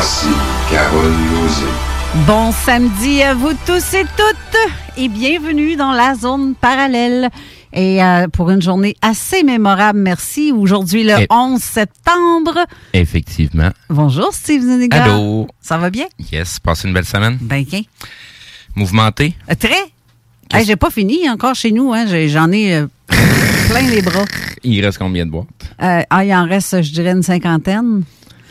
Voici Carole Lozé. Bon samedi à vous tous et toutes et bienvenue dans la zone parallèle. Et euh, pour une journée assez mémorable, merci. Aujourd'hui, le Et- 11 septembre. Effectivement. Bonjour, Steve Zuniga. Allô. Ça va bien? Yes, passez une belle semaine. Ben, qu'un. Mouvementé? Euh, Très. Hey, J'ai pas fini encore chez nous. Hein. J'en ai euh, plein les bras. Il reste combien de boîtes? Euh, ah, il en reste, je dirais, une cinquantaine.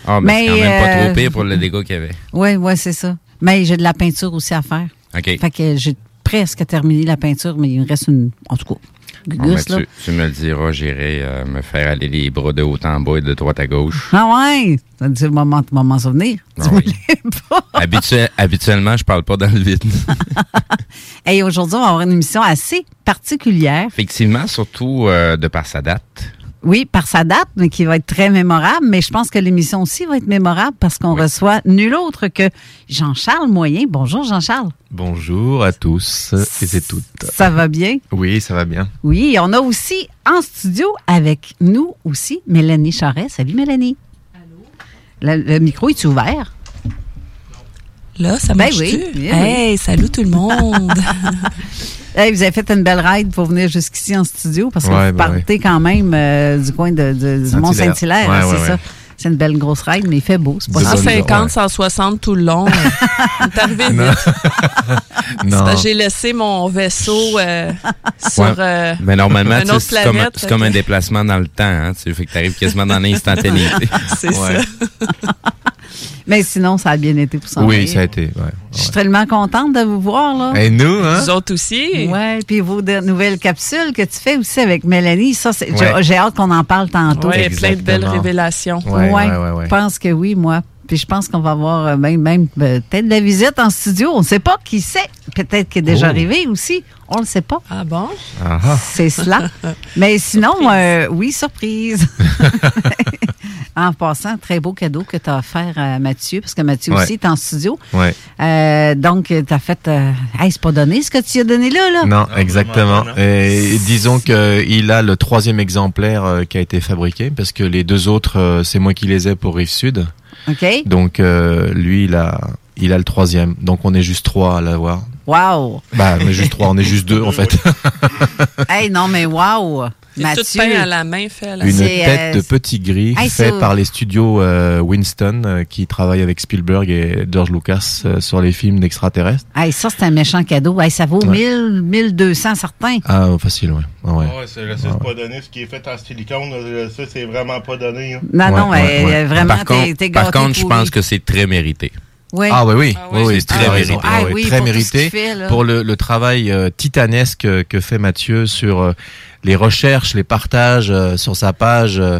Ah, mais, c'est quand même pas euh, trop pire pour le dégât qu'il y avait. Oui, oui, c'est ça. Mais j'ai de la peinture aussi à faire. OK. Fait que j'ai presque terminé la peinture, mais il me reste une. En tout cas, Bon, ben, tu, tu me le diras, j'irai euh, me faire aller les bras de haut en bas et de droite à gauche. Ah ouais! Ça dit le moment, moment souvenir. Ah oui. Habitu- habituellement, je parle pas dans le vide. Hey, aujourd'hui, on va avoir une émission assez particulière. Effectivement, surtout euh, de par sa date. Oui, par sa date, mais qui va être très mémorable. Mais je pense que l'émission aussi va être mémorable parce qu'on reçoit nul autre que Jean-Charles Moyen. Bonjour, Jean-Charles. Bonjour à tous et toutes. Ça va bien? Oui, ça va bien. Oui, on a aussi en studio avec nous aussi Mélanie Charret. Salut, Mélanie. Allô? Le, le micro est ouvert? Là, ça Ben marche-tu? oui, oui, hey, salut tout le monde! Hey, vous avez fait une belle ride pour venir jusqu'ici en studio parce que Ouais, vous ben partez quand même euh, du coin de, de- du Saint-Hilaire. Mont-Saint-Hilaire, hein, Ouais, c'est ouais, ça. C'est une belle grosse ride, mais il fait beau. C'est pas De ça. 150, 160 tout le long. On est arrivé vite. J'ai laissé mon vaisseau euh, sur Ouais. euh, Mais normalement, une autre c'est comme, planète. c'est comme un déplacement dans le temps. Hein, tu sais, fait que tu arrives quasiment dans l'instantanéité. C'est Ouais. ça. Mais sinon, ça a bien été pour s'en Oui, aller. ça a été. Ouais. Je suis tellement contente de vous voir, là. Et nous, hein? Vous autres aussi? Ouais, puis vos de- nouvelles capsules que tu fais aussi avec Mélanie, ça, c'est, Ouais. j'ai- hâte qu'on en parle tantôt. Oui, plein de belles révélations. Ouais, ouais, ouais, ouais. Je pense que oui, moi. Puis je pense qu'on va avoir euh, même, même euh, peut-être de la visite en studio. On ne sait pas qui c'est. Peut-être qu'il est déjà Oh. arrivé aussi. On ne le sait pas. Ah bon? Ah, ah. C'est cela. Mais sinon, euh, oui, surprise. en passant, très beau cadeau que tu as offert à Mathieu, parce que Mathieu Ouais. aussi est en studio. Ouais. Euh, donc, tu as fait. Euh, hey, c'est pas donné ce que tu as donné là, là. Non, exactement. Et disons qu'il a le troisième exemplaire qui a été fabriqué parce que les deux autres, c'est moi qui les ai pour Rive Donc euh, lui, il a, il a le troisième. Donc on est juste trois à l'avoir. Wow! Bah, on est juste trois, on est juste deux en fait. hey, non, mais wow! C'est Mathieu. tout peint à la main, fait à la Une main. C'est, tête euh, de petit gris Hey, fait par les studios euh, Winston euh, qui travaillent avec Spielberg et George Lucas euh, sur les films d'extraterrestres. Hey, ça, c'est un méchant cadeau. Hey, ça vaut Ouais. 1000, 1200 certains. Ah, facile, ouais. Ah ouais. Ouais, c'est, c'est pas donné. Ce qui est fait en silicone, ça, c'est vraiment pas donné. hein. Non, non, Ouais, hey, ouais, ouais. vraiment, par t'es contre, t'es par gâté contre je pense que c'est très mérité. Oui. Ah oui, oui, Ah oui, oui, c'est très très mérité. Ah oui, très mérité fait, pour le, le travail euh, titanesque que fait Mathieu sur euh, les recherches, les partages euh, sur sa page. euh,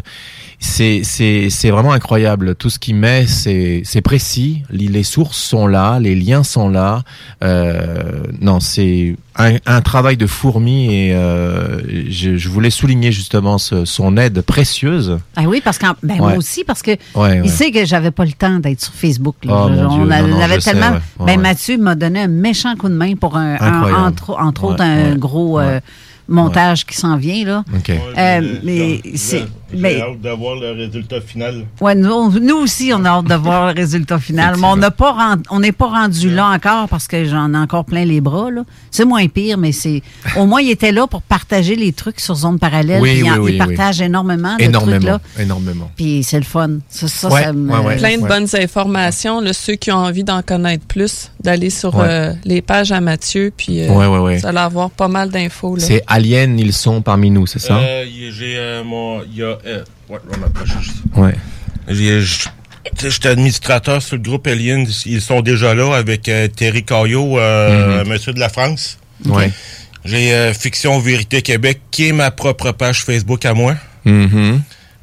c'est c'est vraiment incroyable. Tout ce qu'il met, c'est c'est précis. Les sources sont là, les liens sont là. Euh, non, c'est un, un travail de fourmi et euh, je, je voulais souligner justement ce- son aide précieuse. Ah oui, parce que ben, moi aussi, parce que Ouais, il sait que j'avais pas le temps d'être sur Facebook. là. Oh, Je- on Dieu, a- non, non, l'avait je sais, tellement. ben. Mathieu m'a donné un méchant coup de main pour un, entre, entre autres un gros euh, Ouais. montage qui s'en vient là. Ok. Ouais, Euh, mais c'est- J'ai hâte d'avoir le résultat final. Ouais, nous, nous aussi, on a hâte de voir le résultat final. Mais on n'a pas ren- on n'est pas rendu là encore parce que j'en ai encore plein les bras. là. C'est moins pire, mais c'est au moins il était là pour partager les trucs sur zone parallèle. Oui, il, en- oui, il oui, partage énormément de trucs Énormément, là. énormément. Puis c'est le fun. Ça, ça, Ouais, ça me- ouais, ouais. Plein de bonnes informations. Là, ceux qui ont envie d'en connaître plus, d'aller sur Ouais. euh, les pages à Mathieu, puis euh, Ouais, ouais, ouais. vous allez avoir pas mal d'infos. C'est aliens, ils sont parmi nous, c'est ça? Euh, j'ai euh, mon. Y a. euh, ouais, je vais m'approcher juste. Ouais. J'étais administrateur sur le groupe Aliens. Ils sont déjà là avec euh, Terry Caillot, euh, monsieur de la France. Ouais. J'ai euh, Fiction Vérité Québec, qui est ma propre page Facebook à moi. Mhm.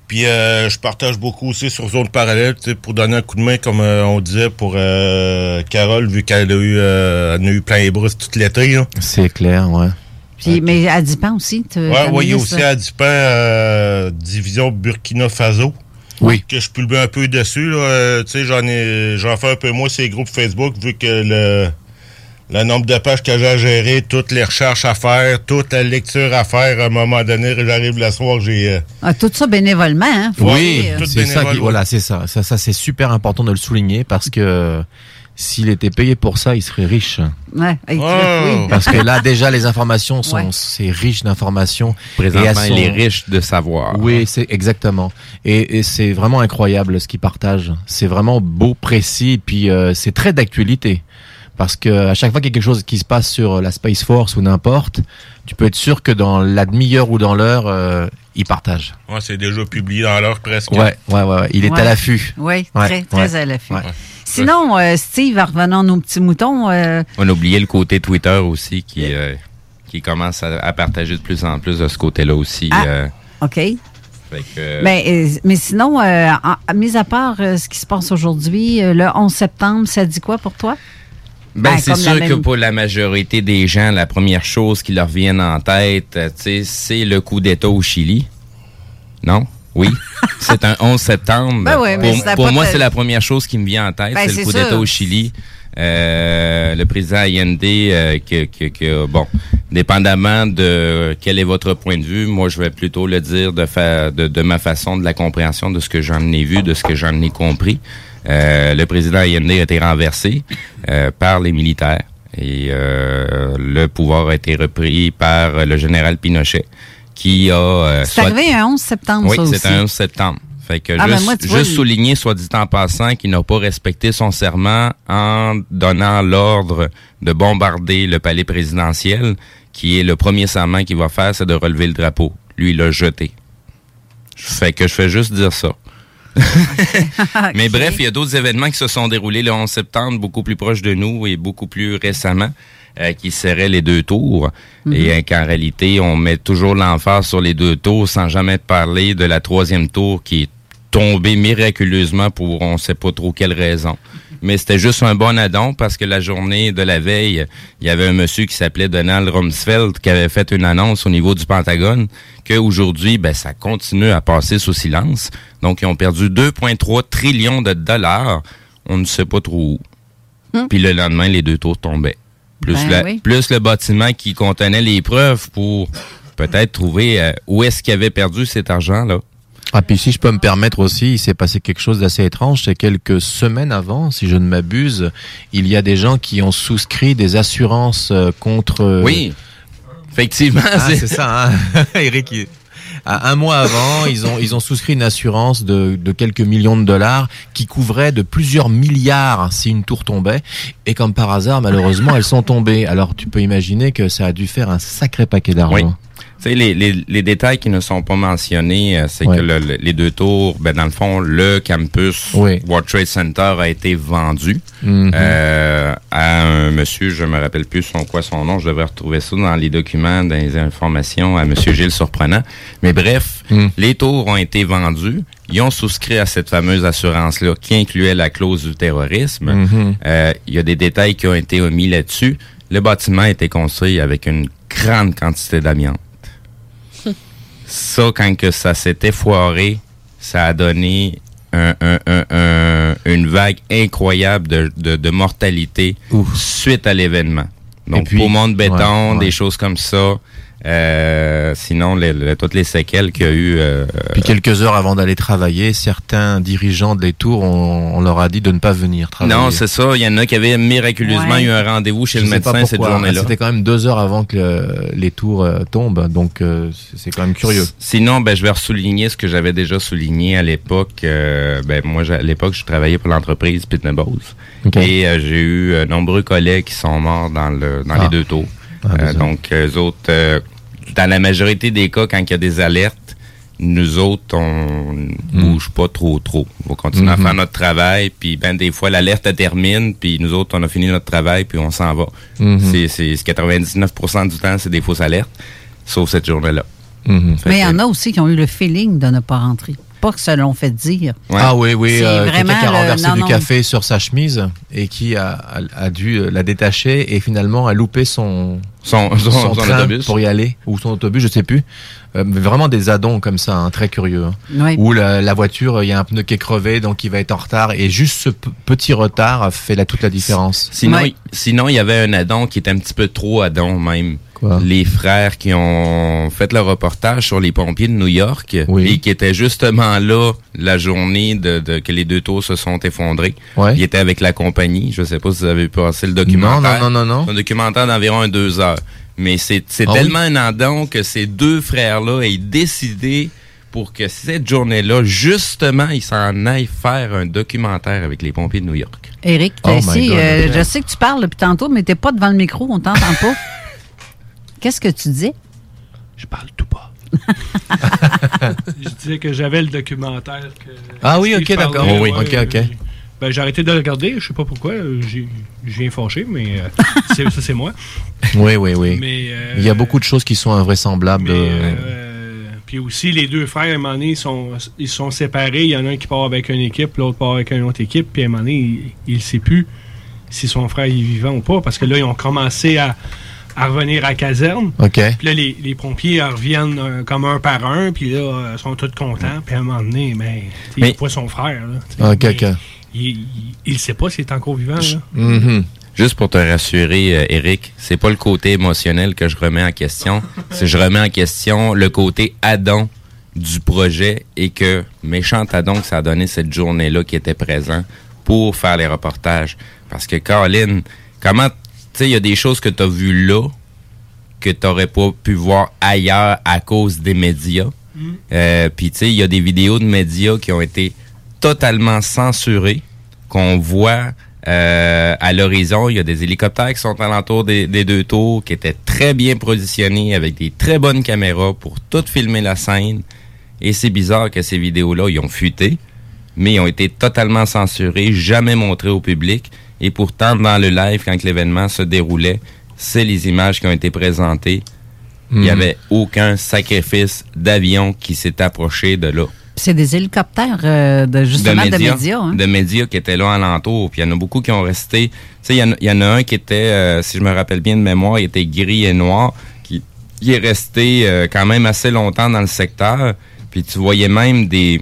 Puis euh, je partage beaucoup aussi sur Zone Parallèle, pour donner un coup de main, comme euh, on disait, pour euh, Carole, vu qu'elle a eu, euh, elle a eu plein les brousses tout l'été. C'est clair, ouais. Puis, mais à Dipan aussi. a mis aussi à Dupin, euh, division Burkina Faso. Oui. Que je pulbe un peu dessus. là. Euh, tu sais, j'en ai j'en fais un peu moins ces groupes Facebook, vu que le, le nombre de pages que j'ai à gérer, toutes les recherches à faire, toute la lecture à faire, à un moment donné, j'arrive le soir, j'ai. euh, Ah, tout ça bénévolement. Hein, faut Oui, c'est ça bénévole, qui, voilà, c'est ça. Ça, ça c'est super important de le souligner parce que s'il était payé pour ça, il serait riche. Ouais, Oh. oui. Parce que là, déjà, les informations sont, Ouais. c'est riche d'informations. Présentement, Et il est sont- riche de savoir. Oui, c'est exactement. Et, et c'est vraiment incroyable ce qu'il partage. C'est vraiment beau, précis, puis euh, c'est très d'actualité. Parce que à chaque fois qu'il y a quelque chose qui se passe sur la Space Force ou n'importe, tu peux être sûr que dans la demi-heure ou dans l'heure, euh, il partage. ouais, c'est déjà publié dans l'heure presque. Ouais, ouais, ouais, ouais. Il est Ouais. à l'affût. Oui, Ouais, très, très à l'affût. Ouais. Sinon, euh, Steve, en revenant à nos petits moutons, euh, On a oublié le côté Twitter aussi qui, euh, qui commence à, à partager de plus en plus de ce côté-là aussi. Ah. euh, OK. que, Mais, euh, mais sinon, euh, mis à part euh, ce qui se passe aujourd'hui, euh, le 11 septembre, ça dit quoi pour toi? Ben, Ben, c'est sûr même- que pour la majorité des gens, la première chose qui leur vient en tête, euh, tu sais, c'est le coup d'État au Chili. Non? Oui. c'est un 11 septembre. Ben oui, mais pour moi, de- c'est la première chose qui me vient en tête, Ben, c'est le coup d'État au Chili. Euh, le président Allende, euh, que, que, que, bon, dépendamment de quel est votre point de vue, moi, je vais plutôt le dire de, fa de, de ma façon, de la compréhension de ce que j'en ai vu, de ce que j'en ai compris. Euh, le président Allende a été renversé euh, par les militaires et euh, le pouvoir a été repris par le général Pinochet qui a... euh, C'est soit- arrivé un 11 septembre, oui, c'est un 11 septembre. Fait que Ah, ben juste, moi, vois, il- souligner, soit dit en passant, qu'il n'a pas respecté son serment en donnant l'ordre de bombarder le palais présidentiel, qui est le premier serment qu'il va faire, c'est de relever le drapeau. Lui, il l'a jeté. Fait que je fais juste dire ça. Mais bref, il y a d'autres événements qui se sont déroulés le 11 septembre, beaucoup plus proches de nous et beaucoup plus récemment, euh, qui seraient les deux tours. Et euh, qu'en réalité, on met toujours l'emphase sur les deux tours sans jamais parler de la troisième tour qui est tombée miraculeusement pour on sait pas trop quelle raison. Mais c'était juste un bon addon parce que la journée de la veille, il y avait un monsieur qui s'appelait Donald Rumsfeld qui avait fait une annonce au niveau du Pentagone qu'aujourd'hui, ben, ça continue à passer sous silence. Donc, ils ont perdu 2,3 trillions de dollars. On ne sait pas trop où. Puis le lendemain, les deux tours tombaient. Plus, Ben la- oui. plus le bâtiment qui contenait les preuves pour peut-être trouver euh, où est-ce qu'il avait perdu cet argent-là. Ah, puis si je peux me permettre aussi, il s'est passé quelque chose d'assez étrange. C'est quelques semaines avant, si je ne m'abuse, il y a des gens qui ont souscrit des assurances euh, contre. euh, Oui, effectivement. Ah, c'est ça, hein. Eric. il- à Un mois avant, ils ont ils ont souscrit une assurance de, de quelques millions de dollars qui couvrait de plusieurs milliards si une tour tombait. Et comme par hasard, malheureusement, elles sont tombées. Alors tu peux imaginer que ça a dû faire un sacré paquet d'argent. Oui. Tu sais, les, les, les détails qui ne sont pas mentionnés, euh, c'est Ouais. que le- le- les deux tours, ben, dans le fond, le campus Oui. World Trade Center a été vendu Mhm. euh, à un monsieur, je me rappelle plus son quoi son nom, je devrais retrouver ça dans les documents, dans les informations, à monsieur Gilles Surprenant. Mais bref, Mhm. les tours ont été vendus. Ils ont souscrit à cette fameuse assurance-là qui incluait la clause du terrorisme. Mhm. Euh, Il y a des détails qui ont été omis là-dessus. Le bâtiment a été construit avec une grande quantité d'amiante. Ça, quand que ça s'était foiré, ça a donné un- un- un- un- une vague incroyable de, de- de mortalité suite à l'événement. Donc, puis- poumons de béton, ouais, ouais. des choses comme ça. Euh, sinon, les- les- toutes les séquelles qu'il y a eu. euh, Puis quelques heures avant d'aller travailler, certains dirigeants des tours, on, on leur a dit de ne pas venir travailler. non, c'est ça. Il y en a qui avaient miraculeusement Ouais. eu un rendez-vous chez Je le médecin cette pourquoi. journée-là. C'était quand même deux heures avant que les tours euh, tombent, donc euh, c'est- quand même curieux. Sinon, ben, je vais ressouligner ce que j'avais déjà souligné à l'époque. Euh, ben, moi, à l'époque, je travaillais pour l'entreprise Pitney Bowes. Ok. Et euh, j'ai eu euh, nombreux collègues qui sont morts dans, le, dans Ah. les deux tours. Ah, Euh, donc, eux autres, euh, dans la majorité des cas, quand il y a des alertes, nous autres, on bouge pas trop, trop. On va continuer à Mhm. faire notre travail, puis ben, des fois, l'alerte elle termine, puis nous autres, on a fini notre travail, puis on s'en va. Mhm. C'est c'est 99% du temps, c'est des fausses alertes, sauf cette journée-là. Mhm. Fait Mais il y en a aussi qui ont eu le feeling de ne pas rentrer. Pas que ça l'ont fait dire. Ah oui, oui, euh, quelqu'un qui a le- renversé non, du non. café sur sa chemise et qui a, a, a dû euh, la détacher et finalement a loupé son, Son- son- son train autobus. pour y aller, ou son autobus, je sais plus. Euh, vraiment des addons comme ça, hein, très curieux. hein. Oui. Où la, la voiture, il y a un pneu qui est crevé, donc il va être en retard, et juste ce petit retard fait la, toute la différence. Sinon, il- sinon, il y avait un addon qui était un petit peu trop addon même. Les frères qui ont fait le reportage sur les pompiers de New York et qui étaient justement là la journée de, de- que les deux tours se sont effondrés. Ouais. Ils étaient avec la compagnie. Je sais pas si vous avez passé le documentaire. Non, non, non, non, non. Un documentaire d'environ un deux heures. Mais c'est c'est Ah oui? tellement un addon que ces deux frères-là aient décidé pour que cette journée-là, justement, ils s'en aillent faire un documentaire avec les pompiers de New York. Éric, Oh t'es my ici. God. euh, je sais que tu parles depuis tantôt, mais t'es pas devant le micro, on t'entend pas. Qu'est-ce que tu dis? Je disais que j'avais le documentaire. que- Ah oui, ok, je d'accord. Oui, ouais, ok, ok. euh, Ben, j'ai arrêté de le regarder, je sais pas pourquoi. J'ai je viens fâché, mais euh, ça, c'est moi. Oui, oui, oui. Mais, euh, il y a beaucoup de choses qui sont invraisemblables. euh, Euh, puis aussi, les deux frères, à un moment donné, ils sont, ils sont séparés. Il y en a un qui part avec une équipe, l'autre part avec une autre équipe. Puis à un moment donné, il ne sait plus si son frère est vivant ou pas. Parce que là, ils ont commencé à, à revenir à la caserne. OK. Puis là, les, les pompiers reviennent euh, comme un par un. Puis là, euh, ils sont tous contents. Puis à un moment donné, ben, tu sais, il Mais- voit pas son frère. Là. OK, Mais OK. Il ne sait pas s'il est encore vivant. Là. Mhm. Juste pour te rassurer, euh, Eric, c'est pas le côté émotionnel que je remets en question. c'est je remets en question le côté addon du projet et que méchant addon que ça a donné cette journée-là qui était présent pour faire les reportages. Parce que, Caroline, comment, tu sais, il y a des choses que tu as vues là que tu n'aurais pas pu voir ailleurs à cause des médias. Euh, Puis, tu sais, il y a des vidéos de médias qui ont été totalement censurées, qu'on voit euh, à l'horizon. Il y a des hélicoptères qui sont alentour des, des deux tours, qui étaient très bien positionnés avec des très bonnes caméras pour tout filmer la scène. Et c'est bizarre que ces vidéos-là, ils ont fuité, mais ils ont été totalement censurés, jamais montrés au public. Et pourtant, dans le live, quand l'événement se déroulait, c'est les images qui ont été présentées. Il n'y Mhm. avait aucun sacrifice d'avion qui s'est approché de là. C'est des hélicoptères de, De justement de médias, médias. hein. de médias qui étaient là alentour. Puis il y en a beaucoup qui ont resté. Tu sais, il y en a- il y, en a un qui était, euh, si je me rappelle bien de mémoire, il était gris et noir, qui, qui est resté euh, quand même assez longtemps dans le secteur. Puis tu voyais même des.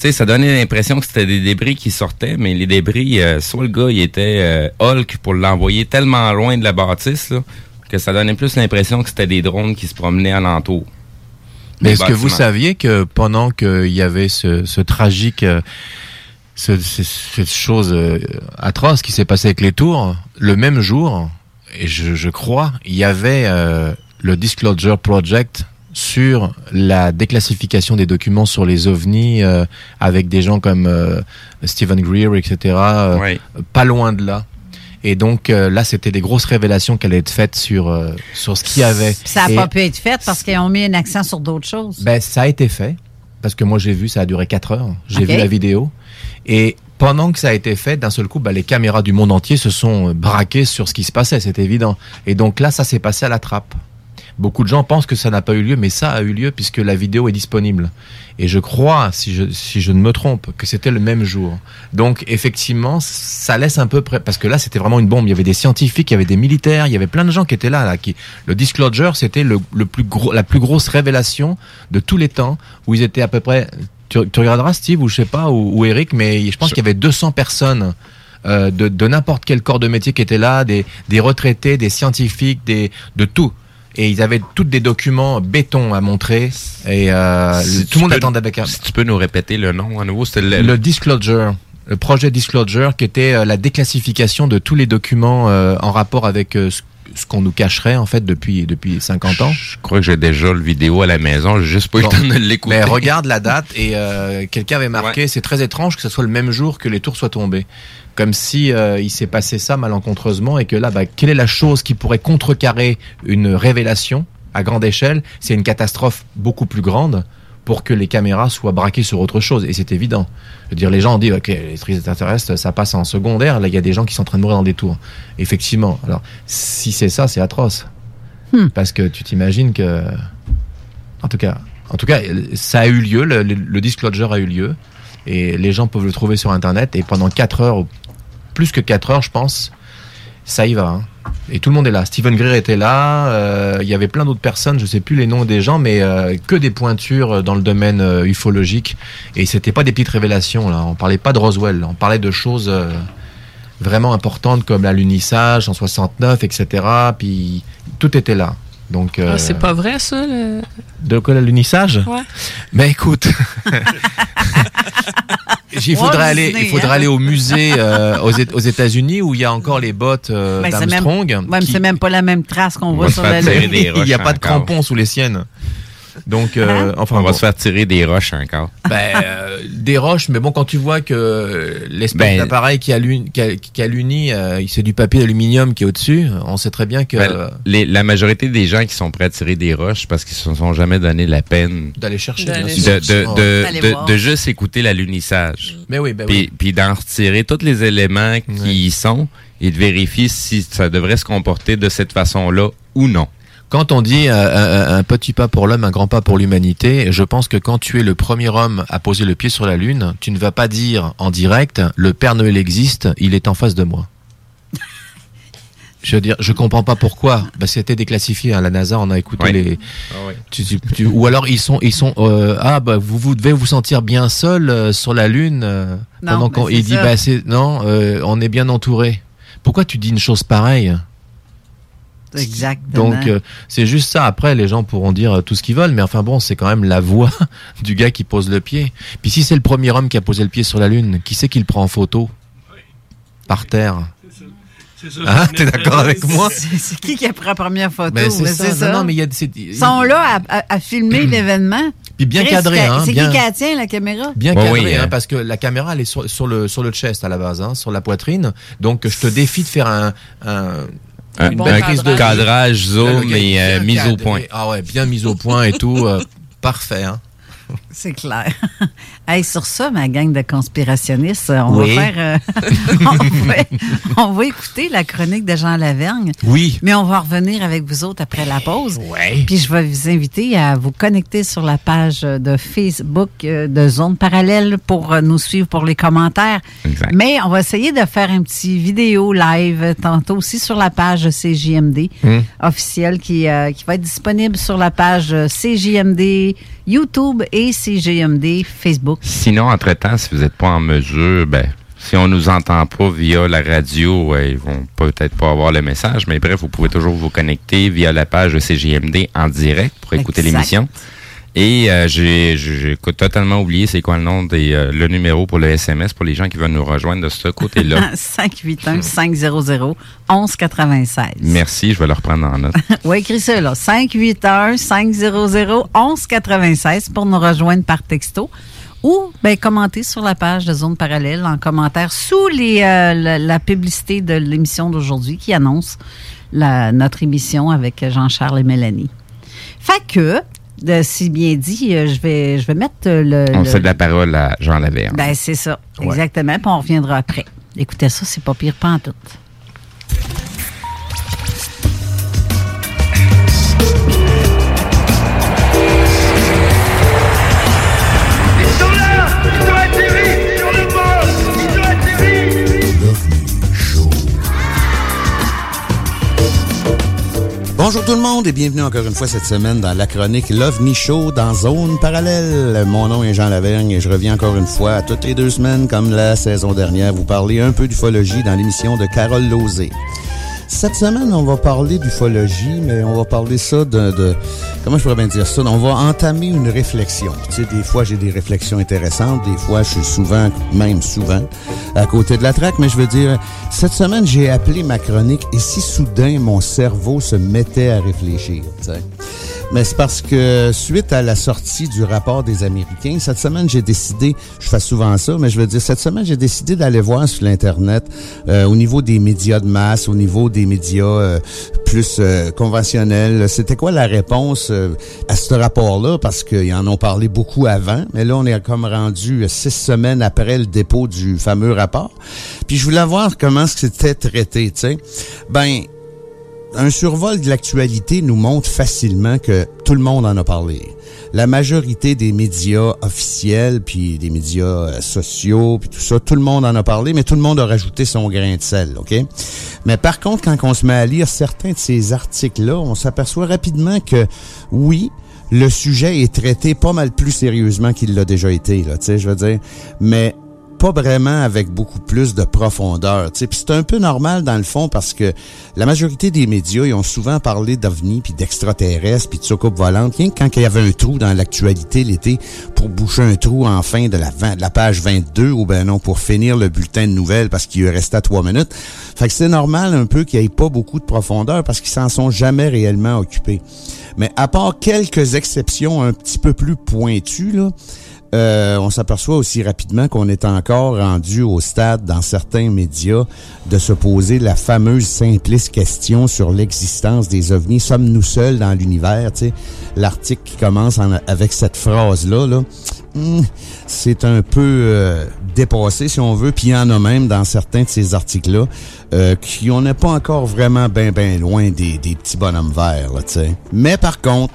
Tu sais, ça donnait l'impression que c'était des débris qui sortaient, mais les débris, euh, soit le gars, il était euh, Hulk pour l'envoyer tellement loin de la bâtisse, là, que ça donnait plus l'impression que c'était des drones qui se promenaient alentour. Mais est-ce que vous saviez que pendant qu'il y avait ce, ce tragique, euh, ce- ce- cette chose atroce qui s'est passée avec les tours, le même jour, et je, je crois, il y avait le Disclosure Project sur la déclassification des documents sur les ovnis euh, avec des gens comme euh, Stephen Greer, etc. euh, Ouais. Pas loin de là. Et donc euh, là, c'était des grosses révélations qui allaient être faites sur euh, sur ce qu'il y avait. Ça n'a pas pu être fait parce qu'ils ont mis un accent sur d'autres choses. ben, ça a été fait. Parce que moi, j'ai vu, ça a duré 4 heures. J'ai vu la vidéo. Et pendant que ça a été fait, d'un seul coup, ben, les caméras du monde entier se sont braquées sur ce qui se passait, c'est évident. Et donc là, ça s'est passé à la trappe. Beaucoup de gens pensent que ça n'a pas eu lieu, mais ça a eu lieu puisque la vidéo est disponible. Et je crois, si je, si je ne me trompe, que c'était le même jour. Donc effectivement, ça laisse un peu près, parce que là c'était vraiment une bombe. Il y avait des scientifiques, il y avait des militaires, il y avait plein de gens qui étaient là. là qui, le disclosure, c'était le, le plus gros, la plus grosse révélation de tous les temps, où ils étaient à peu près. Tu, tu regarderas Steve ou je sais pas ou, ou Eric, mais je pense qu'il y avait 200 personnes. euh, de, de n'importe quel corps de métier qui étaient là, des, des retraités, des scientifiques, des, de tout. Et ils avaient tous des documents béton à montrer. Et euh, Si tout le monde peux- attendait avec un. Si tu peux nous répéter le nom à nouveau, c'était le, Le Disclosure, le projet Disclosure, qui était euh, la déclassification de tous les documents euh, en rapport avec euh, ce, ce qu'on nous cacherait en fait depuis depuis 50 ans. Je crois que j'ai déjà le vidéo à la maison, j'ai juste pas eu le Bon. temps de l'écouter. Mais regarde la date et euh, quelqu'un avait marqué, c'est très étrange que ce soit le même jour que les tours soient tombées. Comme si euh, il s'est passé ça malencontreusement et que là, bah, quelle est la chose qui pourrait contrecarrer une révélation à grande échelle? C'est une catastrophe beaucoup plus grande pour que les caméras soient braquées sur autre chose. Et c'est évident. Je veux dire, les gens ont dit, ok, les extraterrestres, ça passe en secondaire. Là, il y a des gens qui sont en train de mourir dans des tours. Effectivement. Alors, si c'est ça, c'est atroce. Parce que tu t'imagines que, en tout cas, en tout cas, ça a eu lieu. Le, le- le disclosure a eu lieu, et les gens peuvent le trouver sur Internet. Et pendant 4 heures, ou plus que 4 heures, je pense, ça y va. hein. Et tout le monde est là. Stephen Greer était là. euh, Il y avait plein d'autres personnes. Je sais plus les noms des gens, mais euh, que des pointures dans le domaine euh, ufologique. Et c'était pas des petites révélations. Là, on parlait pas de Roswell. On parlait de choses. euh, vraiment importantes comme l'alunissage en 69, etc. Puis tout était là. Donc, euh, Ah, c'est pas vrai, ça? le- de quoi l'alunissage Ouais. Mais écoute, il faudrait aller, Disney, il faudrait hein. aller au musée euh, aux, Éta- aux États-Unis où il y a encore les bottes euh, Ben, c'est même- d'Armstrong. Ouais, mais qui- c'est même pas la même trace qu'on On voit sur la lune. il n'y a pas de encore. crampons sous les siennes. Donc, euh, enfin, On va bon. se faire tirer des roches encore. Ben, euh, des roches, mais bon, quand tu vois que l'espèce Ben- d'appareil qui, a- qui alunit, euh, c'est du papier d'aluminium qui est au-dessus, on sait très bien que Ben, les- la majorité des gens qui sont prêts à tirer des roches parce qu'ils se sont jamais donné la peine d'aller chercher. De, sûr. de, de, juste écouter l'alunissage. Mais oui, ben Puis, oui. puis d'en retirer tous les éléments qui Ouais. y sont et de vérifier si ça devrait se comporter de cette façon-là ou non. Quand on dit euh, un, un petit pas pour l'homme, un grand pas pour l'humanité, je pense que quand tu es le premier homme à poser le pied sur la Lune, tu ne vas pas dire en direct le Père Noël existe, il est en face de moi. Je veux dire, je comprends pas pourquoi. Bah, c'était déclassifié. à La NASA, on a écouté Oui. les. tu- tu- tu- ou alors ils sont, ils sont. euh, ah bah vous, vous devez vous sentir bien seul euh, sur la Lune. euh, Non, pendant qu'on, il dit ça. bah c'est non, euh, on est bien entouré. Pourquoi tu dis une chose pareille? Exactement. donc euh, c'est juste ça. Après, les gens pourront dire euh, tout ce qu'ils veulent, mais enfin bon, c'est quand même la voix du gars qui pose le pied. Puis si c'est le premier homme qui a posé le pied sur la lune, qui c'est qui le prend en photo par terre? C'est ça, Hein? C'est T'es d'accord avec moi? C'est qui qui a pris la première photo? Ben, c'est Mais ça. Non, non, mais y a Ils sont là à, à- à filmer l'événement. Puis bien Chris, cadré, hein, C'est bien- qui qui la tient, la caméra? Bien Ouais, cadré, oui, hein, hein. parce que la caméra elle est sur, sur le sur le chest à la base, hein, sur la poitrine. Donc je te défie de faire Un, une bon belle cadrage. zoom et euh, bien mise au point. Ah ouais, bien mise au point et tout, euh, parfait. Hein. C'est clair. hey, sur ça, ma gang de conspirationnistes, on Oui. va faire. euh, on, va, on va écouter la chronique de Jean Lavergne, Oui. mais on va revenir avec vous autres après la pause. Ouais. Puis je vais vous inviter à vous connecter sur la page de Facebook euh, de Zone Parallèle pour euh, nous suivre pour les commentaires. Exact. Mais on va essayer de faire un petit vidéo live tantôt aussi sur la page CJMD Hmm. officielle qui, euh, qui va être disponible sur la page CJMD YouTube et CJMD Facebook. Sinon, entre-temps, si vous n'êtes pas en mesure, ben, si on nous entend pas via la radio, ils vont peut-être pas avoir le message, mais bref, vous pouvez toujours vous connecter via la page de CGMD en direct pour écouter l'émission. Et euh, j'ai j'ai totalement oublié c'est quoi le nom des euh, le numéro pour le SMS pour les gens qui veulent nous rejoindre de ce côté-là. 581 500 1196. Merci, je vais le reprendre en note. oui, écris ça là. 581 500 1196 pour nous rejoindre par texto ou ben, commenter sur la page de Zone Parallèle en commentaire sous les, euh, la, la publicité de l'émission d'aujourd'hui qui annonce la, notre émission avec Jean-Charles et Mélanie. Fait que, de, si bien dit, euh, je vais, je vais mettre euh, le. On le- cède la parole à Jean Laverne. Ben, c'est ça. Ouais. Exactement. Puis on reviendra après. Écoutez ça, c'est pas pire pas en tout. Bonjour tout le monde et bienvenue encore une fois cette semaine dans la chronique l'OVNI Show dans Zone Parallèle. Mon nom est Jean Lavergne et je reviens encore une fois toutes les deux semaines comme la saison dernière vous parler un peu d'ufologie dans l'émission de Carole Lozé. Cette semaine, on va parler d'ufologie, mais on va parler ça de, de- Comment je pourrais bien dire ça? On va entamer une réflexion. Tu sais, des fois, j'ai des réflexions intéressantes. Des fois, je suis souvent, même souvent, à côté de la traque. Mais je veux dire, cette semaine, j'ai appelé ma chronique « Et si soudain, mon cerveau se mettait à réfléchir? » tu sais? Mais c'est parce que suite à la sortie du rapport des Américains, cette semaine, j'ai décidé, je fais souvent ça, mais je veux dire, cette semaine, j'ai décidé d'aller voir sur l'Internet euh, au niveau des médias de masse, au niveau des médias euh, plus euh, conventionnels. C'était quoi la réponse euh, à ce rapport-là? Parce qu'ils en ont parlé beaucoup avant, mais là, on est comme rendu six semaines après le dépôt du fameux rapport. Puis je voulais voir comment c'était traité, tu sais. Ben, un survol de l'actualité nous montre facilement que tout le monde en a parlé. La majorité des médias officiels, puis des médias euh, sociaux, puis tout ça, tout le monde en a parlé, mais tout le monde a rajouté son grain de sel, OK? Mais par contre, quand on se met à lire certains de ces articles-là, on s'aperçoit rapidement que, oui, le sujet est traité pas mal plus sérieusement qu'il l'a déjà été, là, tu sais, je veux dire. Mais pas vraiment avec beaucoup plus de profondeur. c'est un peu normal dans le fond parce que la majorité des médias, ils ont souvent parlé d'ovnis, puis d'extraterrestres, puis de soucoupes volantes, rien que quand il y avait un trou dans l'actualité l'été pour boucher un trou en fin de la, de la page 22, ou ben non, pour finir le bulletin de nouvelles parce qu'il restait trois minutes. Fait que c'est normal un peu qu'il n'y ait pas beaucoup de profondeur parce qu'ils s'en sont jamais réellement occupés. Mais à part quelques exceptions un petit peu plus pointues, là, euh, on s'aperçoit aussi rapidement qu'on est encore rendu au stade dans certains médias de se poser la fameuse simpliste question sur l'existence des ovnis. Sommes-nous seuls dans l'univers? L'article qui commence en- avec cette phrase-là, là, hmm, c'est un peu euh, dépassé si on veut. Puis il y en a même dans certains de ces articles-là euh, qui on n'est pas encore vraiment bien bien loin des, des petits bonhommes verts. Là, tu sais. Mais par contre,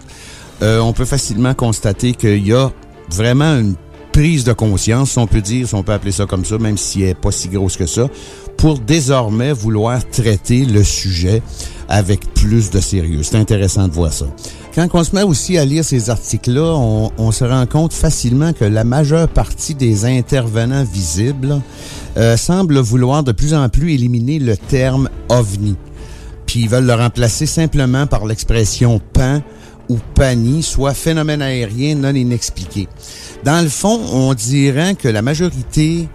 euh, on peut facilement constater qu'il y a vraiment une prise de conscience, si on peut dire, si on peut appeler ça comme ça, même si elle n'est pas si grosse que ça, pour désormais vouloir traiter le sujet avec plus de sérieux. C'est intéressant de voir ça. Quand on se met aussi à lire ces articles-là, on, on se rend compte facilement que la majeure partie des intervenants visibles euh, semblent vouloir de plus en plus éliminer le terme ovni puis ils veulent le remplacer simplement par l'expression pan ou pani, soit phénomène aérien non inexpliqué. Dans le fond, on dirait que la majorité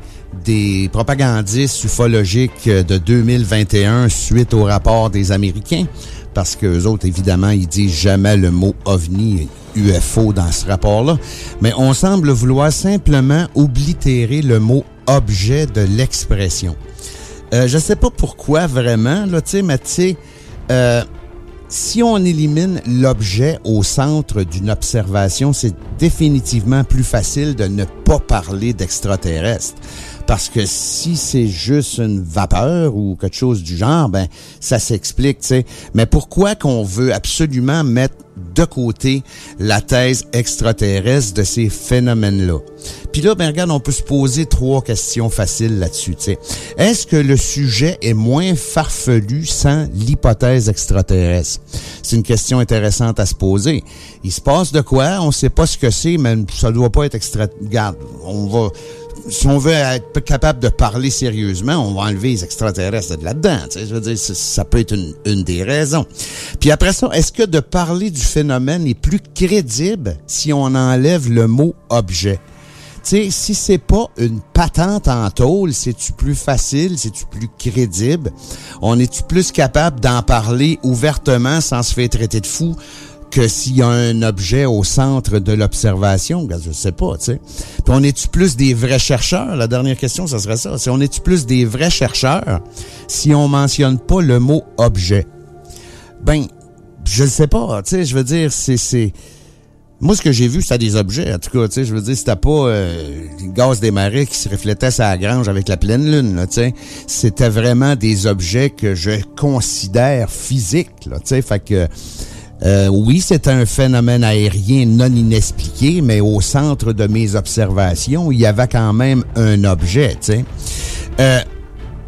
des propagandistes ufologiques de 2021 suite au rapport des Américains, parce que eux autres, évidemment, ils disent jamais le mot ovni UFO dans ce rapport-là, mais on semble vouloir simplement oblitérer le mot objet de l'expression. Euh, je sais pas pourquoi vraiment, là, tu sais, mais tu sais, euh, si on élimine l'objet au centre d'une observation, c'est définitivement plus facile de ne pas parler d'extraterrestres. Parce que si c'est juste une vapeur ou quelque chose du genre, ben ça s'explique, tu sais. Mais pourquoi qu'on veut absolument mettre de côté la thèse extraterrestre de ces phénomènes-là? Puis là, ben regarde, on peut se poser trois questions faciles là-dessus. Est-ce que le sujet est moins farfelu sans l'hypothèse extraterrestre? C'est une question intéressante à se poser. Il se passe de quoi? On sait pas ce que c'est, mais ça doit pas être extra... Regarde, on va si on veut être capable de parler sérieusement, on va enlever les extraterrestres de là-dedans. Je veux dire, ça, peut être une, des raisons. Puis après ça, est-ce que de parler du phénomène est plus crédible si on enlève le mot objet? Sais, si c'est pas une patente en tôle, c'est-tu plus facile, c'est-tu plus crédible? On est-tu plus capable d'en parler ouvertement sans se faire traiter de fou que s'il y a un objet au centre de l'observation? Ben, Je sais pas, tu sais. Puis on est-tu plus des vrais chercheurs? La dernière question, ça serait ça. Si on est-tu plus des vrais chercheurs si on mentionne pas le mot objet? Ben, je le sais pas, tu sais, je veux dire, c'est... moi, ce que j'ai vu, c'était des objets, en tout cas, tu sais, je veux dire, c'était pas euh, le gaz des marais qui se reflétait sur la grange avec la pleine lune, là, tu sais. C'était vraiment des objets que je considère physiques, là, tu sais, fait que... euh, oui, c'est un phénomène aérien non inexpliqué, mais au centre de mes observations, il y avait quand même un objet, tu sais. Euh,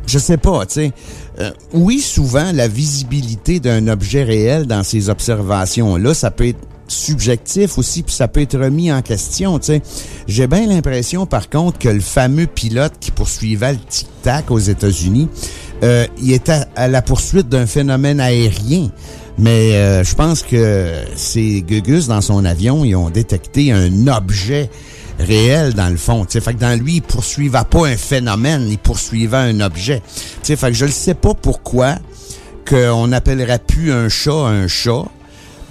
je sais pas, tu sais. Euh, oui, souvent, la visibilité d'un objet réel dans ces observations-là, ça peut être subjectif aussi, puis ça peut être remis en question, tu sais. J'ai bien l'impression, par contre, que le fameux pilote qui poursuivait le tic-tac aux États-Unis, euh, il était à la poursuite d'un phénomène aérien. Mais euh, je pense que ces gugus dans son avion, ils ont détecté un objet réel dans le fond. Tu sais, fait que dans lui, il poursuivait pas un phénomène, il poursuivait un objet. Tu sais, fait que je ne sais pas pourquoi qu'on n'appellerait plus un chat un chat.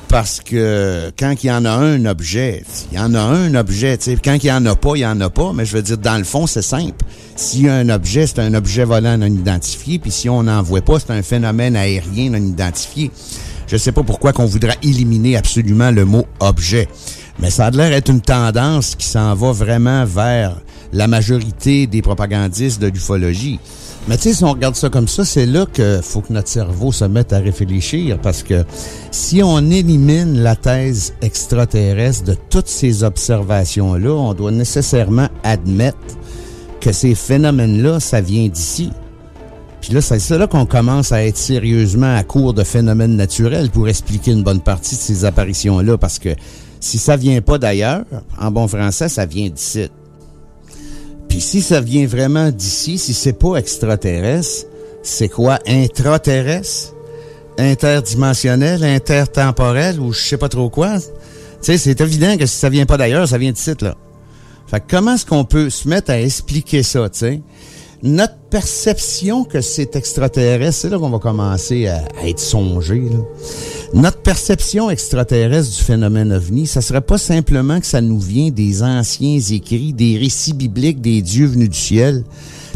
Parce que quand il y en a un, objet, il y en a un, objet. tu sais. Quand il y en a pas, il y en a pas. Mais je veux dire, dans le fond, c'est simple. S'il y a un objet, c'est un objet volant non identifié. Puis si on n'en voit pas, c'est un phénomène aérien non identifié. Je sais pas pourquoi qu'on voudrait éliminer absolument le mot objet. Mais ça a l'air être une tendance qui s'en va vraiment vers la majorité des propagandistes de l'ufologie. Mais tu sais, si on regarde ça comme ça, c'est là que faut que notre cerveau se mette à réfléchir parce que si on élimine la thèse extraterrestre de toutes ces observations-là, on doit nécessairement admettre que ces phénomènes-là, ça vient d'ici. Puis là, c'est là qu'on commence à être sérieusement à court de phénomènes naturels pour expliquer une bonne partie de ces apparitions-là, parce que si ça vient pas d'ailleurs, en bon français, ça vient d'ici. Puis si ça vient vraiment d'ici, si c'est pas extraterrestre, c'est quoi? Intraterrestre? Interdimensionnel? Intertemporel? Ou je sais pas trop quoi? Tu sais, c'est évident que si ça vient pas d'ailleurs, ça vient d'ici, là. Fait que comment est-ce qu'on peut se mettre à expliquer ça, tu sais? Notre perception que c'est extraterrestre, c'est là qu'on va commencer à, être songé. Notre perception extraterrestre du phénomène ovni, ça serait pas simplement que ça nous vient des anciens écrits, des récits bibliques des dieux venus du ciel,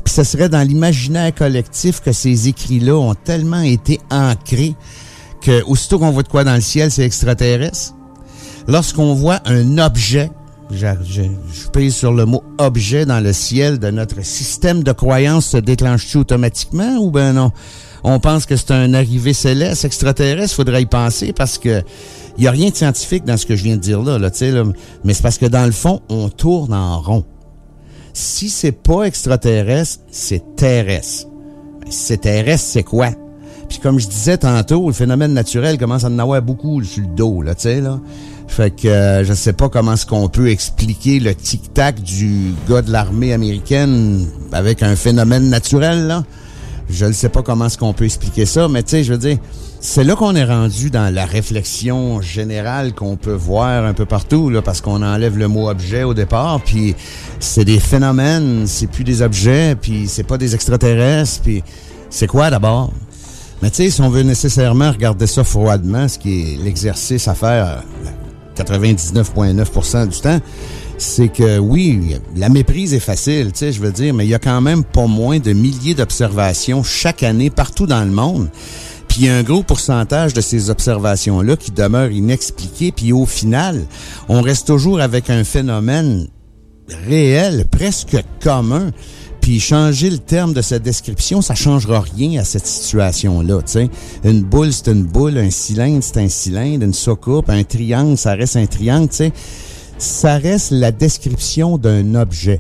puis ça serait dans l'imaginaire collectif que ces écrits-là ont tellement été ancrés que aussitôt qu'on voit de quoi dans le ciel, c'est extraterrestre. Lorsqu'on voit un objet, je, je, je pèse sur le mot objet dans le ciel de notre système de croyance se déclenche-tu automatiquement ou ben non? On pense que c'est un arrivé céleste, extraterrestre, faudrait y penser parce que il y a rien de scientifique dans ce que je viens de dire là, là, là. mais c'est parce que dans le fond, on tourne en rond. Si c'est pas extraterrestre, c'est terrestre. Ben, c'est terrestre, c'est quoi? Puis comme je disais tantôt, le phénomène naturel commence à en avoir beaucoup sur le dos, là, tu sais, là. Fait que euh, je sais pas comment est-ce qu'on peut expliquer le tic-tac du gars de l'armée américaine avec un phénomène naturel, là. Je ne sais pas comment est-ce qu'on peut expliquer ça, mais tu sais, je veux dire, c'est là qu'on est rendu dans la réflexion générale qu'on peut voir un peu partout, là, parce qu'on enlève le mot objet au départ, puis c'est des phénomènes, c'est plus des objets, puis c'est pas des extraterrestres, puis c'est quoi d'abord? Mais tu sais, si on veut nécessairement regarder ça froidement, ce qui est l'exercice à faire euh, 99,9% du temps, c'est que oui, la méprise est facile, tu sais, je veux dire, mais il y a quand même pas moins de milliers d'observations chaque année partout dans le monde. Puis il y a un gros pourcentage de ces observations-là qui demeurent inexpliquées. Puis au final, on reste toujours avec un phénomène réel, presque commun. Puis changer le terme de cette description, ça changera rien à cette situation-là. Une boule, c'est une boule. Un cylindre, c'est un cylindre. Une soucoupe, un triangle, ça reste un triangle. sais. Ça reste la description d'un objet.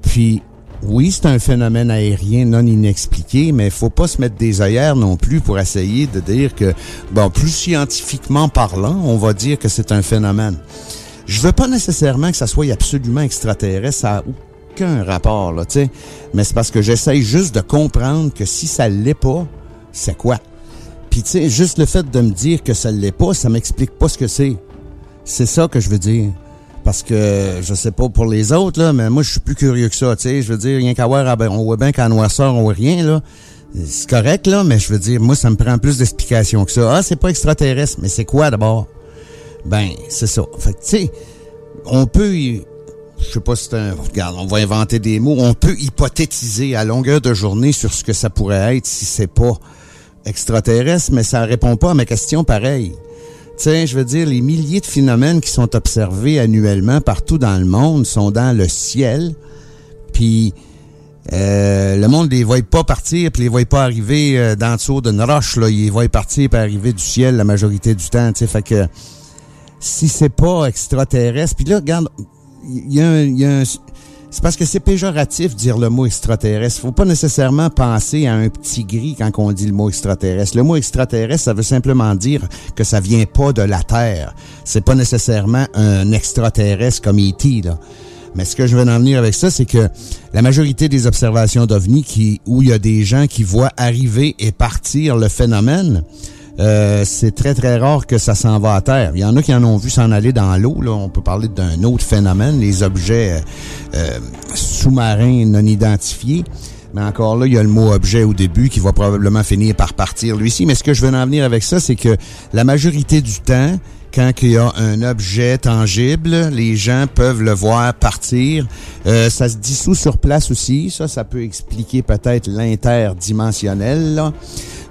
Puis oui, c'est un phénomène aérien non inexpliqué, mais faut pas se mettre des œillères non plus pour essayer de dire que, bon, plus scientifiquement parlant, on va dire que c'est un phénomène. Je veux pas nécessairement que ça soit absolument extraterrestre. Ça aucun rapport, là, tu sais. Mais c'est parce que j'essaye juste de comprendre que si ça l'est pas, c'est quoi? Puis, tu sais, juste le fait de me dire que ça l'est pas, ça m'explique pas ce que c'est. C'est ça que je veux dire. Parce que, je sais pas pour les autres, là, mais moi, je suis plus curieux que ça, tu sais. Je veux dire, rien qu'à voir, ah ben, on voit bien qu'en noirceur, on voit rien, là. C'est correct, là, mais je veux dire, moi, ça me prend plus d'explications que ça. Ah, c'est pas extraterrestre, mais c'est quoi d'abord? Ben, c'est ça. Fait que, tu sais, on peut, je sais pas si c'est un, regarde, on va inventer des mots, on peut hypothétiser à longueur de journée sur ce que ça pourrait être si c'est pas extraterrestre, mais ça répond pas à ma question pareil. Tu sais, je veux dire, les milliers de phénomènes qui sont observés annuellement partout dans le monde sont dans le ciel, puis euh, le monde les voit pas partir, puis les voit pas arriver euh, dans le dessous d'une roche, là. Ils les voient partir puis arriver du ciel la majorité du temps. Fait que si c'est pas extraterrestre, puis là, regarde, il y a c'est parce que c'est péjoratif dire le mot extraterrestre. Faut pas nécessairement penser à un petit gris quand on dit le mot extraterrestre. Le mot extraterrestre, ça veut simplement dire que ça vient pas de la Terre. C'est pas nécessairement un extraterrestre comme E.T., là. Mais ce que je veux en venir avec ça, c'est que la majorité des observations d'OVNI qui, où il y a des gens qui voient arriver et partir le phénomène, euh, c'est très très rare que ça s'en va à terre. Il y en a qui en ont vu s'en aller dans l'eau. Là, on peut parler d'un autre phénomène, les objets euh, euh, sous-marins non identifiés. Mais encore là, il y a le mot objet au début qui va probablement finir par partir lui ci Mais ce que je veux en venir avec ça, c'est que la majorité du temps, quand il y a un objet tangible, les gens peuvent le voir partir. Euh, ça se dissout sur place aussi. Ça, ça peut expliquer peut-être l'interdimensionnel. là.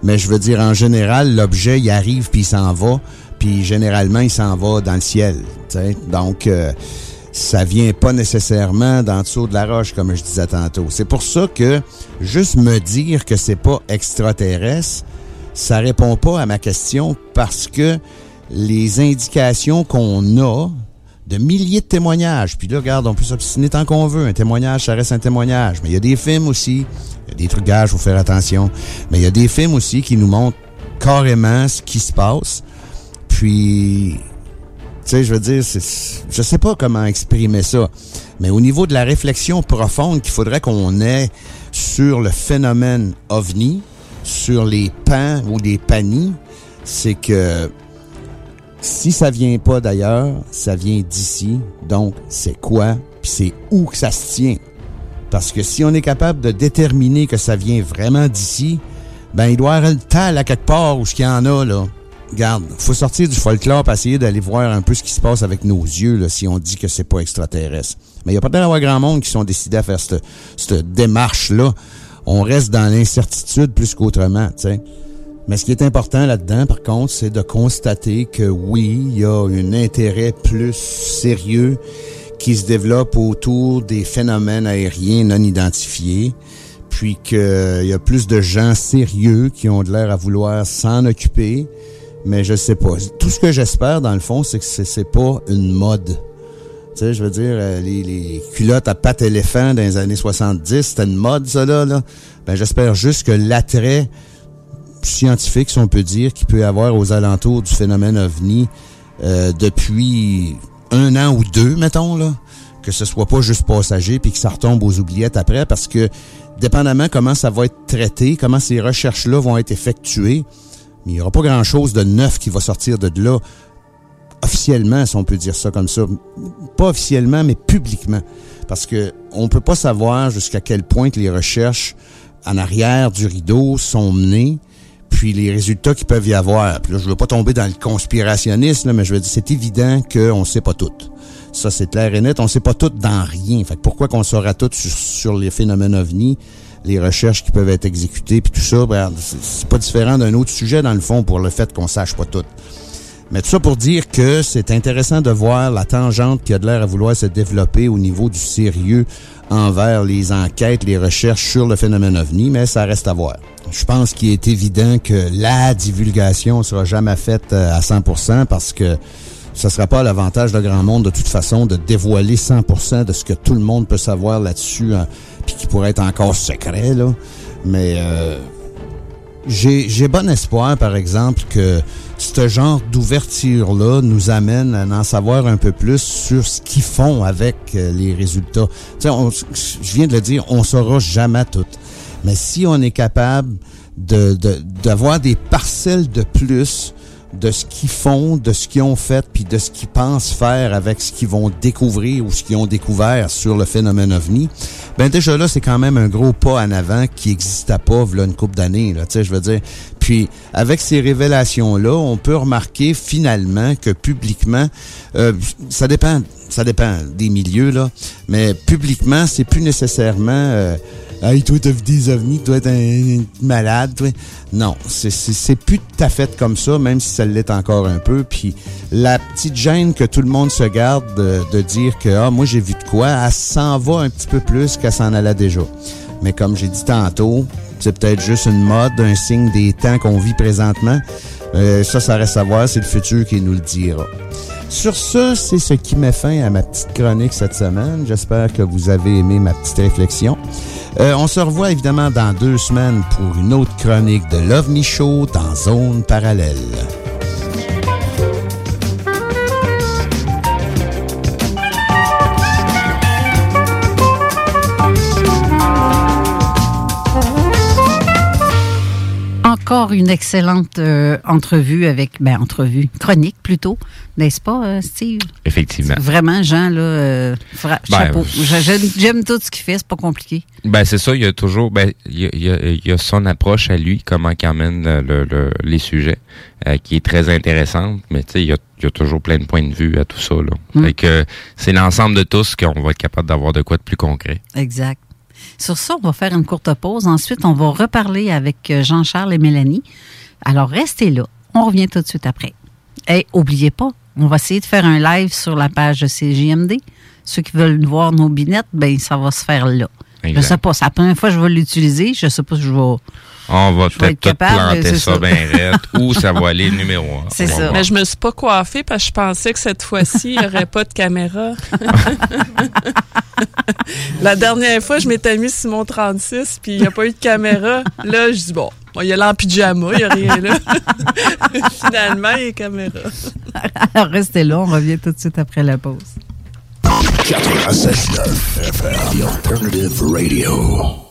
Mais je veux dire, en général, l'objet, il arrive puis il s'en va. Puis généralement, il s'en va dans le ciel. Donc, euh, ça vient pas nécessairement d'en dessous de la roche, comme je disais tantôt. C'est pour ça que juste me dire que c'est pas extraterrestre, ça répond pas à ma question parce que les indications qu'on a de milliers de témoignages, puis là, regarde, on peut s'obstiner tant qu'on veut. Un témoignage, ça reste un témoignage. Mais il y a des films aussi, il y a des trucages, faut faire attention. Mais il y a des films aussi qui nous montrent carrément ce qui se passe. Puis, tu sais, je veux dire, je sais pas comment exprimer ça, mais au niveau de la réflexion profonde qu'il faudrait qu'on ait sur le phénomène ovni, sur les pans ou les panies, c'est que si ça vient pas d'ailleurs, ça vient d'ici. Donc, c'est quoi, puis c'est où que ça se tient? Parce que si on est capable de déterminer que ça vient vraiment d'ici, ben il doit y avoir le tal à quelque part où ce qu'il y en a, là. Regarde, faut sortir du folklore pour essayer d'aller voir un peu ce qui se passe avec nos yeux, si on dit que c'est pas extraterrestre. Mais il y a pas d'avoir grand monde qui sont décidés à faire cette, cette démarche-là. On reste dans l'incertitude plus qu'autrement, tu. Mais ce qui est important là-dedans, par contre, c'est de constater que oui, il y a un intérêt plus sérieux qui se développe autour des phénomènes aériens non identifiés, puis qu'il y a plus de gens sérieux qui ont de l'air à vouloir s'en occuper, mais je sais pas. Tout ce que j'espère, dans le fond, c'est que c'est pas une mode. Tu sais, je veux dire, euh, les, les culottes à pattes éléphant dans les années 70, c'était une mode, ça, là. là. Ben, j'espère juste que l'attrait scientifique, si on peut dire, qu'il peut y avoir aux alentours du phénomène ovni euh, depuis un an ou deux, mettons, là, que ce soit pas juste passager puis que ça retombe aux oubliettes après, parce que dépendamment comment ça va être traité, comment ces recherches-là vont être effectuées, mais il n'y aura pas grand-chose de neuf qui va sortir de là officiellement, si on peut dire ça comme ça. Pas officiellement, mais publiquement. Parce que on peut pas savoir jusqu'à quel point les recherches en arrière du rideau sont menées, puis les résultats qu'il peuvent y avoir. Puis là, je veux pas tomber dans le conspirationnisme, là, mais je veux dire, c'est évident qu'on sait pas tout. Ça, c'est clair et net. On sait pas tout dans rien. Fait que pourquoi qu'on saura tout sur, sur les phénomènes ovnis, les recherches qui peuvent être exécutées, puis tout ça, ben, c'est pas différent d'un autre sujet, dans le fond, pour le fait qu'on sache pas tout. Mais tout ça pour dire que c'est intéressant de voir la tangente qui a de l'air à vouloir se développer au niveau du sérieux envers les enquêtes, les recherches sur le phénomène ovni, mais ça reste à voir. Je pense qu'il est évident que la divulgation sera jamais faite euh, à 100% parce que ça sera pas à l'avantage de grand monde de toute façon de dévoiler 100% de ce que tout le monde peut savoir là-dessus, hein, puis qui pourrait être encore secret là. Mais euh, j'ai bon espoir, par exemple, que ce genre d'ouverture-là nous amène à en savoir un peu plus sur ce qu'ils font avec euh, les résultats. On- je viens de le dire, on saura jamais tout. Mais si on est capable de de- d'avoir des parcelles de plus de ce qu'ils font, de ce qu'ils ont fait, puis de ce qu'ils pensent faire avec ce qu'ils vont découvrir ou ce qu'ils ont découvert sur le phénomène ovni, ben déjà là, c'est quand même un gros pas en avant qui n'existait pas là une couple d'années, là, tu sais, je veux dire. Puis, avec ces révélations-là, on peut remarquer finalement que publiquement, euh, ça dépend, ça dépend des milieux, là, mais publiquement, c'est plus nécessairement... euh, Hey, toi, t'as vu des ovnis, toi, t'es un, un malade, toi. Non, c'est- plus tout à fait comme ça, même si ça l'est encore un peu. Puis la petite gêne que tout le monde se garde de, de dire que, ah, moi, j'ai vu de quoi, elle s'en va un petit peu plus qu'elle s'en allait déjà. Mais comme j'ai dit tantôt, c'est peut-être juste une mode, un signe des temps qu'on vit présentement. Euh, ça, ça reste à voir, c'est le futur qui nous le dira. Sur ce, c'est ce qui met fin à ma petite chronique cette semaine. J'espère que vous avez aimé ma petite réflexion. Euh, on se revoit évidemment dans deux semaines pour une autre chronique de l'OVNI Show dans Zone Parallèle. Encore une excellente euh, entrevue avec, ben entrevue, chronique plutôt, n'est-ce pas, euh, Steve? Effectivement. Vraiment, Jean, là, euh, fra- Ben, chapeau. Je- J'aime tout ce qu'il fait, c'est pas compliqué. Ben c'est ça, il y a toujours ben il y a, il y a- il y a son approche à lui, comment il amène le- le- le- les sujets, euh, qui est très intéressante, mais tu sais, il y a, il y a toujours plein de points de vue à tout ça. Là. Mm. Fait que c'est l'ensemble de tous qu'on va être capable d'avoir de quoi de plus concret. Exact. Sur ça, on va faire une courte pause. Ensuite, on va reparler avec euh, Jean-Charles et Mélanie. Alors, restez là. On revient tout de suite après. Et oubliez pas, on va essayer de faire un live sur la page de CJMD. Ceux qui veulent voir nos binettes, ben ça va se faire là. Exact. Je sais pas, c'est la première fois que je vais l'utiliser. Je sais pas si je vais. On va peut-être être tout planter ça ça. bien raide, ou ça va aller numéro un. C'est ça. voir. Mais je me suis pas coiffée parce que je pensais que cette fois-ci, il n'y aurait pas de caméra. La dernière fois, je m'étais mis sur mon 36 puis il n'y a pas eu de caméra. Là, je dis bon, bon, il y a là en pyjama, il n'y a rien là. Finalement, il y a caméra. Alors, restez là. On revient tout de suite après la pause. 96.9 FM, The Alternative Radio.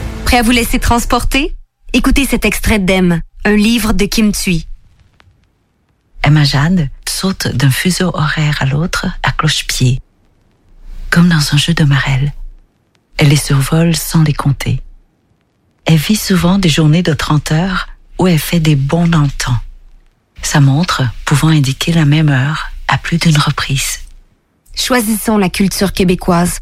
Prêt à vous laisser transporter? Écoutez cet extrait d'Em, un livre de Kim Thuy. Emma Jade saute d'un fuseau horaire à l'autre à cloche-pied, comme dans un jeu de marelle. Elle les survole sans les compter. Elle vit souvent des journées de 30 heures où elle fait des bonds dans le temps. Sa montre pouvant indiquer la même heure à plus d'une reprise. Choisissons la culture québécoise.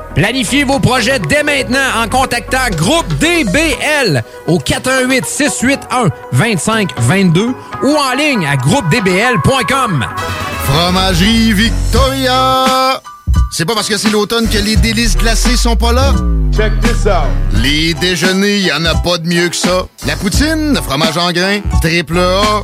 Planifiez vos projets dès maintenant en contactant Groupe DBL au 418 681 2522 ou en ligne à groupedbl.com. Fromagerie Victoria! C'est pas parce que c'est l'automne que les délices glacées sont pas là? Check this out! Les déjeuners, y en a pas de mieux que ça. La poutine, le fromage en grains, triple A.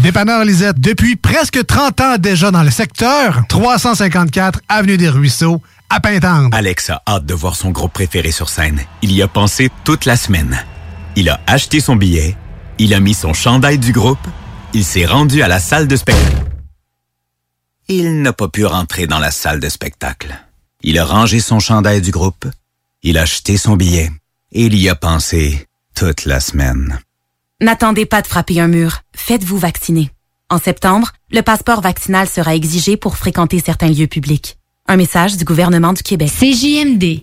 Dépanneur Lisette, depuis presque 30 ans déjà dans le secteur, 354 Avenue des Ruisseaux, à Pintendre. Alex a hâte de voir son groupe préféré sur scène. Il y a pensé toute la semaine. Il a acheté son billet, il a mis son chandail du groupe, il s'est rendu à la salle de spectacle. Il n'a pas pu rentrer dans la salle de spectacle. Il a rangé son chandail du groupe, il a acheté son billet, et il y a pensé toute la semaine. N'attendez pas de frapper un mur. Faites-vous vacciner. En septembre, le passeport vaccinal sera exigé pour fréquenter certains lieux publics. Un message du gouvernement du Québec. CJMD.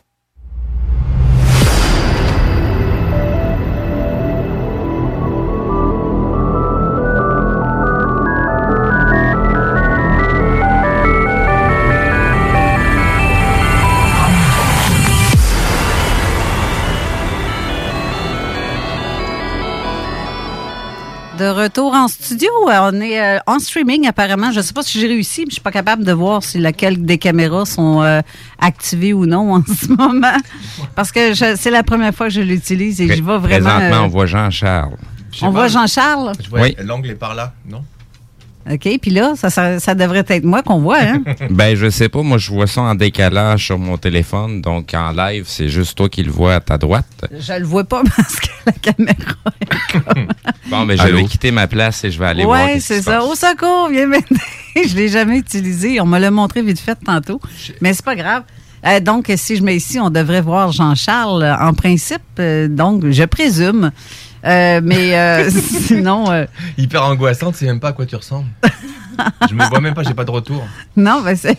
De retour en studio, Euh, on est euh, en streaming apparemment. Je ne sais pas si j'ai réussi, mais je suis pas capable de voir si laquelle des caméras sont euh, activées ou non en ce moment. Parce que je- c'est la première fois que je l'utilise et j'y vais vraiment. Présentement, euh, on voit Jean-Charles. on voit Jean-Charles? Oui. L'angle est par là, non? OK, puis là, ça, ça, ça devrait être moi qu'on voit, hein? Ben, je sais pas. Moi, je vois ça en décalage sur mon téléphone. Donc, en live, c'est juste toi qui le vois à ta droite. je le vois pas parce que la caméra. Bon, ben, je Allô? vais quitter ma place et je vais aller voir. Ouais, qu'est-ce qui c'est ça. Au secours, viens m'aider. je l'ai jamais utilisé. On me l'a montré vite fait tantôt. Mais c'est pas grave. Euh, donc, si je mets ici, on devrait voir Jean-Charles euh, en principe. euh, donc, je présume. Euh, mais euh, sinon, euh, Hyper angoissante, tu sais même pas à quoi tu ressembles. Je me vois même pas, j'ai pas de retour. non, ben c'est.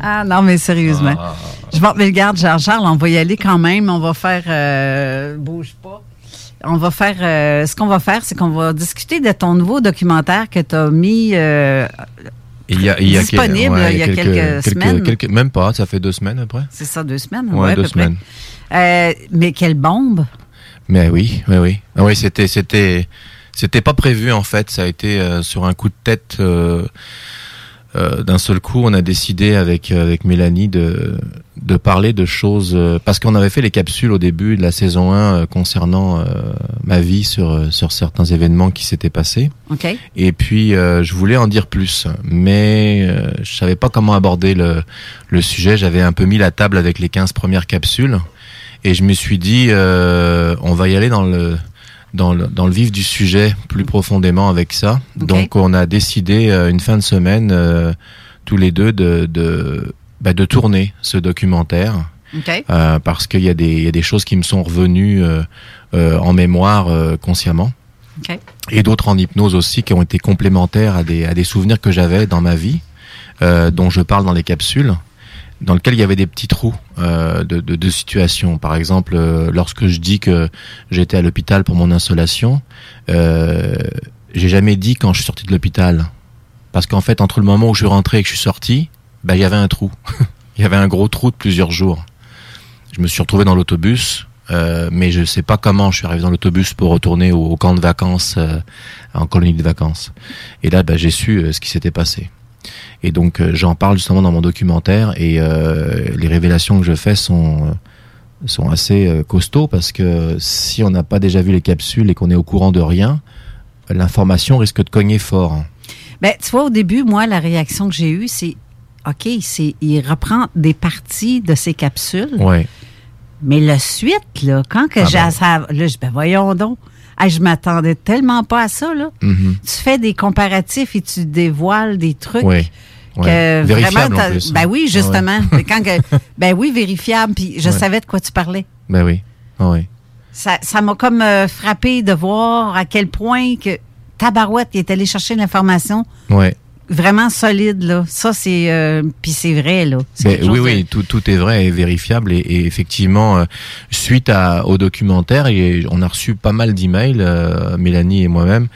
Ah non, mais sérieusement. Ah. Je vais, mais regarde, Jean-Charles, on va y aller quand même. On va faire. euh, bouge pas. On va faire. euh, ce qu'on va faire, c'est qu'on va discuter de ton nouveau documentaire que tu as mis. Il y a, il y a Disponible, il y a quelques semaines. quelques- même pas, ça fait deux semaines après. c'est ça, deux semaines? Ouais, à deux peu près. Euh, mais quelle bombe! Mais oui, oui, oui. Ah oui, c'était, c'était, c'était pas prévu en fait. Ça a été euh, sur un coup de tête. euh, d'un seul coup, on a décidé avec avec Mélanie de de parler de choses parce qu'on avait fait les capsules au début de la saison 1 euh, concernant ma vie sur sur certains événements qui s'étaient passés. OK. Et puis je voulais en dire plus, mais je savais pas comment aborder le, le sujet. J'avais un peu mis la table avec les 15 premières capsules et je me suis dit euh, on va y aller dans le dans le, dans le vif du sujet plus profondément avec ça. Donc on a décidé euh, une fin de semaine euh, tous les deux de de, bah, de tourner ce documentaire. OK. Euh, parce qu'il y, a des- il y a des choses qui me sont revenues euh, euh, en mémoire euh, consciemment OK. et d'autres en hypnose aussi qui ont été complémentaires à des, à des souvenirs que j'avais dans ma vie, euh, dont je parle dans les capsules, dans lesquels il y avait des petits trous euh, de, de, de situations. Par exemple, euh, lorsque je dis que j'étais à l'hôpital pour mon insolation, euh, j'ai jamais dit quand je suis sorti de l'hôpital. Parce qu'en fait, entre le moment où je suis rentré et que je suis sorti, ben, il y avait un trou. il y avait un gros trou de plusieurs jours. Je me suis retrouvé dans l'autobus, euh, mais je sais pas comment je suis arrivé dans l'autobus pour retourner au, au camp de vacances, euh, en colonie de vacances. Et là, bah, j'ai su euh, ce qui s'était passé. Et donc euh, j'en parle justement dans mon documentaire et euh, les révélations que je fais sont euh, sont assez costauds parce que si on n'a pas déjà vu les capsules et qu'on est au courant de rien, l'information risque de cogner fort. Ben, tu vois, au début, moi, la réaction que j'ai eue, c'est OK, c'est il reprend des parties de ses capsules. Ouais. Mais la suite, là, quand que Ah j'ai ben. ça, là, je ben voyons donc. Hey, je m'attendais tellement pas à ça, là. Mhm. Tu fais des comparatifs et tu dévoiles des trucs. Ouais. Que vraiment, en plus. ben oui, justement. Ah ouais. Quand que- ben oui, vérifiable. Puis je Ouais. savais de quoi tu parlais. Ben oui. Ah oui. Ça, ça m'a comme euh, frappé de voir à quel point que Tabarouette il est allé chercher l'information Ouais. Vraiment solide là. Ça c'est euh, puis c'est vrai là. Ben, oui, de- oui, tout, tout est vrai et vérifiable. Et, et effectivement, euh, suite à, au documentaire, et on a reçu pas mal d'emails, euh, Mélanie et moi-même,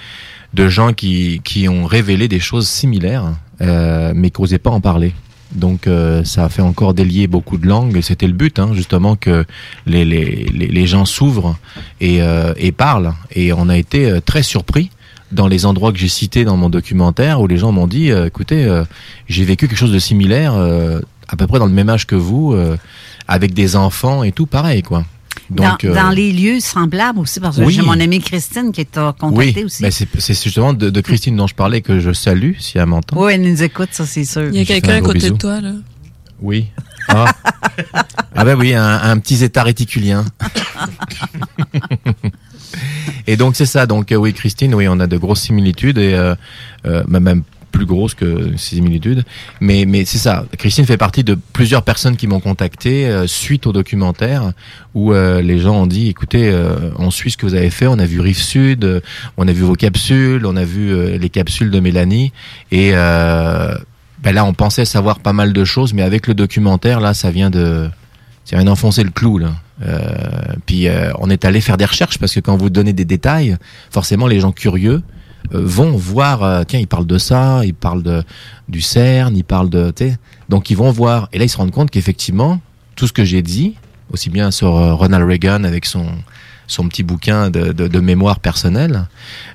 de gens qui, qui ont révélé des choses similaires, euh, mais qui n'osaient pas en parler. Donc euh, ça a fait encore délier beaucoup de langues c'était le but hein, justement que les, les, les, gens s'ouvrent et, euh, et parlent et on a été très surpris dans les endroits que j'ai cités dans mon documentaire où les gens m'ont dit euh, écoutez euh, j'ai vécu quelque chose de similaire euh, à peu près dans le même âge que vous euh, avec des enfants et tout pareil quoi donc dans, euh, dans les lieux semblables aussi parce que oui. j'ai mon amie Christine qui t'a contacté oui aussi. mais c'est c'est justement de, de Christine dont je parlais que je salue si elle m'entend Oui, elle nous écoute, ça c'est sûr. Il y a quelqu'un un à côté bisou. de toi, là. Oui. Ah, ah ben oui, un, un petit état réticulien. et donc c'est ça. Donc euh, oui, Christine, oui, on a de grosses similitudes et euh, euh, bah, même plus grosses que similitudes. Mais mais c'est ça. Christine fait partie de plusieurs personnes qui m'ont contacté euh, suite au documentaire où euh, les gens ont dit écoutez, on suit ce que vous avez fait, on a vu Rive Sud, on a vu vos capsules, on a vu les capsules de Mélanie et ben là, on pensait savoir pas mal de choses, mais avec le documentaire, là, ça vient de, ça vient d'enfoncer le clou, là. Euh, puis euh, on est allé faire des recherches parce que quand vous donnez des détails, forcément, les gens curieux euh, vont voir. tiens, ils parlent de ça, ils parlent de du CERN, ils parlent de, donc ils vont voir. Et là, ils se rendent compte qu'effectivement, tout ce que j'ai dit, aussi bien sur Ronald Reagan avec son son petit bouquin de, de, de mémoire personnelle,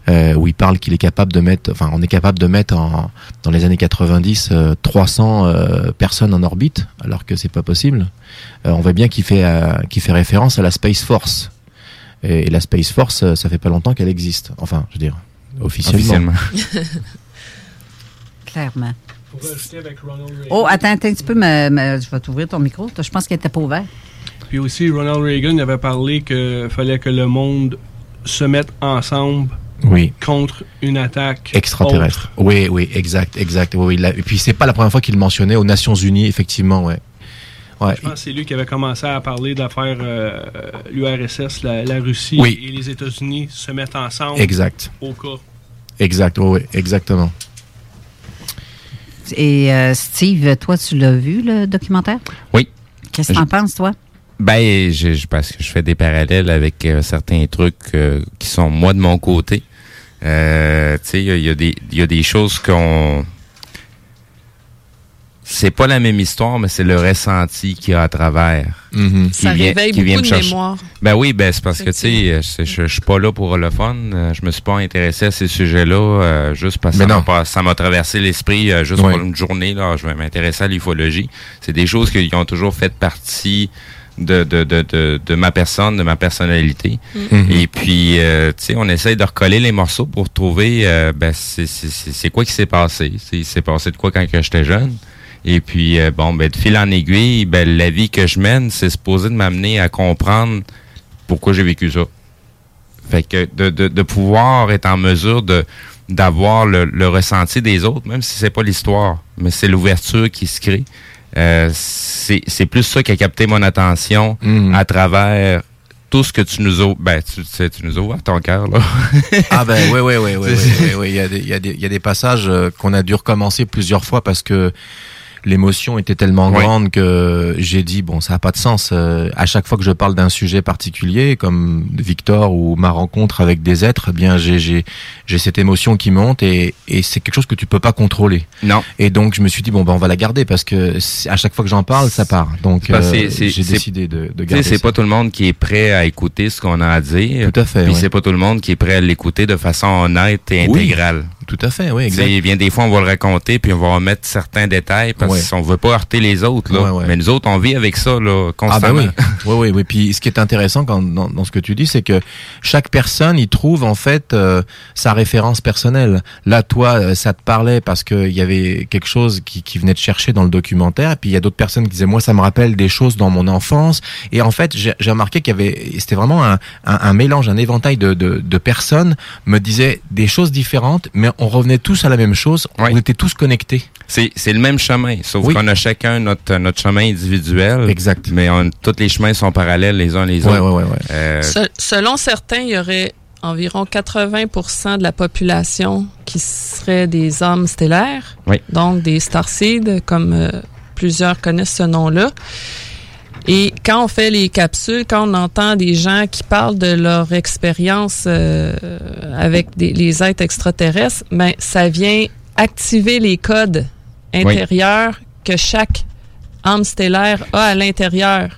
euh, où il parle qu'il est capable de mettre, enfin, on est capable de mettre en, dans les années 90 euh, 300 euh, personnes en orbite, alors que c'est pas possible. Euh, on voit bien qu'il fait, euh, qu'il fait référence à la Space Force. Et, et la Space Force, euh, ça fait pas longtemps qu'elle existe. Enfin, je veux dire, officiellement. Officiellement. Clairement. Pour rajouter avec Ronald Reagan. Oh, attends, attends un petit peu, me- je vais t'ouvrir ton micro. Je pense qu'il était pas ouvert. Puis aussi, Ronald Reagan avait parlé qu'il fallait que le monde se mette ensemble Oui. contre une attaque Extraterrestre. Oui, oui, exact, exact. Oui, oui, là- et puis c'est pas la première fois qu'il le mentionnait aux Nations Unies, effectivement, ouais. Ouais. Je pense que c'est lui qui avait commencé à parler de l'affaire euh, l'URSS, la, la Russie Oui. et les États-Unis se mettent ensemble. Exact. Au cas. Exact, oui, oui, exactement. Et euh, Steve, toi, tu l'as vu, le documentaire? Oui. Qu'est-ce que t'en penses, toi? Ben, je, je- parce que je fais des parallèles avec euh, certains trucs euh, qui sont moi de mon côté. Euh, tu sais, il y a- il y, a des- il y a des choses qu'on... C'est pas la même histoire, mais c'est le ressenti qu'il y a à travers. Mhm. qui Ça vient- réveille qui vient beaucoup me de mémoire. Ben oui, ben c'est parce que tu sais, euh, je, suis pas là pour le fun. Je me suis pas intéressé à ces sujets-là euh, juste parce que Mais ça m'a non. pas- ça m'a traversé l'esprit euh, juste Ouais. pour une journée. Là, je vais m'intéresser à l'ufologie. C'est des choses qui ont toujours fait partie de, de, de, de, de ma personne, de ma personnalité. Mhm. Et puis, euh, tu sais, on essaye de recoller les morceaux pour trouver, euh, ben, c'est- c'est c'est- c'est quoi qui s'est passé? C'est- Il s'est passé de quoi quand que j'étais jeune? Et puis, euh, bon, ben, de fil en aiguille, ben, la vie que je mène, c'est supposé de m'amener à comprendre pourquoi j'ai vécu ça. Fait que de, de, de pouvoir être en mesure de d'avoir le, le ressenti des autres, même si c'est pas l'histoire, mais c'est l'ouverture qui se crée. Euh, c'est c'est plus ça qui a capté mon attention Mhm. à travers tout ce que tu nous as... Ben, tu, tu sais, tu nous ouvert ton cœur, là. Ah ben oui, oui, oui, oui, oui, oui, oui. Il y a des, il y a des, il y a des passages euh, qu'on a dû recommencer plusieurs fois parce que l'émotion était tellement Oui. grande que j'ai dit bon, ça a pas de sens. Euh, à chaque fois que je parle d'un sujet particulier, comme Victor ou ma rencontre avec des êtres, eh bien j'ai j'ai j'ai cette émotion qui monte et et c'est quelque chose que tu peux pas contrôler. Non. Et donc je me suis dit bon ben on va la garder parce que à chaque fois que j'en parle, ça part. Donc euh, j'ai décidé de, de garder. c'est pas tout le monde qui est prêt à écouter ce qu'on a à dire. Tout à fait, Puis ouais. c'est pas tout le monde qui est prêt à l'écouter de façon honnête et Oui. intégrale. Tout à fait, oui, exact. Bien des fois, on va le raconter, puis on va remettre certains détails, parce Ouais. qu'on veut pas heurter les autres, là. Ouais, ouais. Mais nous autres, on vit avec ça, là, Ah constamment. bah oui, oui, oui, oui. Puis ce qui est intéressant quand, dans, dans ce que tu dis, c'est que chaque personne y trouve en fait euh, sa référence personnelle. Là, toi, euh, ça te parlait parce qu'il y avait quelque chose qui, qui venait te chercher dans le documentaire. Puis il y a d'autres personnes qui disaient moi, ça me rappelle des choses dans mon enfance. Et en fait, j'ai j'ai remarqué qu'il y avait, c'était vraiment un, un, un mélange, un éventail de, de, de personnes me disaient des choses différentes, mais on revenait tous à la même chose. On était tous connectés. C'est, c'est le même chemin, sauf Oui. qu'on a chacun notre, notre chemin individuel. Exact. Mais on, tous les chemins sont parallèles les uns les Ouais, autres. ouais, ouais, ouais. Euh, Se- selon certains, il y aurait environ 80% de la population qui serait des hommes stellaires, Oui. donc des starseeds, comme euh, plusieurs connaissent ce nom-là. Et quand on fait les capsules, quand on entend des gens qui parlent de leur expérience euh, avec des, les êtres extraterrestres, ben ça vient activer les codes intérieurs que chaque âme stellaire a à l'intérieur.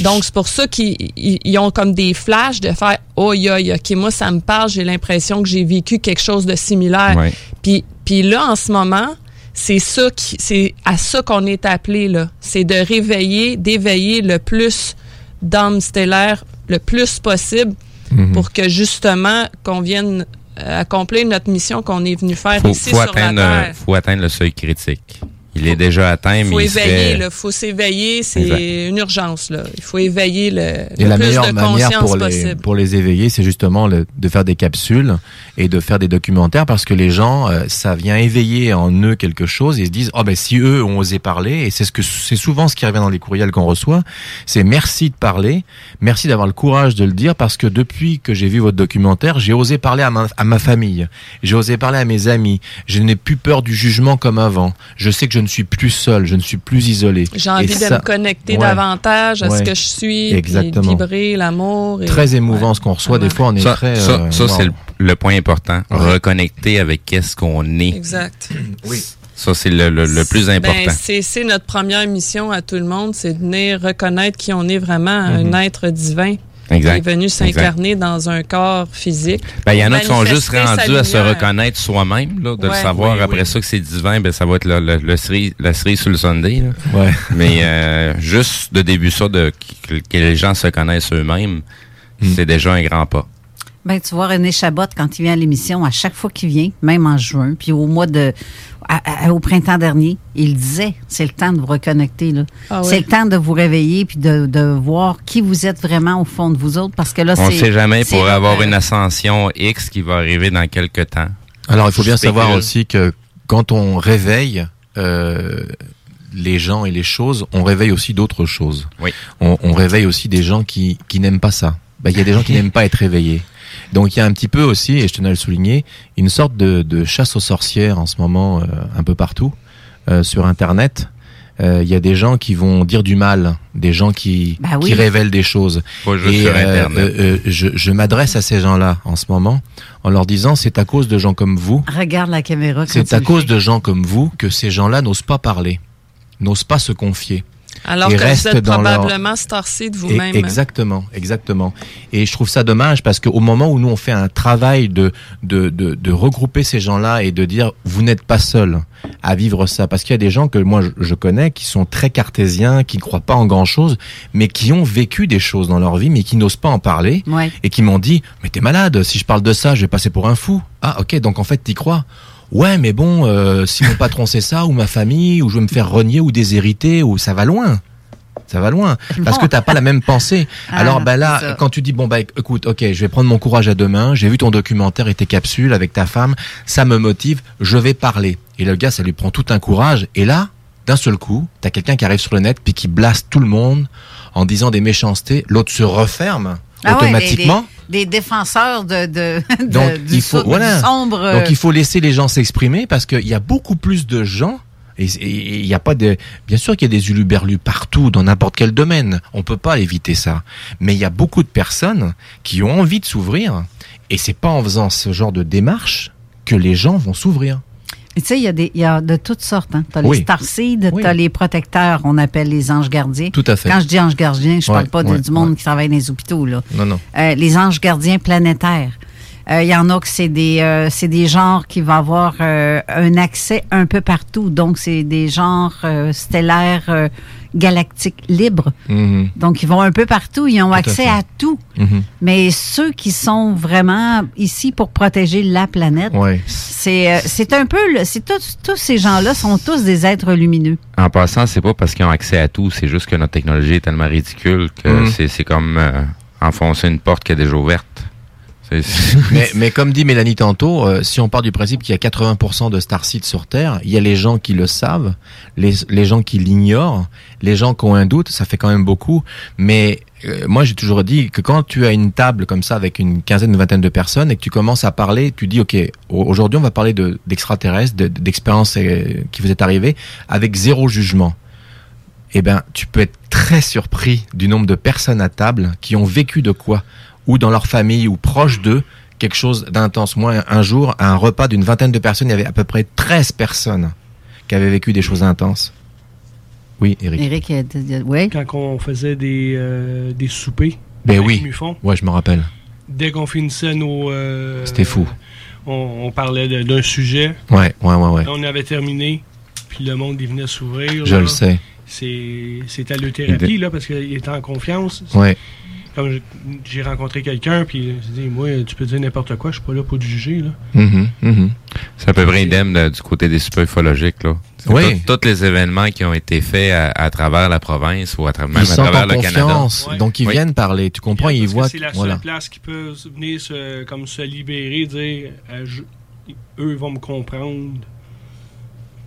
Donc, c'est pour ça qu'ils ils- ils ont comme des flashs de faire Oh, yo, yo, OK, moi, ça me parle, j'ai l'impression que j'ai vécu quelque chose de similaire. Ouais. Puis, puis là, en ce moment, c'est ça qui, c'est à ça qu'on est appelé, là. C'est de réveiller, d'éveiller le plus d'âmes stellaires le plus possible Mhm. pour que justement, qu'on vienne euh, accomplir notre mission qu'on est venu faire faut, ici faut sur atteindre, la euh, Terre. faut atteindre le seuil critique. Il est déjà atteint, faut mais il éveiller, serait- là, faut s'éveiller, c'est une urgence, là. Il faut éveiller le, Et le la plus meilleure de manière conscience pour les, possible. pour les éveiller, c'est justement le- de faire des capsules et de faire des documentaires parce que les gens, euh, ça vient éveiller en eux quelque chose. Et ils se disent, oh ben si eux ont osé parler, et c'est ce que c'est souvent ce qui revient dans les courriels qu'on reçoit, c'est merci de parler, merci d'avoir le courage de le dire parce que depuis que j'ai vu votre documentaire, j'ai osé parler à ma, à ma famille, j'ai osé parler à mes amis, je n'ai plus peur du jugement comme avant, je sais que je ne suis plus seul, je ne suis plus isolé. J'ai envie Et de ça- me connecter Ouais. davantage à ce que je suis, Exactement. vibrer l'amour. et- Très émouvant ce qu'on reçoit. Des fois, on est ça, très. ça, euh, ça, wow. c'est le, le point important. Reconnecter avec qu'est-ce qu'on est. Exact. Oui. Ça, c'est le, le, le plus important. Ben, c'est c'est notre première mission à tout le monde, c'est de venir reconnaître qui on est vraiment, un Mhm. être divin Exact. qui est venu s'incarner dans un corps physique. Ben, il y en a qui sont juste rendus à se reconnaître soi-même, de le Ouais. savoir. Oui, Après oui. ça que c'est divin, ben, ça va être le, le, le cerise, la cerise sur le Sunday. là. Ouais. Mais euh, juste de début ça, de, que, que les gens se connaissent eux-mêmes, Hmm. c'est déjà un grand pas. Ben, tu vois, René Chabot, quand il vient à l'émission, à chaque fois qu'il vient, même en juin, puis au mois de. à- à- au printemps dernier, il disait c'est le temps de vous reconnecter. là. Ah c'est le temps de vous réveiller puis de, de voir qui vous êtes vraiment au fond de vous autres. Parce que là, On ne c'est. sait jamais c'est pour là, avoir euh, une ascension X qui va arriver dans quelques temps. Alors, il faut bien savoir aussi que quand on réveille euh, les gens et les choses, on réveille aussi d'autres choses. Oui. On, on réveille aussi des gens qui, qui n'aiment pas ça. Ben, Il y a des gens qui n'aiment pas être réveillés. Donc il y a un petit peu aussi, et je tenais à le souligner, une sorte de, de chasse aux sorcières en ce moment euh, un peu partout euh, sur Internet. Euh, Il y a des gens qui vont dire du mal, des gens qui, Bah oui. qui révèlent des choses. Et euh, euh, euh, je, je m'adresse à ces gens-là en ce moment en leur disant c'est à cause de gens comme vous Regarde la caméra. c'est à cause de gens comme vous que ces gens-là n'osent pas parler, n'osent pas se confier. Alors Et que vous restent êtes dans leur- probablement starseed Et- vous-même. Exactement, exactement. Et je trouve ça dommage parce qu'au moment où nous on fait un travail de de, de, de regrouper ces gens-là et de dire vous n'êtes pas seuls à vivre ça, parce qu'il y a des gens que moi je, je connais qui sont très cartésiens, qui ne croient pas en grand-chose, mais qui ont vécu des choses dans leur vie, mais qui n'osent pas en parler Ouais. et qui m'ont dit mais t'es malade, si je parle de ça, je vais passer pour un fou. Ah ok, donc en fait t'y crois. Ouais, mais bon, euh, si mon patron sait ça, ou ma famille, ou je vais me faire renier ou déshériter, ou ça va loin. Ça va loin. Parce que t'as pas la même pensée. Ah, Alors, bah là, ça. quand tu dis, bon, bah, écoute, ok, je vais prendre mon courage à deux mains, j'ai vu ton documentaire et tes capsules avec ta femme, ça me motive, je vais parler. Et le gars, ça lui prend tout un courage. Et là, d'un seul coup, t'as quelqu'un qui arrive sur le net, puis qui blaste tout le monde en disant des méchancetés, l'autre se referme Ah ouais, automatiquement. défenseurs de, de, de- Donc du, il faut so- voilà. du sombre. euh, Donc il faut laisser les gens s'exprimer parce qu'il y a beaucoup plus de gens. Et il y a pas de, bien sûr qu'il y a des uluberlus partout dans n'importe quel domaine. On peut pas éviter ça. Mais il y a beaucoup de personnes qui ont envie de s'ouvrir. Et c'est pas en faisant ce genre de démarche que les gens vont s'ouvrir. Tu sais, il y, a des- il y a de toutes sortes. Hein. Tu as Oui. les starseeds, tu as les protecteurs, on appelle les anges gardiens. Tout à fait. Quand je dis anges gardiens, je Ouais, parle pas de- du monde qui travaille dans les hôpitaux. Là. Non, non. Euh, les anges gardiens planétaires. Euh, Il y en a que c'est des, euh, c'est des genres qui vont avoir euh, un accès un peu partout. Donc, c'est des genres euh, stellaires galactiques libres. Mhm. Donc, ils vont un peu partout. Ils ont Tout accès à, tout. Mhm. Mais ceux qui sont vraiment ici pour protéger la planète, Ouais. c'est, euh, c'est un peu... tous, tous ces gens-là sont tous des êtres lumineux. En passant, c'est pas parce qu'ils ont accès à tout, c'est juste que notre technologie est tellement ridicule que Mhm. c'est c'est comme euh, enfoncer une porte qui est déjà ouverte. Mais, comme dit Mélanie tantôt, euh, si on part du principe qu'il y a 80% de starsites sur Terre, il y a les gens qui le savent, les, les gens qui l'ignorent, les gens qui ont un doute, ça fait quand même beaucoup. Mais euh, moi, j'ai toujours dit que quand tu as une table comme ça avec une quinzaine, une vingtaine de personnes et que tu commences à parler, tu dis, OK, au- aujourd'hui, on va parler de- d'extraterrestres, de, d'expériences euh, qui vous est arrivée avec zéro jugement. Eh ben, tu peux être très surpris du nombre de personnes à table qui ont vécu de quoi ou dans leur famille ou proche d'eux quelque chose d'intense. Moi, un- jour, à un repas d'une vingtaine de personnes, il y avait à peu près 13 personnes qui avaient vécu des choses intenses. Oui, Eric. Eric, ouais. Quand on faisait des, euh, des soupers. Ben avec oui. Mufon, Ouais, je me rappelle. dès qu'on finissait nos. euh, C'était fou. On, on parlait d'un sujet. Ouais, ouais, ouais, ouais. Là, on avait terminé, puis le monde, il venait s'ouvrir. Je là. le sais. C'est c'est à l'euthérapie, là, parce qu'il était en confiance. Ouais. Comme j'ai rencontré quelqu'un, puis j'ai dit, moi, tu peux dire n'importe quoi, je suis pas là pour te juger, là. Mhm, mhm. C'est à peu près idem de- du côté des super ufologiques. Là. Oui. Tous les événements qui ont été faits à, à travers la province ou à, tra- même Ils à sont travers en le Canada. confiance, donc ils Oui. viennent parler. Tu comprends, ils voient. c'est la seule Voilà. place qui peut se- venir se, comme se libérer, dire, euh, je- eux vont me comprendre,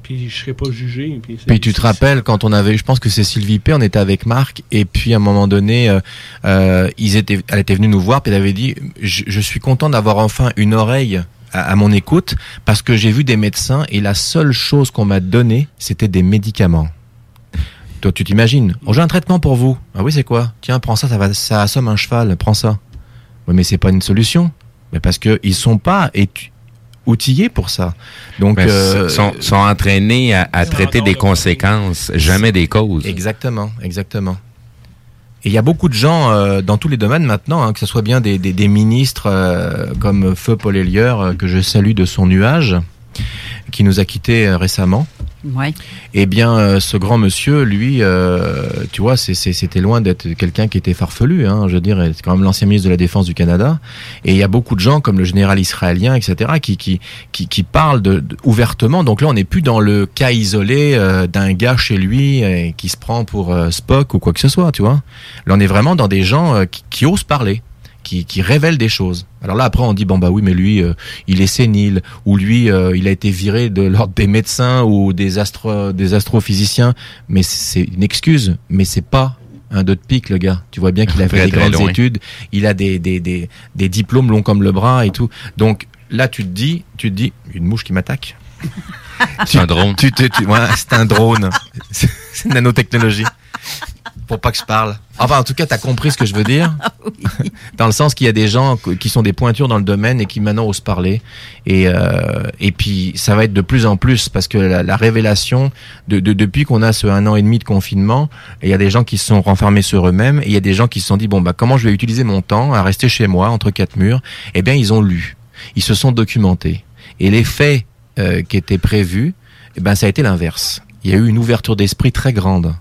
puis je serai pas jugé. Puis, tu te rappelles quand on avait, je pense que c'est Sylvie P, on était avec Marc, et puis à un moment donné, euh, euh, ils étaient, elle était venue nous voir, puis elle avait dit, je, je suis content d'avoir enfin une oreille à, à mon écoute, parce que j'ai vu des médecins, et la seule chose qu'on m'a donnée, c'était des médicaments. Toi, tu t'imagines, oh, j'ai un traitement pour vous. Ah oui, c'est quoi? Tiens, prends ça, ça va, ça assomme un cheval, prends ça. Oui, mais c'est pas une solution. Mais parce que ils sont pas étu- outillés pour ça. Donc, Mais euh, sont, sont entraînés à, à traiter des conséquences, jamais des causes. Exactement, exactement. Et il y a beaucoup de gens euh, dans tous les domaines maintenant, hein, que ce soit bien des, des, des ministres euh, comme Feu Paul Élieur, euh, que je salue de son nuage, qui nous a quittés euh, récemment. Ouais. Eh bien, euh, ce grand monsieur, lui, euh, tu vois, c'était loin d'être quelqu'un qui était farfelu. Hein, je veux dire, c'est quand même l'ancien ministre de la Défense du Canada. Et il y a beaucoup de gens, comme le général israélien, etc., qui parlent ouvertement. Donc là, on n'est plus dans le cas isolé euh, d'un gars chez lui qui se prend pour Spock ou quoi que ce soit, tu vois. Là, on est vraiment dans des gens qui osent parler. Qui, qui révèlent des choses. Alors là, après, on dit bon bah oui, mais lui, euh, il est sénile, ou lui, euh, il a été viré de l'ordre des médecins ou des astro, des astrophysiciens. Mais c'est une excuse, mais c'est pas un deux de pique, le gars. Tu vois bien qu'il a fait des grandes études, il a des, des, des, des diplômes longs comme le bras et tout. Donc là, tu te dis, tu te dis, une mouche qui m'attaque. C'est un drone. Tu, tu- ouais, c'est un drone. C'est c'est une nanotechnologie. Pour pas que je parle. Enfin, en tout cas, t'as compris ce que je veux dire. Dans le sens qu'il y a des gens qui sont des pointures dans le domaine et qui maintenant osent parler. Et, euh, et puis, ça va être de plus en plus parce que la, la révélation, de, de- depuis qu'on a ce un an et demi de confinement, il y a des gens qui se sont renfermés sur eux-mêmes et il y a des gens qui se sont dit, bon, bah, comment je vais utiliser mon temps à rester chez moi, entre quatre murs? Eh bien, ils ont lu. Ils se sont documentés. Et les faits euh, qui étaient prévus, eh ben, ça a été l'inverse. Il y a eu une ouverture d'esprit très grande.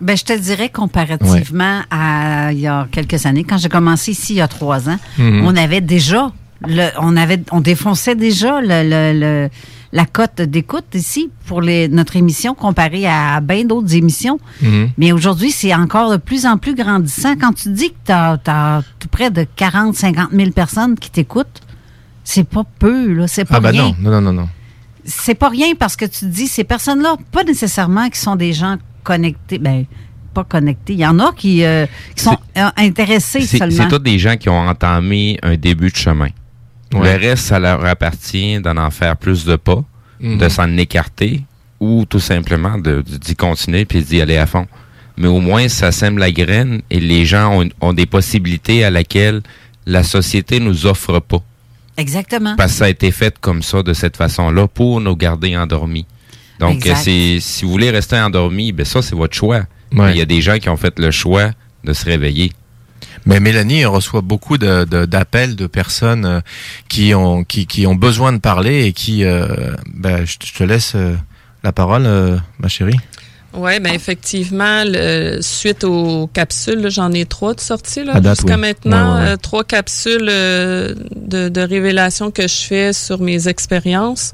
Ben, je te dirais comparativement à il y a quelques années, quand j'ai commencé ici il y a trois ans, Mhm. on avait déjà, le, on avait, on défonçait déjà le, le- le- la cote d'écoute ici pour les, notre émission comparée à bien d'autres émissions. Mhm. Mais aujourd'hui, c'est encore de plus en plus grandissant. Quand tu dis que tu as, tout près de 40, 50 000 personnes qui t'écoutent, c'est pas peu, là. C'est pas Ah bah rien. non, non, non, non, non. C'est pas rien parce que tu te dis, ces personnes-là, pas nécessairement qui sont des gens connectés, ben, pas connectés. Il y en a qui, euh, qui sont euh, intéressés C'est seulement. c'est tous des gens qui ont entamé un début de chemin. Ouais. Le reste, ça leur appartient d'en en faire plus de pas, Mhm. de s'en écarter ou tout simplement de- de- d'y continuer puis d'y aller à fond. Mais au moins, ça sème la graine et les gens ont, ont des possibilités à laquelle la société nous offre pas. Exactement. Parce que ça a été fait comme ça, de cette façon-là, pour nous garder endormis. Donc, euh, c'est si vous voulez rester endormi, ben ça, c'est votre choix. Ouais. Il y a des gens qui ont fait le choix de se réveiller. Mais Mélanie reçoit beaucoup de- de- d'appels de, personnes euh, qui ont qui, qui ont besoin de parler et qui. euh, ben, je, te- laisse la parole, ma chérie. Oui, ben effectivement, le- suite aux capsules, j'en ai trois de sorties jusqu'à oui. maintenant. Ouais, ouais, ouais. trois capsules de, de révélations que je fais sur mes expériences.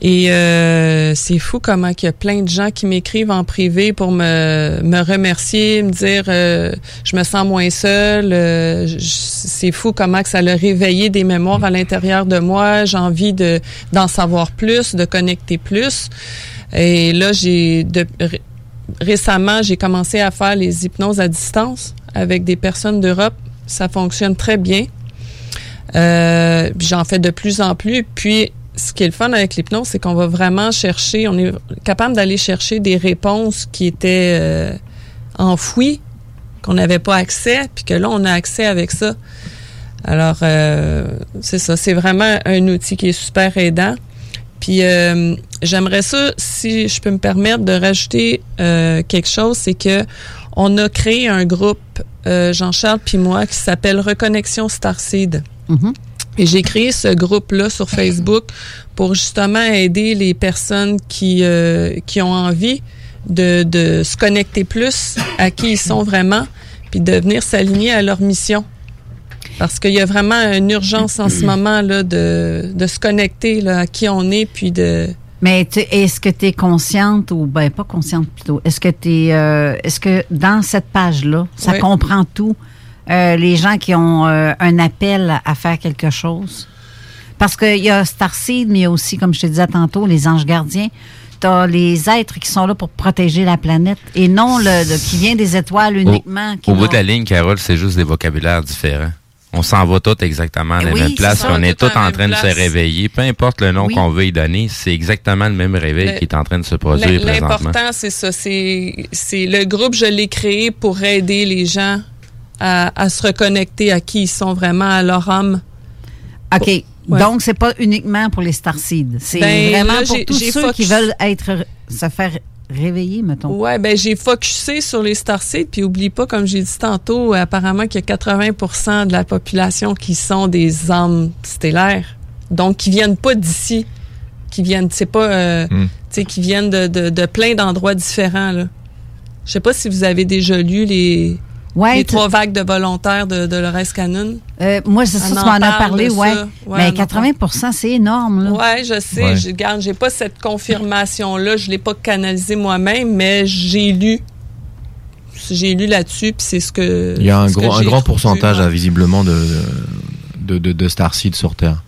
Et euh, c'est fou comment il y a plein de gens qui m'écrivent en privé pour me, me remercier, me dire euh, je me sens moins seule. euh, c'est fou comment que ça a réveillé des mémoires à l'intérieur de moi. J'ai envie de d'en savoir plus, de connecter plus. Et là, j'ai de- ré- récemment, j'ai commencé à faire les hypnoses à distance avec des personnes d'Europe. Ça fonctionne très bien. Euh, J'en fais de plus en plus. Puis, ce qui est le fun avec l'hypnose, c'est qu'on va vraiment chercher, on est capable d'aller chercher des réponses qui étaient euh, enfouies, qu'on n'avait pas accès, puis que là, on a accès avec ça. Alors, euh, c'est ça, c'est vraiment un outil qui est super aidant. Puis, euh, j'aimerais ça, si je peux me permettre de rajouter quelque chose, c'est que on a créé un groupe, Jean-Charles puis moi, qui s'appelle Reconnexion Starseed. Et j'ai créé ce groupe-là sur Facebook pour justement aider les personnes qui, euh, qui ont envie de, de se connecter plus à qui ils sont vraiment, puis de venir s'aligner à leur mission. Parce qu'il y a vraiment une urgence en ce moment là de, de se connecter là, à qui on est, puis de... Mais est-ce que tu es consciente ou ben pas consciente plutôt Est-ce que tu est-ce que dans cette page là, ça Oui. comprend tout? Euh, les gens qui ont euh, un appel à faire quelque chose Parce qu'il y a Starseed mais il y a aussi comme je te disais tantôt les anges gardiens. Tu as les êtres qui sont là pour protéger la planète et non le, le- qui vient des étoiles uniquement qui Au bout de la ligne, Carole, c'est juste des vocabulaires différents. On s'en va tous exactement à la Oui, même place. ça, On est tous en train de se réveiller. Peu importe le nom Oui. qu'on veut y donner, c'est exactement le même réveil Le- qui est en train de se produire présentement. L'important, c'est ça. C'est le groupe, je l'ai créé pour aider les gens à, à se reconnecter à qui ils sont vraiment, à leur âme. OK. Ouais. Donc, c'est pas uniquement pour les Starseed. C'est Ben, vraiment là, pour tous ceux qui veulent être se faire réveiller, mettons. Ouais, ben j'ai focusé sur les Starseed, puis oublie pas, comme j'ai dit tantôt, apparemment qu'il y a 80% de la population qui sont des âmes stellaires, donc qui viennent pas d'ici, qui viennent, c'est pas, euh, tu sais, qui viennent de, de, de plein d'endroits différents là. Je sais pas si vous avez déjà lu les Ouais, les trois vagues de volontaires de Dolores Cannon. Euh, moi, c'est ça, On tu en m'en as parlé, de ouais. Mais en 80 c'est énorme, là. Ouais, je sais. Ouais. Je garde, j'ai pas cette confirmation-là. Je l'ai pas canalisé moi-même, mais j'ai lu. J'ai lu là-dessus, puis c'est ce que. Il y a un, gros, grand pourcentage, hein, visiblement, de, de, de, de Starseed sur Terre.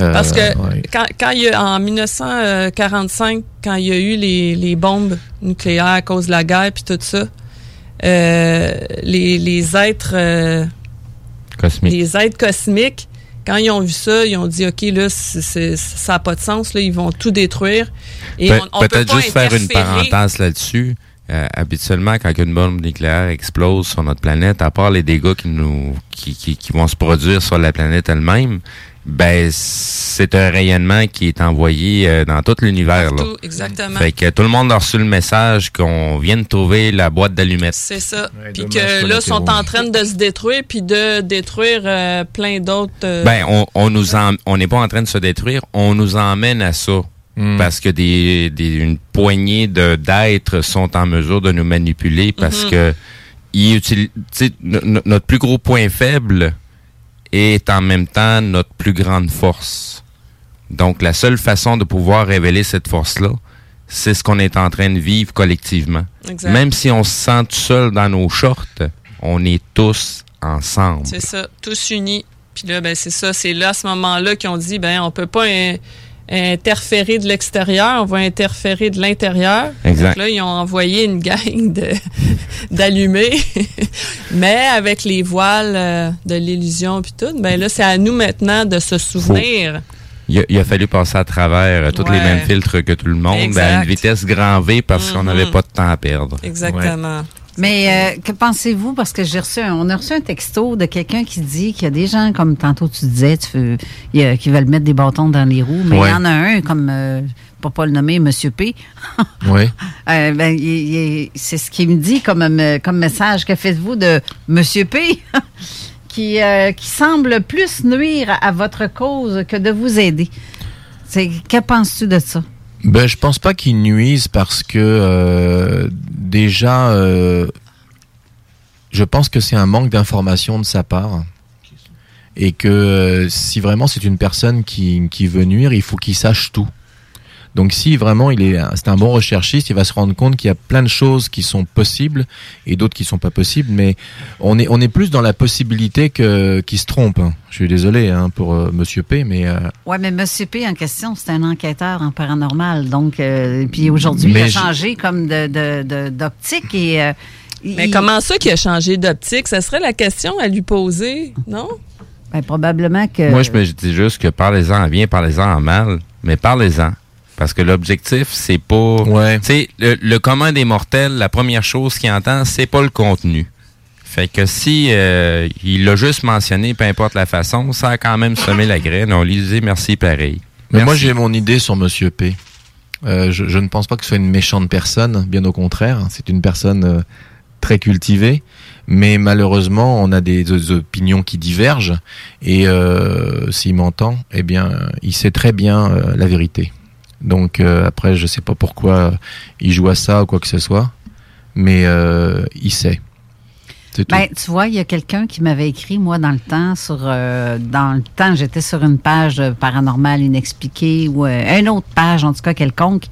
Euh, Parce que ouais. quand, quand il y a, en 1945, quand il y a eu les, les bombes nucléaires à cause de la guerre puis tout ça, euh, les, les êtres euh, Cosmique. les êtres cosmiques, quand ils ont vu ça, ils ont dit OK là, ça n'a pas de sens là, ils vont tout détruire. Et Pe- on, on peut Peut-être juste faire une parenthèse là-dessus. Euh, habituellement, quand une bombe nucléaire explose sur notre planète, à part les dégâts qui nous qui, qui, qui vont se produire sur la planète elle-même, ben c'est un rayonnement qui est envoyé euh, dans tout l'univers. là. Exactement. Fait que tout le monde a reçu le message qu'on vient de trouver la boîte d'allumettes. C'est ça. puis dommage que là, sont en train de se détruire, puis de détruire euh, plein d'autres. euh, Ben, on, on nous en- on n'est pas en train de se détruire, on nous emmène à ça. Parce que des, des- une poignée de d'êtres sont en mesure de nous manipuler parce Mhm. que ils utilisent, notre plus gros point faible est en même temps notre plus grande force. Donc, la seule façon de pouvoir révéler cette force-là, c'est ce qu'on est en train de vivre collectivement. Exact. Même si on se sent tout seul dans nos shorts, on est tous ensemble. C'est ça, tous unis. Puis là, ben c'est ça, c'est là à ce moment-là qu'ils ont dit, ben on peut pas interférer de l'extérieur, on va interférer de l'intérieur. Exact. Donc Là, ils ont envoyé une gang de d'allumés, mais avec les voiles euh, de l'illusion puis tout. Ben là, c'est à nous maintenant de se souvenir. Il a, il a fallu passer à travers euh, tous les mêmes filtres que tout le monde à une vitesse grand V parce qu'on Mhm. n'avait pas de temps à perdre. Exactement. Mais euh, que pensez-vous? Parce que j'ai reçu un, on a reçu un texto de quelqu'un qui dit qu'il y a des gens, comme tantôt tu disais, tu veux, il y a- qui veulent mettre des bâtons dans les roues, mais il Ouais. y en a un comme euh, pour pas le nommer, Monsieur P. Oui. Euh, ben, c'est ce qu'il me dit comme, euh, comme message. Que faites-vous de Monsieur P? Qui, euh, qui semble plus nuire à votre cause que de vous aider? C'est, que penses-tu de ça? Ben, je pense pas qu'ils nuisent parce que euh, déjà, euh, je pense que c'est un manque d'information de sa part. Et que euh, si vraiment c'est une personne qui, qui veut nuire, il faut qu'il sache tout. Donc si vraiment il est, c'est un bon recherchiste, il va se rendre compte qu'il y a plein de choses qui sont possibles et d'autres qui sont pas possibles. Mais on est, on est plus dans la possibilité que qu'il se trompe. hein. Je suis désolé hein, pour euh, Monsieur P, mais euh, Oui, mais Monsieur P en question, c'est un enquêteur en paranormal. Donc, euh, puis aujourd'hui, il a je- changé comme de, de- de- d'optique et. euh, Mais il- comment ça qu'il a changé d'optique? Ça serait la question à lui poser, non? Ben, probablement que. Moi, je me dis juste que parlez-en en bien, parlez-en en mal, mais parlez-en. Parce que l'objectif, c'est pas. Tu sais, le, le commun des mortels, la première chose qu'il entend, c'est pas le contenu. Fait que si euh, il l'a juste mentionné, peu importe la façon, ça a quand même semé la graine. On lui disait merci pareil. Mais moi, j'ai mon idée sur Monsieur P. Euh, je, je ne pense pas que ce soit une méchante personne, bien au contraire. C'est une personne euh, très cultivée. Mais malheureusement, on a des, des opinions qui divergent. Et euh, s'il m'entend, eh bien, il sait très bien la vérité. Donc euh, après, je sais pas pourquoi il joue à ça ou quoi que ce soit. Mais euh, il sait. Ben, tu vois, il y a quelqu'un qui m'avait écrit, moi, dans le temps, sur euh, dans le temps, j'étais sur une page de paranormal inexpliqué ou euh, une autre page, en tout cas quelconque.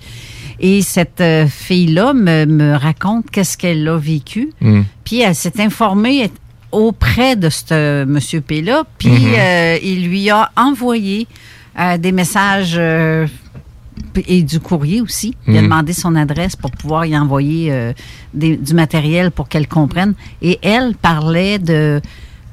Et cette euh, fille-là me, me raconte qu'est-ce qu'elle a vécu. Mm. Puis elle s'est informée auprès de ce monsieur P-là. Puis Mhm. euh, il lui a envoyé euh, des messages euh, et du courrier aussi. Il a Mhm. demandé son adresse pour pouvoir y envoyer euh, des- du matériel pour qu'elle comprenne. Et elle parlait de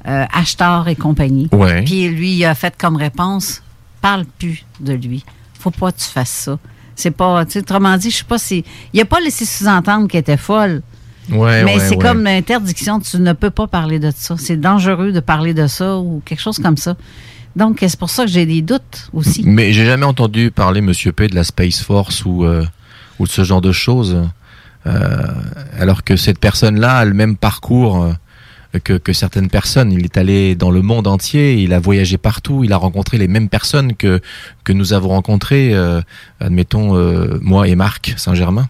euh, Ashtar et compagnie. Ouais. Puis lui il a fait comme réponse parle plus de lui. Faut pas que tu fasses ça. C'est pas, tu sais, autrement dit, je sais pas si. Il a pas laissé sous-entendre qu'elle était folle. Ouais, mais ouais, c'est ouais. comme l'interdiction, tu ne peux pas parler de ça. C'est dangereux de parler de ça ou quelque chose comme ça. Donc, c'est pour ça que j'ai des doutes aussi? Mais j'ai jamais entendu parler, Monsieur P, de la Space Force ou, euh, ou de ce genre de choses. Euh, alors que cette personne-là a le même parcours euh, que, que certaines personnes. Il est allé dans le monde entier, il a voyagé partout, il a rencontré les mêmes personnes que, que nous avons rencontrées, euh, admettons, euh, moi et Marc Saint-Germain.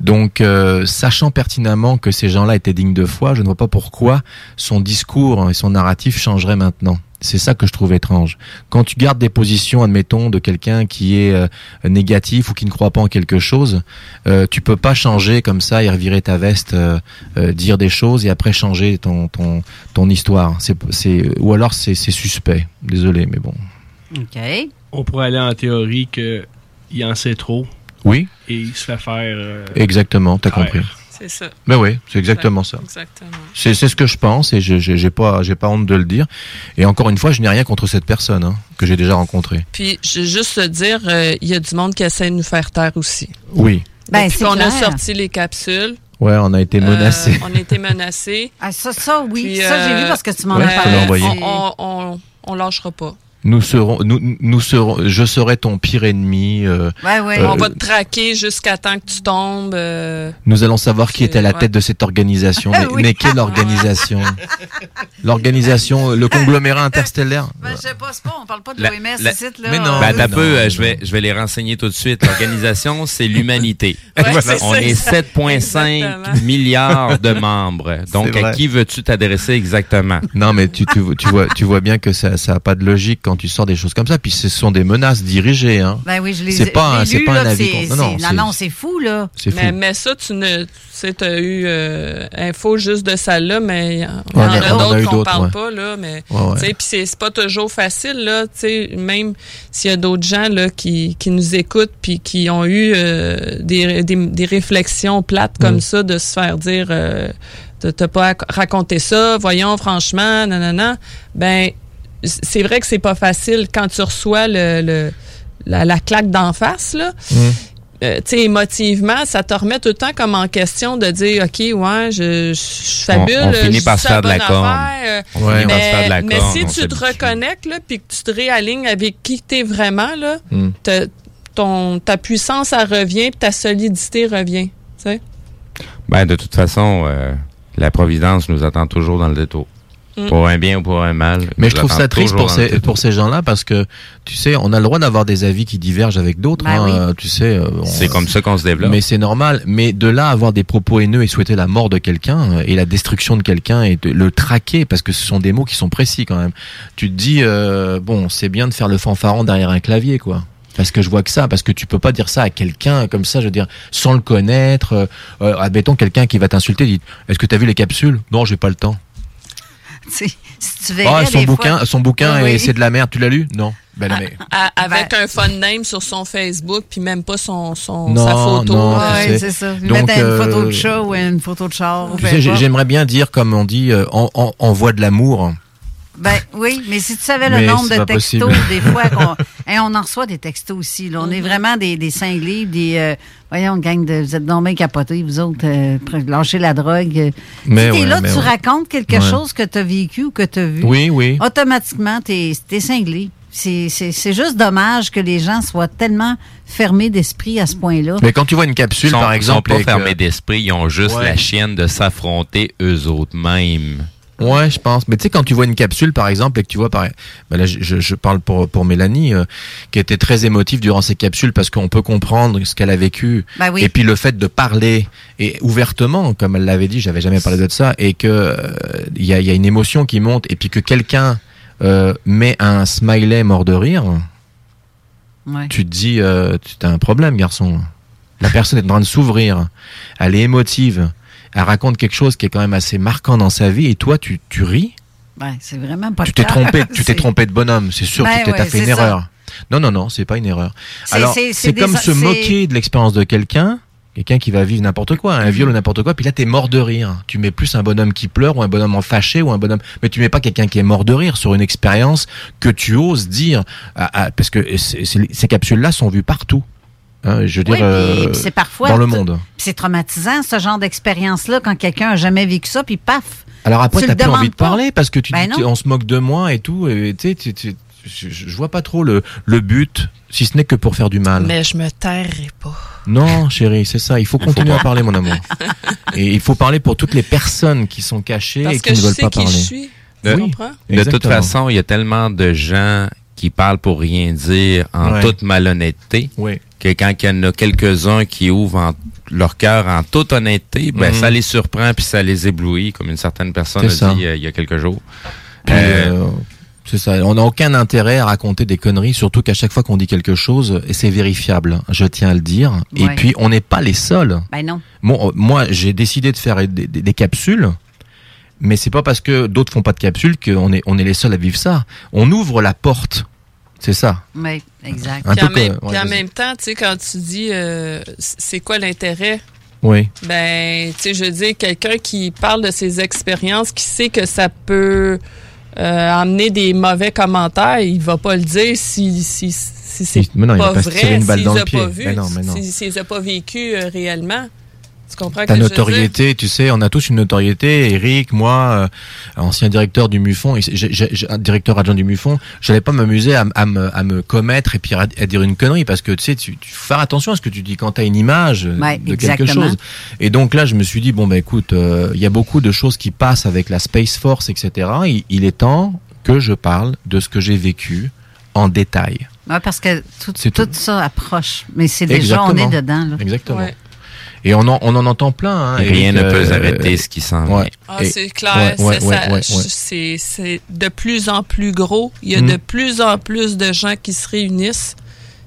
Donc, euh, sachant pertinemment que ces gens-là étaient dignes de foi, je ne vois pas pourquoi son discours et son narratif changeraient maintenant. C'est ça que je trouve étrange. Quand tu gardes des positions, admettons, de quelqu'un qui est euh, négatif ou qui ne croit pas en quelque chose, euh, tu peux pas changer comme ça et revirer ta veste, euh, euh, dire des choses et après changer ton ton ton histoire. C'est c'est ou alors c'est c'est suspect. Désolé, mais bon. OK. On pourrait aller en théorie que il en sait trop. Oui. Et il se fait faire. euh, Exactement, t'as faire. compris. C'est ça. Mais oui, c'est exactement ça. Exactement. C'est c'est ce que je pense et je j'ai pas j'ai pas honte de le dire. Et encore une fois, je n'ai rien contre cette personne hein, que j'ai déjà rencontrée. Puis, je veux juste te dire, euh, il y a du monde qui essaie de nous faire taire aussi. Oui. Ben, Depuis c'est qu'on a sorti les capsules. Ouais, on a été euh, menacés. on a été menacés. Ah, ça, ça, oui. Puis, ça, j'ai euh, vu parce que tu m'en Ouais, as parlé. On, on, on, on lâchera pas. Nous serons, nous, nous serons, je serai ton pire ennemi. euh, Ouais, ouais. euh, on va te traquer jusqu'à temps que tu tombes. euh, Nous allons savoir qui est à la ouais. tête de cette organisation. Mais, oui. mais quelle organisation L'organisation, le conglomérat interstellaire. Ben, je sais pas, c'est pas, on parle pas de l'OMS la- ici, là. Mais non. Ben, t'as non, peu, euh, je vais, je vais les renseigner tout de suite. L'organisation, c'est l'humanité. On ça, est exact- 7,5 exactement. milliards de membres. Donc, à qui veux-tu t'adresser exactement? Non, mais tu, tu, tu vois, tu vois bien que ça, ça a pas de logique quand tu sors des choses comme ça. Puis ce sont des menaces dirigées. Hein. Ben oui, je l'ai C'est pas c'est pas un là, avis contre- non, non, c'est- c'est- non, c'est fou, là. C'est fou. Mais, mais ça, tu ne, tu sais, t'as eu euh, info juste de ça là, mais il y en a, d'autres qu'on d'autres, parle ouais. pas là, mais Ouais, ouais. tu sais, puis c'est c'est pas toujours facile là, tu sais, même s'il y a d'autres gens là qui, qui nous écoutent puis qui ont eu euh, des, des, des réflexions plates comme Mm. ça de se faire dire euh, de t'as pas à raconter ça, voyons franchement, nanana, ben c'est vrai que c'est pas facile quand tu reçois le, le la, la claque d'en face là Mm. euh, tu sais, émotivement, ça te remet tout le temps comme en question de dire, OK, ouais, je, je, je fabule. On- on finit je par dis se faire de la bonne corne. affaire, euh, On finit par se mais, faire de la mais corne, si tu te reconnectes, là, puis que tu te réalignes avec qui t'es vraiment, là, Mm. ton, ta puissance, elle revient, puis ta solidité revient. Tu sais? Ben, de toute façon, euh, la providence nous attend toujours dans le détour. Mm. Pour un bien ou pour un mal. Mais je trouve ça triste pour ces, pour ces gens-là parce que, tu sais, on a le droit d'avoir des avis qui divergent avec d'autres. Ben hein, oui. Tu sais, euh, on- C'est comme ça qu'on se développe. Mais c'est normal. Mais de là avoir des propos haineux et souhaiter la mort de quelqu'un euh, et la destruction de quelqu'un et de le traquer, parce que ce sont des mots qui sont précis quand même. Tu te dis, euh, bon, c'est bien de faire le fanfaron derrière un clavier, quoi. Parce que je vois que ça, parce que tu peux pas dire ça à quelqu'un comme ça, je veux dire, sans le connaître. Euh, admettons quelqu'un qui va t'insulter, dit, est-ce que tu as vu les capsules? Non, j'ai pas le temps. Tu sais, si tu verrais Ah, son des bouquin, fois- son bouquin, Ah et oui. c'est de la merde. Tu l'as lu? Non. Ben, non, mais- À- avec Ben- un fun name sur son Facebook, puis même pas son, son Non, sa photo. non, Ouais, c'est ça. Donc, Mettre une photo euh, de chat ou une photo de char. Tu sais, j'aimerais bien dire, comme on dit, euh, en, en, envoie de l'amour. Ben oui, mais si tu savais le Mais nombre de textos, possible. des fois, qu'on, Hein, on en reçoit des textos aussi. Là. On est vraiment des, des cinglés, des. euh, voyons, gang de. Vous êtes donc bien capotés, vous autres, euh, lâchez la drogue. Mais si t'es ouais, là, mais tu ouais. racontes quelque Ouais. chose que tu as vécu ou que tu as vu. Oui, oui. Automatiquement, t'es es cinglé. C'est c'est- c'est juste dommage que les gens soient tellement fermés d'esprit à ce point-là. Mais quand tu vois une capsule, Ils sont- par exemple, Ils sont pas fermés euh, d'esprit, ils ont juste Ouais. la chienne de s'affronter eux autres mêmes. Ouais, je pense. Mais tu sais, quand tu vois une capsule, par exemple, et que tu vois, par... ben là, je, parle pour, pour Mélanie, euh, qui était très émotive durant ces capsules parce qu'on peut comprendre ce qu'elle a vécu. Ben oui. Et puis le fait de parler et ouvertement, comme elle l'avait dit, j'avais jamais parlé de ça, et que euh, il y, a, y a une émotion qui monte, et puis que quelqu'un euh, met un smiley mort de rire, Ouais. tu te dis, euh, tu as un problème, garçon. La personne est en train de s'ouvrir, elle est émotive, elle raconte quelque chose qui est quand même assez marquant dans sa vie, et toi, tu, tu ris? Ouais, c'est vraiment pas Tu t'es trompé, tu t'es trompé de bonhomme, c'est sûr, Ben tu t'es ouais, fait une ça. erreur. Non, non, non, c'est pas une erreur. Alors, c'est- des- comme se moquer de l'expérience de quelqu'un, quelqu'un qui va vivre n'importe quoi, un viol ou n'importe quoi, puis là t'es mort de rire. Tu mets plus un bonhomme qui pleure ou un bonhomme en fâché ou un bonhomme, mais tu mets pas quelqu'un qui est mort de rire sur une expérience que tu oses dire, à- à- parce que ces capsules-là sont vues partout. Hein, je veux Oui, dire, euh, c'est parfois dans le monde. C'est traumatisant ce genre d'expérience-là quand quelqu'un a jamais vécu ça, puis paf. Alors après, Tu t'as plus envie de pas. parler parce que tu Ben dis, on se moque de moi et tout. Et tu sais, tu- tu- je, vois pas trop le, le but, si ce n'est que pour faire du mal. Mais je me tairai pas. Non, chérie, c'est ça. Il faut continuer à parler, mon amour. et il faut parler pour toutes les personnes qui sont cachées Parce et qui que ne veulent sais pas qui parler. je suis. De- comprends? De toute façon, il y a tellement de gens qui parlent pour rien dire en Ouais. toute malhonnêteté Oui. que quand il y en a quelques-uns qui ouvrent en- leur cœur en toute honnêteté, ben, Mhm. ça les surprend puis ça les éblouit, comme une certaine personne a ça. dit euh, il y a quelques jours. Euh, euh, c'est ça. On n'a aucun intérêt à raconter des conneries, surtout qu'à chaque fois qu'on dit quelque chose, et c'est vérifiable, je tiens à le dire. Et puis, on n'est pas les seuls. Ben non. Bon, euh, moi, j'ai décidé de faire des, des- des capsules, mais c'est pas parce que d'autres font pas de capsules qu'on est, on est les seuls à vivre ça. On ouvre la porte. C'est ça. Oui, exact. Puis en, même, ouais, puis en même temps, tu sais, quand tu dis euh, c'est quoi l'intérêt, Oui. ben, tu sais, je veux dire, quelqu'un qui parle de ses expériences, qui sait que ça peut euh, amener des mauvais commentaires, il va pas le dire si, si, si c'est pas vrai, s'il dans les le a pied. pas non. si- s'il les a pas vécu euh, réellement. Tu comprends Ta que je notoriété, tu sais, on a tous une notoriété. Eric, moi, euh, ancien directeur du MUFON, un directeur adjoint du MUFON, j'allais pas m'amuser à, à me, à me commettre et puis à, à dire une connerie parce que tu sais, tu, tu faut faire attention à ce que tu dis quand tu as une image euh, Ouais, de quelque chose. Et donc là, je me suis dit bon bah écoute, euh, il y a beaucoup de choses qui passent avec la Space Force, etc. Il, il est temps que je parle de ce que j'ai vécu en détail. Ouais, parce que tout, C'est tout tout. ça approche. Mais c'est déjà, on est dedans. Là. Exactement. Ouais. Et on en, on en entend plein. Hein, Rien Eric, ne peut euh, arrêter ce qui s'en vient. ouais. Ah, Et- c'est clair, ouais, c'est ouais, ça- ouais, ouais. c'est- c'est de plus en plus gros. Il y a Mm. de plus en plus de gens qui se réunissent.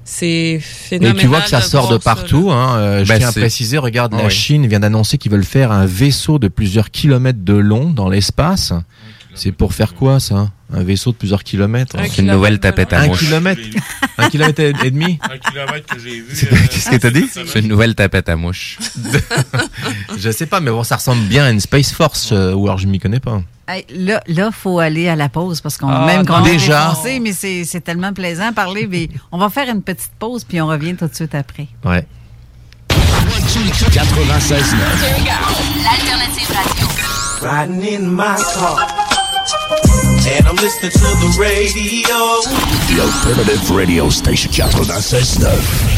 C'est Et phénoménal. tu vois que ça de sort de partout. Hein. Euh, je Ben, tiens à préciser, regarde, la oui. Chine vient d'annoncer qu'ils veulent faire un vaisseau de plusieurs kilomètres de long dans l'espace. C'est pour faire quoi ça? Un vaisseau de plusieurs kilomètres Un C'est une nouvelle tapette à Un mouche. kilomètre Un kilomètre et demi Un kilomètre que j'ai vu. Euh, Qu'est-ce que t'as dit? C'est une nouvelle tapette à mouche. Je sais pas, mais bon, ça ressemble bien à une Space Force, euh, ou alors je m'y connais pas. Hey, là, là, faut aller à la pause parce qu'on Ah, même qu'on est Déjà? défoncé, mais c'est c'est tellement plaisant à parler. Mais on va faire une petite pause puis on revient tout de suite après. Ouais. 96.9. L'alternative radio. Riding in my car. And I'm listening to the radio. The Alternative Radio Station 96.9.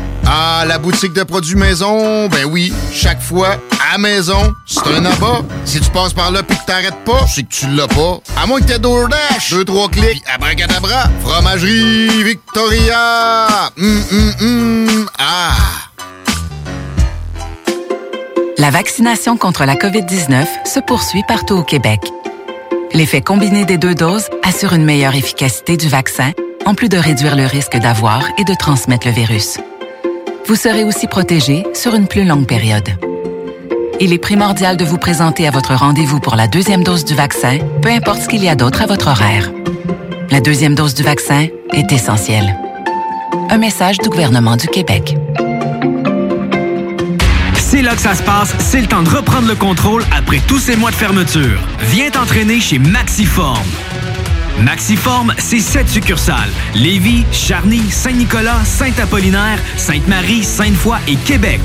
Ah, la boutique de produits maison, ben oui, chaque fois, à maison, c'est un abat. Si tu passes par là puis que t'arrêtes pas, c'est que tu l'as pas. À moins que t'aies DoorDash, deux, trois clics, abracadabra, fromagerie Victoria! Hum, hum, hum, ah! La vaccination contre la COVID-19 se poursuit partout au Québec. L'effet combiné des deux doses assure une meilleure efficacité du vaccin, en plus de réduire le risque d'avoir et de transmettre le virus. Vous serez aussi protégé sur une plus longue période. Il est primordial de vous présenter à votre rendez-vous pour la deuxième dose du vaccin, peu importe ce qu'il y a d'autre à votre horaire. La deuxième dose du vaccin est essentielle. Un message du gouvernement du Québec. C'est là que ça se passe, c'est le temps de reprendre le contrôle après tous ces mois de fermeture. Viens t'entraîner chez Maxiform. Maxiform, c'est sept succursales. Lévis, Charny, Saint-Nicolas, Saint-Apollinaire, Sainte-Marie, Sainte-Foy et Québec.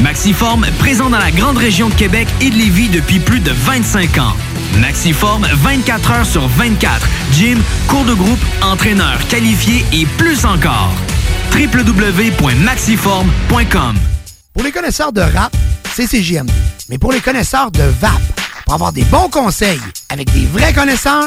Maxiform, présent dans la grande région de Québec et de Lévis depuis plus de 25 ans. Maxiform, 24 heures sur 24. Gym, cours de groupe, entraîneur qualifié et plus encore. www.maxiform.com Pour les connaisseurs de rap, c'est CJMD. Mais pour les connaisseurs de VAP, pour avoir des bons conseils avec des vrais connaisseurs,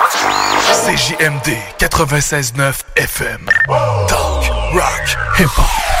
CJMD 96.9 FM. Talk, rock, hip-hop.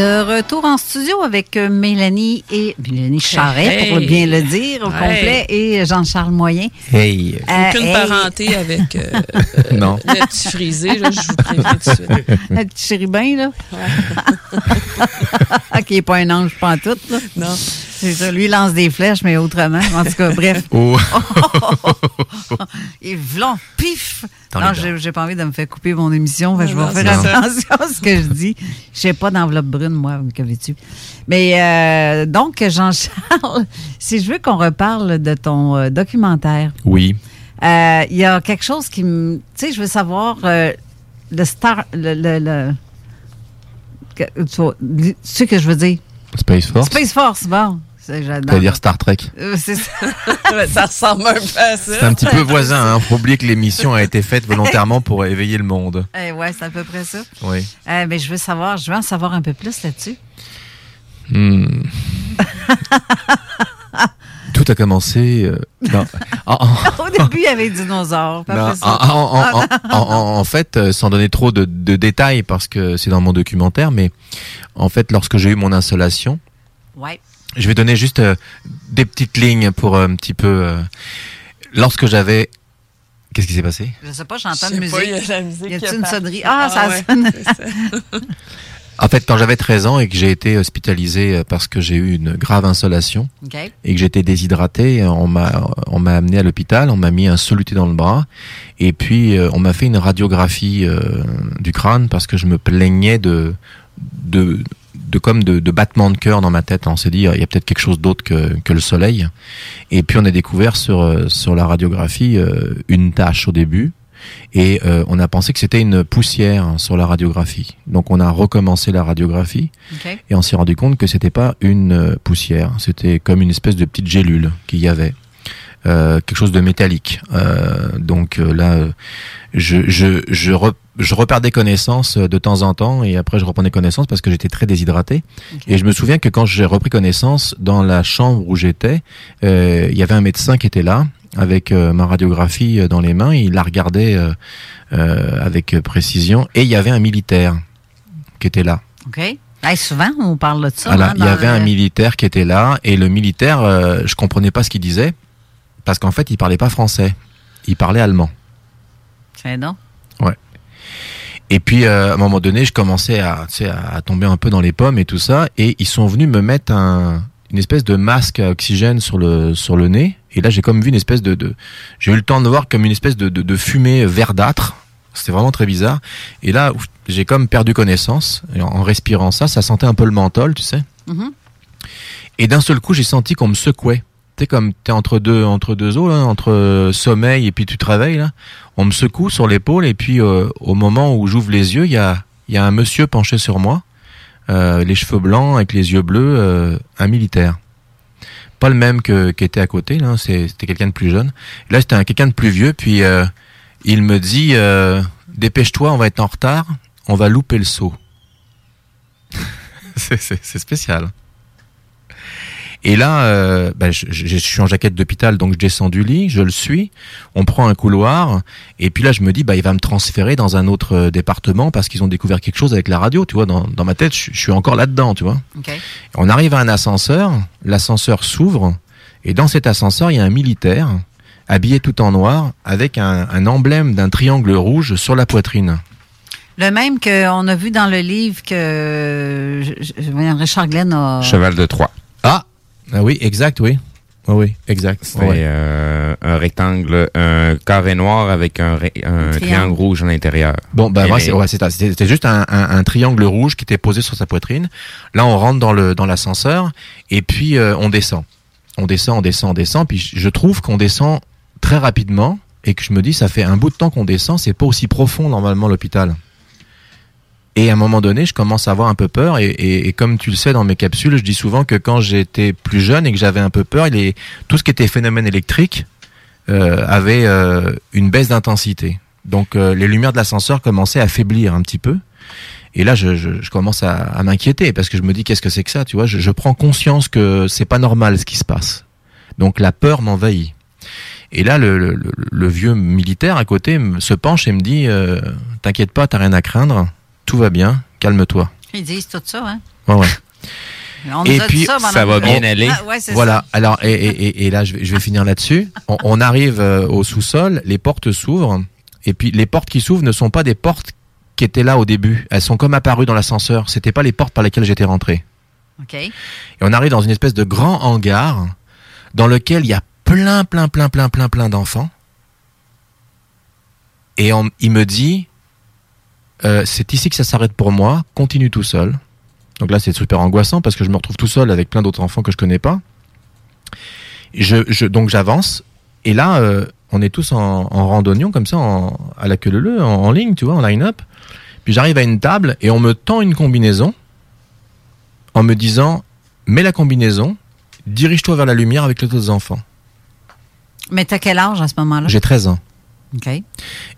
De retour en studio avec euh, Mélanie et Mélanie Charret, Hey. pour bien le dire au Hey. complet, et Jean-Charles Moyen. Hey. Euh, Aucune hey. parenté avec euh, Non. le petit frisé, là, je vous préviens tout de suite. Le petit là. qui n'est pas un ange pas en tout, là. Non. C'est ça. Lui, il lance des flèches, mais autrement. En tout cas, bref. Oh. Et vlon, pif! Dans non, j'ai j'ai pas envie de me faire couper mon émission. fait je vais Non, faire attention à ce que je dis. Je sais pas d'enveloppe brune, moi, que veux-tu. Mais euh, donc, Jean-Charles, si je veux qu'on reparle de ton euh, documentaire, Oui. euh, il y a quelque chose qui me. Tu sais, je veux savoir euh, le star. Le, le- tu sais que je veux dire? Space Force. Space Force, bon. J'adore. C'est-à-dire Star Trek. Euh, c'est ça. ça ressemble un peu à ça. C'est un petit peu voisin. Hein. Faut oublier que l'émission a été faite volontairement pour éveiller le monde. Eh ouais, c'est à peu près ça. Oui. Eh, mais je veux savoir, je veux en savoir un peu plus là-dessus. Hmm. Tout a commencé. euh, non. En- en- Au début, il y avait les dinosaures. non, en, en- en- en fait, euh, sans donner trop de, de détails parce que c'est dans mon documentaire, mais en fait, lorsque j'ai eu mon installation, Ouais. Je vais donner juste euh, des petites lignes pour euh, un petit peu. euh, lorsque j'avais. Qu'est-ce qui s'est passé? Je sais pas, j'entends sais musique. pas, il y a la musique Y a-t-il une sonnerie? Ah, Ah ça ouais, sonne. ça. En fait, quand j'avais 13 ans et que j'ai été hospitalisé euh, parce que j'ai eu une grave insolation OK. et que j'étais déshydraté, on m'a on m'a amené à l'hôpital, on m'a mis un soluté dans le bras et puis euh, on m'a fait une radiographie euh, du crâne parce que je me plaignais de de de comme de, de battements de cœur dans ma tête. On s'est dit il y a peut-être quelque chose d'autre que que le soleil. Et puis on a découvert sur euh, sur la radiographie euh, une tache au début. Et euh, on a pensé que c'était une poussière sur la radiographie. Donc on a recommencé la radiographie et on s'est rendu compte que c'était pas une euh, poussière, c'était comme une espèce de petite gélule qu'il y avait, Euh, quelque chose de métallique. Euh, donc euh, là, euh, je je je, re- je reperdais connaissance euh, de temps en temps et après je reprenais connaissance parce que j'étais très déshydraté. Et je me souviens que quand j'ai repris connaissance dans la chambre où j'étais, euh, il y avait un médecin qui était là avec ma radiographie dans les mains. Il la regardait euh, euh, avec précision et il y avait un militaire qui était là. OK. Hey, souvent, on parle de ça. Hein, il y avait le- un militaire qui était là et le militaire, euh, je comprenais pas ce qu'il disait parce qu'en fait, il parlait pas français, il parlait allemand. Tiens donc. Ouais. Et puis euh, à un moment donné, je commençais à, tu sais, à à tomber un peu dans les pommes et tout ça, et ils sont venus me mettre un, une espèce de masque à oxygène sur le sur le nez. Et là, j'ai comme vu une espèce de, de j'ai eu le temps de voir comme une espèce de, de, de fumée verdâtre. C'était vraiment très bizarre. Et là, j'ai comme perdu connaissance. Et en, en respirant ça, ça sentait un peu le menthol, tu sais. Mhm. Et d'un seul coup, j'ai senti qu'on me secouait. Sais, comme t'es entre deux, entre deux eaux, entre euh, sommeil et puis tu là. On me secoue sur l'épaule et puis euh, au moment où j'ouvre les yeux, il y a, y a un monsieur penché sur moi, euh, les cheveux blancs avec les yeux bleus, un militaire. Pas le même que qui était à côté, là. C'était quelqu'un de plus jeune. Là, c'était un quelqu'un de plus vieux. Puis il me dit, dépêche-toi, on va être en retard, on va louper le saut. c'est spécial. Et là, euh, ben, je, je- je suis en jaquette d'hôpital, donc je descends du lit, je le suis, on prend un couloir, et puis là je me dis, bah, il va me transférer dans un autre euh, département parce qu'ils ont découvert quelque chose avec la radio, tu vois, dans, dans ma tête, je, je suis encore là-dedans, tu vois. OK. On arrive à un ascenseur, l'ascenseur s'ouvre, et dans cet ascenseur, il y a un militaire, habillé tout en noir, avec un, un emblème d'un triangle rouge sur la poitrine. Le même qu'on a vu dans le livre que je- je- voyons, Richard Glenn a. Cheval de Troie. Ah, ah oui, exact, oui. Oui, oui, exact. C'était Ouais. euh, un rectangle, un carré noir avec un, ré- un triangle. rouge à l'intérieur. Bon, ben Et moi, les- c'est- ouais, c'était c'était juste un, un- un triangle rouge qui était posé sur sa poitrine. Là, on rentre dans le dans l'ascenseur et puis euh, on descend. On descend, on descend, on descend. Puis je je trouve qu'on descend très rapidement et que je me dis, ça fait un bout de temps qu'on descend. C'est pas aussi profond normalement l'hôpital. Et à un moment donné, je commence à avoir un peu peur. Et, et- et comme tu le sais dans mes capsules, je dis souvent que quand j'étais plus jeune et que j'avais un peu peur, les, tout ce qui était phénomène électrique euh, avait euh, une baisse d'intensité. Donc euh, les lumières de l'ascenseur commençaient à faiblir un petit peu. Et là, je, je, je commence à, à m'inquiéter parce que je me dis qu'est-ce que c'est que ça, tu vois? Je, je prends conscience que c'est pas normal ce qui se passe. Donc la peur m'envahit. Et là, le, le, le- vieux militaire à côté se penche et me dit euh, T'inquiète pas, t'as rien à craindre, tout va bien, calme-toi. Ils disent tout ça, hein? Ouais, ouais. On et puis ça pendant le- Ah, ouais, c'est voilà. Alors et, et, et, et là, je vais, je vais finir là-dessus. On, on arrive euh, au sous-sol, les portes s'ouvrent, et puis les portes qui s'ouvrent ne sont pas des portes qui étaient là au début. Elles sont comme apparues dans l'ascenseur. C'était pas les portes par lesquelles j'étais rentré. OK. Et on arrive dans une espèce de grand hangar dans lequel il y a plein, plein, plein, plein, plein, plein d'enfants. Et on- il me dit, euh, c'est ici que ça s'arrête pour moi, continue tout seul. Donc là, c'est super angoissant parce que je me retrouve tout seul avec plein d'autres enfants que je connais pas. Je, je, donc j'avance et là, euh, on est tous en, en randonnion comme ça, en, à la queue leu leu, en, en ligne, tu vois, en line-up. Puis j'arrive à une table et on me tend une combinaison en me disant mets la combinaison, dirige-toi vers la lumière avec les autres enfants. Mais t'as quel âge à ce moment-là? J'ai 13 ans. OK.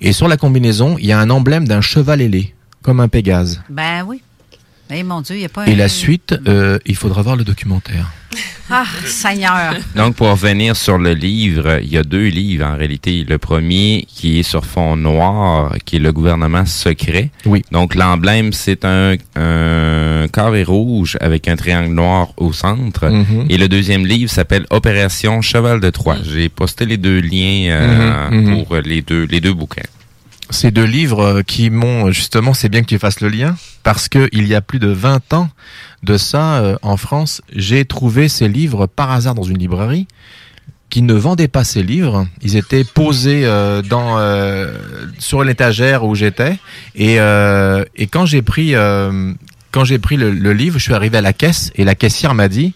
Et sur la combinaison, il y a un emblème d'un cheval ailé, comme un Pégase. Ben oui. Mon Dieu, il n'y a pas Et un- la suite, euh, il faudra voir le documentaire. Ah, Seigneur. Donc, pour revenir sur le livre, il y a deux livres en réalité. Le premier qui est sur fond noir, qui est le gouvernement secret. Oui. Donc, l'emblème, c'est un, un carré rouge avec un triangle noir au centre. Mhm. Et le deuxième livre s'appelle Opération Cheval de Troie. J'ai posté les deux liens euh, Mhm, mhm. pour les deux, les deux bouquins. Ces deux livres euh, qui m'ont, justement, c'est bien que tu fasses le lien, parce que il y a plus de 20 ans de ça, euh, en France, j'ai trouvé ces livres par hasard dans une librairie qui ne vendait pas ces livres. Ils étaient posés euh, dans euh, sur l'étagère où j'étais, et, euh, quand j'ai pris euh, quand j'ai pris le, livre, je suis arrivé à la caisse et la caissière m'a dit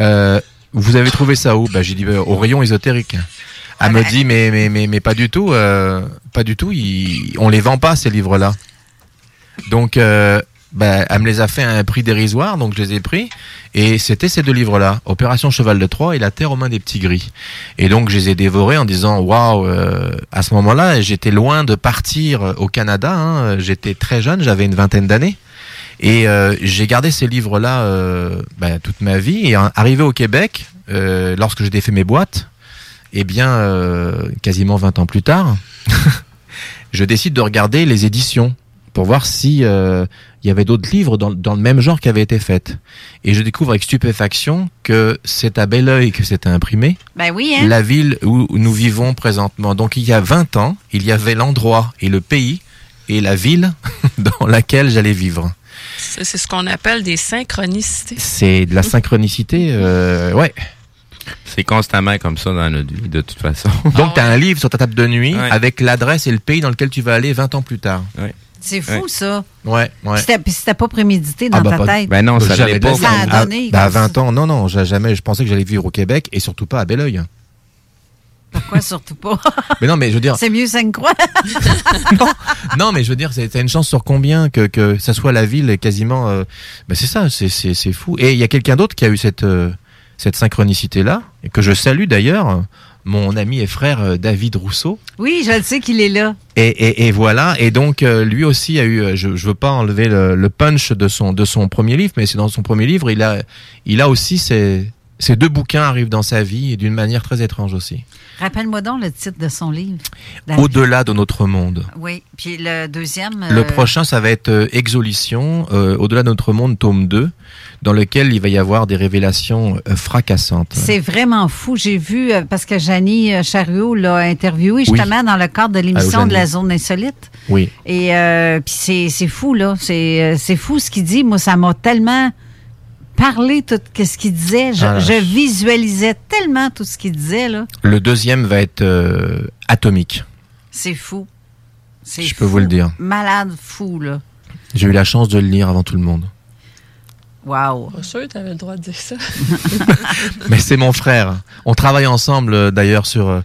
euh, vous avez trouvé ça où? Bah, J'ai dit bah, au rayon ésotérique. Elle me dit mais mais mais mais pas du tout, euh, pas du tout. ils- on les vend pas ces livres-là. Donc euh, bah, elle me les a fait à un prix dérisoire, donc je les ai pris. Et c'était ces deux livres-là, Opération Cheval de Troie et La Terre aux mains des petits gris. Et donc je les ai dévorés en disant waouh. euh, à ce moment-là, j'étais loin de partir au Canada. hein. J'étais très jeune, j'avais une vingtaine d'années. Et euh, j'ai gardé ces livres-là euh, bah, toute ma vie. Et euh, arrivé au Québec, euh, lorsque j'ai défait mes boîtes, eh bien, euh, quasiment 20 ans plus tard, je décide de regarder les éditions pour voir si euh, il y avait d'autres livres dans, dans le même genre qui avaient été faits. Et je découvre avec stupéfaction que c'est à Belleuil que c'était imprimé. Ben oui, hein? La ville où nous vivons présentement. Donc il y a 20 ans, il y avait l'endroit et le pays et la ville dans laquelle j'allais vivre. Ça, C'est ce qu'on appelle des synchronicités. C'est de la synchronicité, euh, ouais. C'est constamment comme ça dans notre vie, de toute façon. Donc tu as un livre sur ta table de nuit Ouais. avec l'adresse et le pays dans lequel tu vas aller 20 ans plus tard. C'est fou, ça. Ouais, ouais. C'était- Puis c'était pas prémédité dans Ah bah, ta pas- tête. Ben non, ça Jamais l'allait de la pas. Ça a À- donné bah, à ça. 20 ans, non, non, j'ai jamais. Je pensais que j'allais vivre au Québec et surtout pas à Belleuil. Pourquoi surtout pas? Mais non, mais je veux dire, C'est mieux ça que croire. non, mais je veux dire, c'est t'as une chance sur combien que que ça soit la ville quasiment. euh, bah, c'est ça, c'est c'est c'est fou. Et il y a quelqu'un d'autre qui a eu cette euh, cette synchronicité là et que je salue d'ailleurs, mon ami et frère euh, David Rousseau. Oui, je le sais qu'il est là. Et, et, et voilà. Et donc euh, lui aussi a eu. euh, Je, je veux pas enlever le, le punch de son de son premier livre, mais c'est dans son premier livre, il a il a aussi ces ces deux bouquins arrivent dans sa vie et d'une manière très étrange aussi. Rappelle-moi donc le titre de son livre. Au-delà de notre monde. Oui, puis le deuxième. Le prochain, ça va être Exolition, euh, Au-delà de notre monde, tome 2, dans lequel il va y avoir des révélations euh, fracassantes. C'est vraiment fou. J'ai vu, euh, parce que Janie euh, Chariot l'a interviewé justement dans le cadre de l'émission Allô, de la zone insolite. Oui. Et euh, puis c'est, fou, là. C'est, fou ce qu'il dit. Moi, ça m'a tellement parlé tout ce qu'il disait. Je, Ah. je visualisais tellement tout ce qu'il disait, là. Le deuxième va être euh, Atomique. C'est fou. Je peux vous le dire. Malade fou, là. J'ai eu la chance de le lire avant tout le monde. Wow. Pas sûr que tu avais le droit de dire ça. Mais c'est mon frère. On travaille ensemble euh, d'ailleurs sur, euh,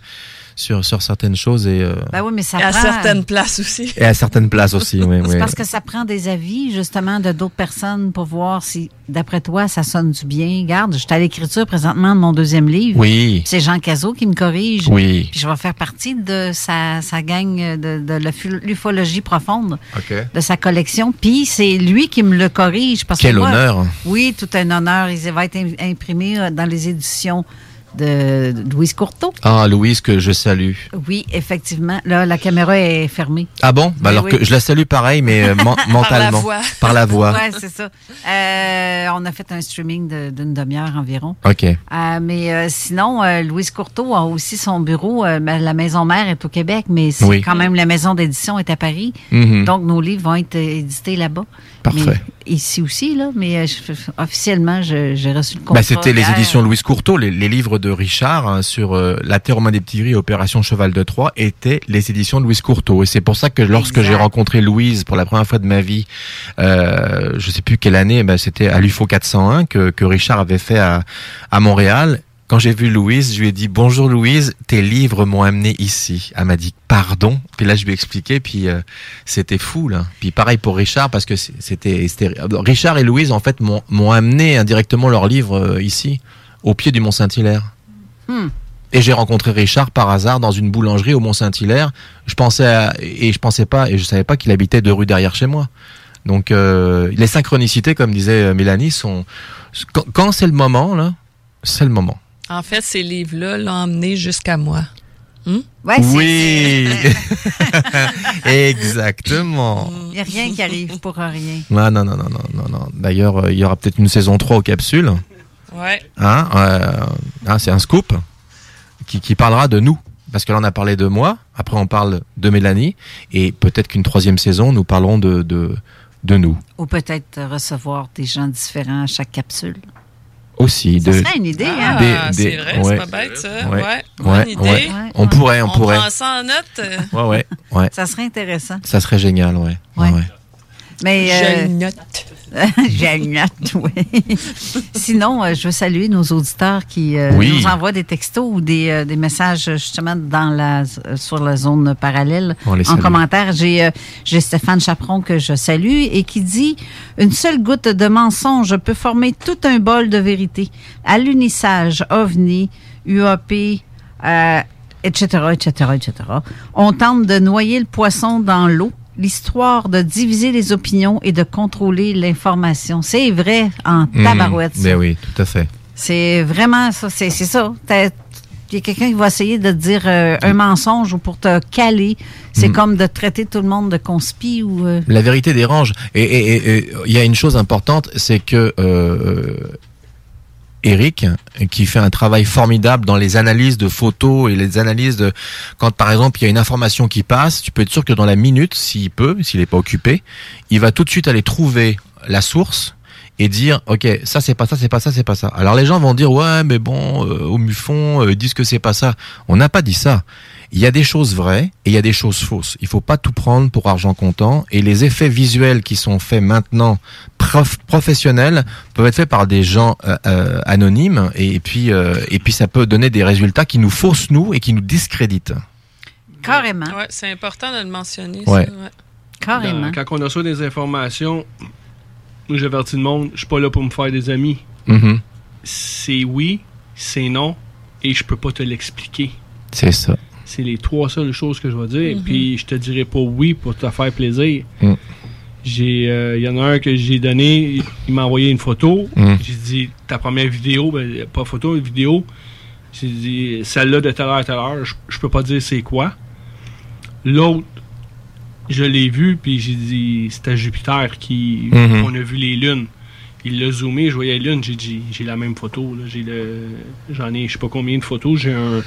sur, sur certaines choses et, euh, oui, mais ça Et à certaines places aussi. et à certaines places aussi. Oui, C'est oui. parce que ça prend des avis, justement, de d'autres personnes pour voir si, d'après toi, ça sonne du bien. Garde, je suis à l'écriture présentement de mon deuxième livre. Oui. C'est Jean Cazot qui me corrige. Oui. Puis je vais faire partie de sa, sa gang de, de la- l'ufologie profonde, OK. de sa collection. Puis c'est lui qui me le corrige. Parce Quel que moi- honneur. Oui, tout un honneur. Il va être im- imprimé euh, dans les éditions de, Louise Courteau. Ah, Louise, que je salue. Oui, effectivement. Là, la caméra est fermée. Ah bon? Bah Oui, Alors oui. que je la salue pareil, mais euh, men- mentalement. voix. Par la voix. Ouais, c'est ça. Euh, on a fait un streaming de- d'une demi-heure environ. OK. Euh, mais euh, sinon, euh, Louise Courteau a aussi son bureau. euh, ben, la maison mère est au Québec, mais c'est Oui. quand même la maison d'édition est à Paris. Mhm. Donc, nos livres vont être édités là-bas. Parfait. Mais ici aussi, là. Mais euh, je- officiellement, j'ai reçu le contrat. Bah, c'était les éditions Louise Courteau, les, les livres de Richard hein, sur euh, La Terre aux mains des petits gris et Opération Cheval de Troie étaient les éditions de Louise Courteau. Et c'est pour ça que lorsque j'ai rencontré Louise pour la première fois de ma vie, euh, je sais plus quelle année, bah, c'était à l'UFO 401 que, que Richard avait fait à, à Montréal. Quand j'ai vu Louise, je lui ai dit bonjour Louise, tes livres m'ont amené ici. Elle m'a dit pardon. Puis là, je lui ai expliqué, puis euh, c'était fou là. Puis pareil pour Richard parce que c'était Richard et Louise en fait m'ont amené indirectement leurs livres euh, ici, au pied du Mont Saint-Hilaire. Hmm. Et j'ai rencontré Richard par hasard dans une boulangerie au Mont Saint-Hilaire. Je pensais à- et je pensais pas et je savais pas qu'il habitait deux rues derrière chez moi. Donc euh, les synchronicités, comme disait Mélanie, sont quand, quand c'est le moment là, c'est le moment. En fait, ces livres-là l'ont emmené jusqu'à moi. Hmm? oui, exactement. Il n'y a rien qui arrive pour rien. Non, non, non, non, non, non, non. D'ailleurs, euh, il y aura peut-être une saison 3 aux capsules. Ouais. Hein, euh, hein, c'est un scoop qui, qui parlera de nous. Parce que là, on a parlé de moi, après on parle de Mélanie, et peut-être qu'une troisième saison, nous parlerons de, de, de nous Ou peut-être recevoir des gens différents à chaque capsule. Aussi. Ça de, serait une idée, hein? Ah, c'est vrai, c'est pas bête, ça. Ouais, bonne ouais, idée. ouais. On pourrait, on, On pourrait. prend ça en note. Ouais, ouais, ouais. Ça serait intéressant. Ça serait génial, ouais. ouais. Mais, Je euh, note. je note, oui. Sinon, euh, je veux saluer nos auditeurs qui euh, Oui. nous envoient des textos ou des, euh, des messages justement dans la, euh, sur la zone parallèle On les en commentaire. J'ai euh, j'ai Stéphane Chaperon que je salue et qui dit Une seule goutte de mensonge peut former tout un bol de vérité. À l'unissage, OVNI, UAP, euh, etc., etc., etc. On tente de noyer le poisson dans l'eau. L'histoire de diviser les opinions et de contrôler l'information. C'est vrai en Mmh. tabarouette. Ben oui, tout à fait. C'est vraiment ça. C'est ça. Il y a quelqu'un qui va essayer de te dire euh, un mensonge ou pour te caler. C'est Mm. comme de traiter tout le monde de conspi ou. euh, La vérité dérange. Et et- et- et il y a une chose importante, c'est que euh, Eric, qui fait un travail formidable dans les analyses de photos et les analyses de quand par exemple il y a une information qui passe, tu peux être sûr que dans la minute, s'il peut, s'il n'est pas occupé, il va tout de suite aller trouver la source et dire ok ça c'est pas ça c'est pas ça c'est pas ça. Alors les gens vont dire ouais mais bon euh, au Mufon euh, ils disent que c'est pas ça. On n'a pas dit ça il y a des choses vraies et il y a des choses fausses il faut pas tout prendre pour argent comptant et les effets visuels qui sont faits maintenant prof- professionnels peuvent être faits par des gens euh, euh, anonymes et, puis euh, et puis ça peut donner des résultats qui nous faussent nous et qui nous discréditent Carrément. Ouais, c'est important de le mentionner. Ouais. Ça, ouais. Carrément. Dans- quand on reçoit des informations, j'avertis le monde, je suis pas là pour me faire des amis. Mhm. C'est oui, c'est non, et je peux pas te l'expliquer. c'est ça C'est les trois seules choses que je vais dire. Mhm. Puis je te dirai pas oui pour te faire plaisir. Mm. J'ai, euh, il y en a un que j'ai donné, il m'a envoyé une photo. Mm. J'ai dit ta première vidéo, ben, pas photo, une vidéo. J'ai dit celle-là de telle heure à telle heure, je, je peux pas dire c'est quoi. L'autre, je l'ai vu, puis j'ai dit c'était Jupiter qui. Mhm. On a vu les lunes. Il l'a zoomé, je voyais la lune, j'ai dit j'ai la même photo. là. J'ai le, j'en ai je sais pas combien de photos. J'ai un,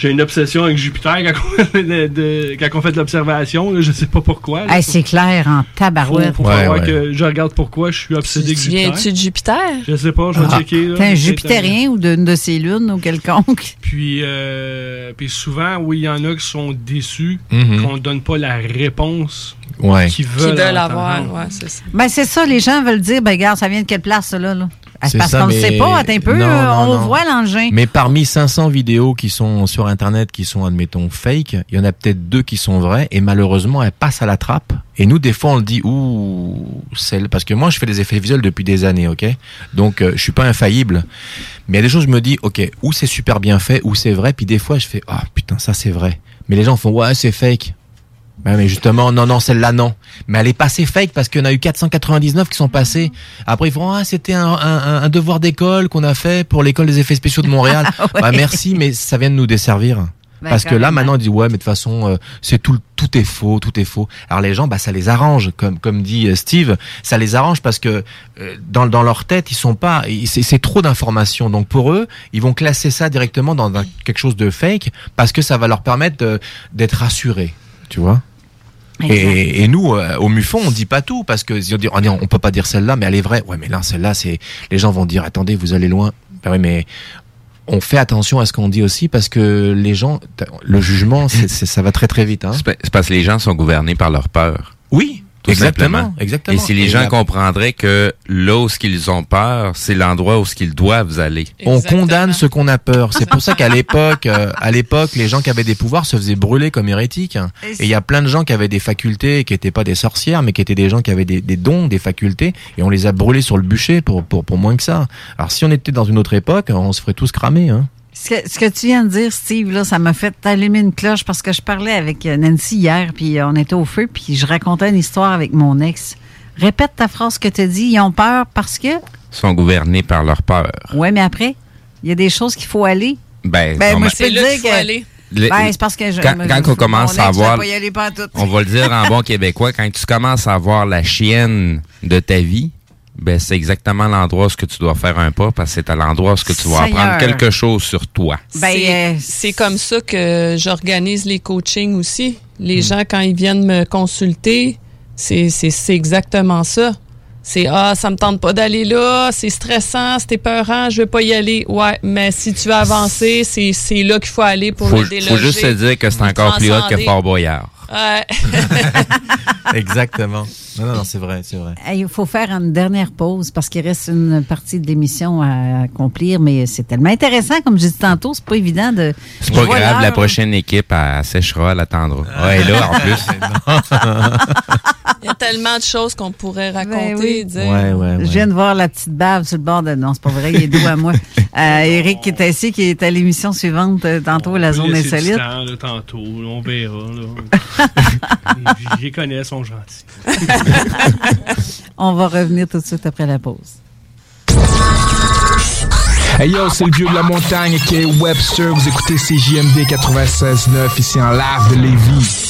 j'ai une obsession avec Jupiter quand on fait de, de- quand on fait de l'observation. Je sais pas pourquoi. là. Hey, c'est clair en Faut, tabarouette. que je regarde pourquoi je suis obsédé avec Tu Jupiter. viens-tu de Jupiter? Je sais pas, je vais Ah. checker. là. T'es un Jupitérien ou d'une de ces lunes ou quelconque? Puis, euh, puis souvent, oui, il y en a qui sont déçus Mhm. qu'on donne pas la réponse Ouais. qu'ils Qui veulent. avoir, ouais, c'est ça. Ben, c'est ça, les gens veulent dire, ben, regarde, ça vient de quelle place, ça, là? là? Ah, C'est parce qu'on ne mais- sait pas, attends un peu, Non, euh, non, on non. voit l'engin. Mais parmi 500 vidéos qui sont sur Internet, qui sont, admettons, fake, il y en a peut-être deux qui sont vraies, et malheureusement, elles passent à la trappe. Et nous, des fois, on le dit, ouh, celle, parce que moi, je fais des effets visuels depuis des années, ok? Donc, euh, je suis pas infaillible. Mais il y a des choses, je me dis, ok, ou c'est super bien fait, ou c'est vrai, puis des fois, je fais, ah, putain, ça, c'est vrai. Mais les gens font, ouais, c'est fake. Ben, mais justement, non, non, celle-là, non. Mais elle est passée fake parce qu'il y en a eu 499 qui sont passés. Après, ils font, ah, c'était un, un- un devoir d'école qu'on a fait pour l'école des effets spéciaux de Montréal. Ouais. Bah, merci, mais ça vient de nous desservir. Ben, Parce que là, maintenant, on dit, ouais, mais de toute façon, euh, c'est tout, tout est faux, tout est faux. Alors les gens, bah, ça les arrange, comme, comme dit euh, Steve, ça les arrange parce que euh, dans, dans leur tête, ils sont pas, c'est trop d'informations. Donc pour eux, ils vont classer ça directement dans un- quelque chose de fake parce que ça va leur permettre d'être rassurés, tu vois? Et, et nous, euh, au MUFON, on dit pas tout parce que dire, oh on peut pas dire celle-là, mais elle est vraie. Ouais, mais là, celle-là, c'est les gens vont dire, attendez, vous allez loin. Ben oui, mais on fait attention à ce qu'on dit aussi parce que les gens, le jugement, c'est- c'est- ça va très très vite. Hein. C'est parce que les gens sont gouvernés par leur peur. Oui, Tout Exactement, simplement. exactement. Et si les gens comprendraient que là où ce qu'ils ont peur, c'est l'endroit où ce qu'ils doivent aller. On condamne ce qu'on a peur. C'est pour ça qu'à l'époque, euh, à l'époque, les gens qui avaient des pouvoirs se faisaient brûler comme hérétiques. Et Et il y a plein de gens qui avaient des facultés, qui n'étaient pas des sorcières, mais qui étaient des gens qui avaient des, des dons, des facultés, et on les a brûlés sur le bûcher pour, pour, pour moins que ça. Alors si on était dans une autre époque, on se ferait tous cramer. Hein. Ce que, ce que tu viens de dire, Steve, là, ça m'a fait allumer une cloche parce que je parlais avec euh, Nancy hier, puis euh, on était au feu, puis je racontais une histoire avec mon ex. Répète ta phrase que tu as dit. Ils ont peur parce que? Ils sont gouvernés par leur peur. Ouais, mais après, il y a des choses qu'il faut aller. Ben, Ben, moi, mais- je peux te dire que. Le- Ben, c'est parce que je. quand, me- quand on commence à voir, aller on va le dire en bon québécois, quand tu commences à voir la chienne de ta vie, ben c'est exactement l'endroit où ce que tu dois faire un pas, parce que c'est à l'endroit où ce que tu vas Seigneur. apprendre quelque chose sur toi. Ben, c'est, euh, c'est comme ça que j'organise les coachings aussi. Hmm. Les gens, quand ils viennent me consulter, c'est, c'est, c'est exactement ça. C'est Ah, ça me tente pas d'aller là, c'est stressant, c'est épeurant, je veux pas y aller. Ouais, mais si tu veux avancer, c'est, c'est là qu'il faut aller pour Faut, le déloger. faut juste se dire que c'est encore plus haut que. Fort Boyard. Ouais. Exactement. Non, non, non, c'est vrai, c'est vrai. Il faut faire une dernière pause parce qu'il reste une partie de l'émission à accomplir, mais c'est tellement intéressant, comme je dis tantôt, c'est pas évident de. C'est pas grave, la prochaine équipe, elle séchera, elle attendra. Ouais, là, en plus. Il y a tellement de choses qu'on pourrait raconter, Ben oui. dire. Je viens de voir la petite bave sur le bord de. Non, c'est pas vrai, il est doux à moi. Euh, Eric qui est assis, qui est à l'émission suivante euh, tantôt, La Zone Insolite. tantôt, on verra. Les connais, sont gentils. On va revenir tout de suite après la pause. Hey yo, c'est le vieux de la montagne qui est Webster. Vous écoutez CJMD 96.9 ici en live de Lévis.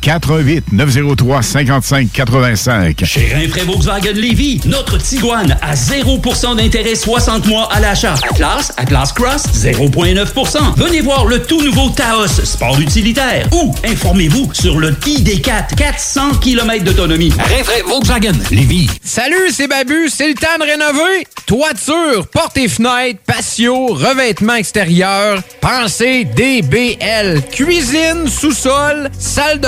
418 903 55 85. Chez Rinfraie Volkswagen Lévy, notre Tiguan à 0% d'intérêt 60 mois à l'achat. Atlas, Atlas Cross, 0,9%. Venez voir le tout nouveau Taos, sport utilitaire. Ou informez-vous sur le ID4, 400 km d'autonomie. Rinfraie Volkswagen Lévy. Salut, c'est Babu, c'est le temps de rénover. Toiture, portes et fenêtres, patio, revêtement extérieur. Pensez DBL. Cuisine, sous-sol, salle de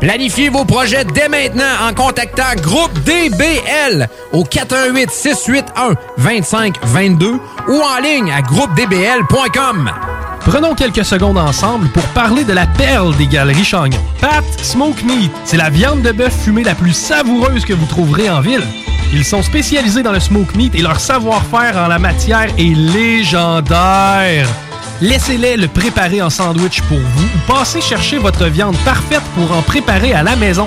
Planifiez vos projets dès maintenant en contactant Groupe DBL au 418 681 2522 ou en ligne à groupedbl.com. Prenons quelques secondes ensemble pour parler de la perle des galeries Chagnon. Pat Smoke Meat, c'est la viande de bœuf fumée la plus savoureuse que vous trouverez en ville. Ils sont spécialisés dans le smoke meat et leur savoir-faire en la matière est légendaire. Laissez-les le préparer en sandwich pour vous ou passez chercher votre viande parfaite pour en préparer à la maison,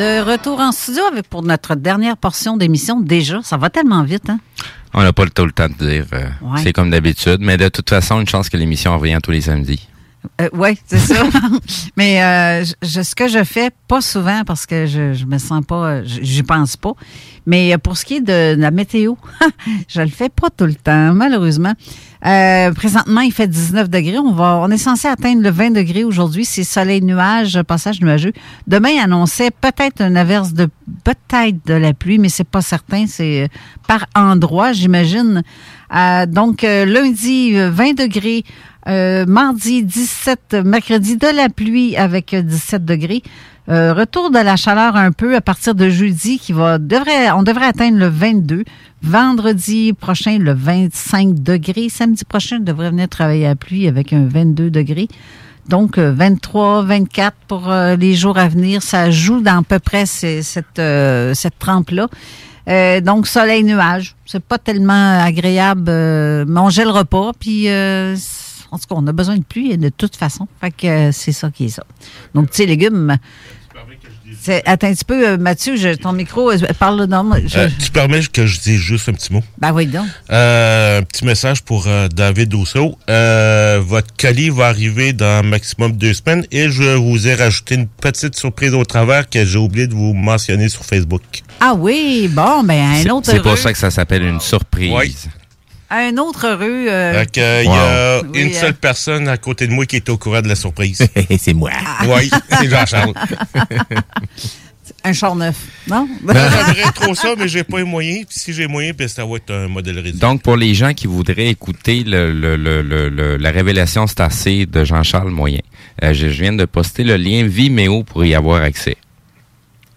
De retour en studio avec pour notre dernière portion d'émission déjà. Ça va tellement vite, hein? On n'a pas le tout le temps de dire. euh, Ouais. C'est comme d'habitude. Mais de toute façon, une chance que l'émission revient tous les samedis. oui, c'est ça. Mais euh, je- ce que je fais, pas souvent parce que je, je me sens pas, euh, j'y pense pas. Mais euh, pour ce qui est de la météo, je le fais pas tout le temps, malheureusement. Euh, présentement, il fait 19 degrés. On va, on est censé atteindre le 20 degrés aujourd'hui. C'est soleil nuage, passage nuageux. Demain, il peut-être une averse de peut-être de la pluie, mais c'est pas certain. C'est euh, par endroit, j'imagine. Euh, donc lundi, euh, 20 degrés. Mardi 17, mercredi de la pluie avec euh, 17 degrés. Euh, retour de la chaleur un peu à partir de jeudi qui va devrait on devrait atteindre le 22. Vendredi prochain le 25 degrés. Samedi prochain on devrait venir travailler à pluie avec un 22 degrés. Donc euh, 23, 24 pour euh, les jours à venir, ça joue dans à peu près cette euh, cette trempe là. Euh, donc soleil nuage, c'est pas tellement agréable, euh, mais on gèlera pas. Puis euh, en tout cas, on a besoin de pluie de toute façon. Fait que euh, c'est ça qui est ça. Donc, tu sais, légumes. Attends un petit peu, euh, Mathieu, je- ton micro, euh, parle moi, je- Euh, tu permets que je dise juste un petit mot? Ben oui, donc. Euh, un petit message pour euh, David Rousseau. Euh, votre colis va arriver dans maximum deux semaines et je vous ai rajouté une petite surprise au travers que j'ai oublié de vous mentionner sur Facebook. Ah oui, bon, ben un autre C'est pour ça que ça s'appelle une surprise. Un autre heureux. euh, Fait que, euh, il y a Oui, une hein. seule personne à côté de moi qui est au courant de la surprise. c'est moi. Oui, c'est Jean-Charles. un char neuf, non? J'aimerais trop ça, mais j'ai pas les moyens. Puis si j'ai les moyens, puis ça va être un modèle réduit. Donc, pour les gens qui voudraient écouter le, le- le- le- le- la révélation Starcy de Jean-Charles Moyen, euh, je, je viens de poster le lien Vimeo pour y avoir accès.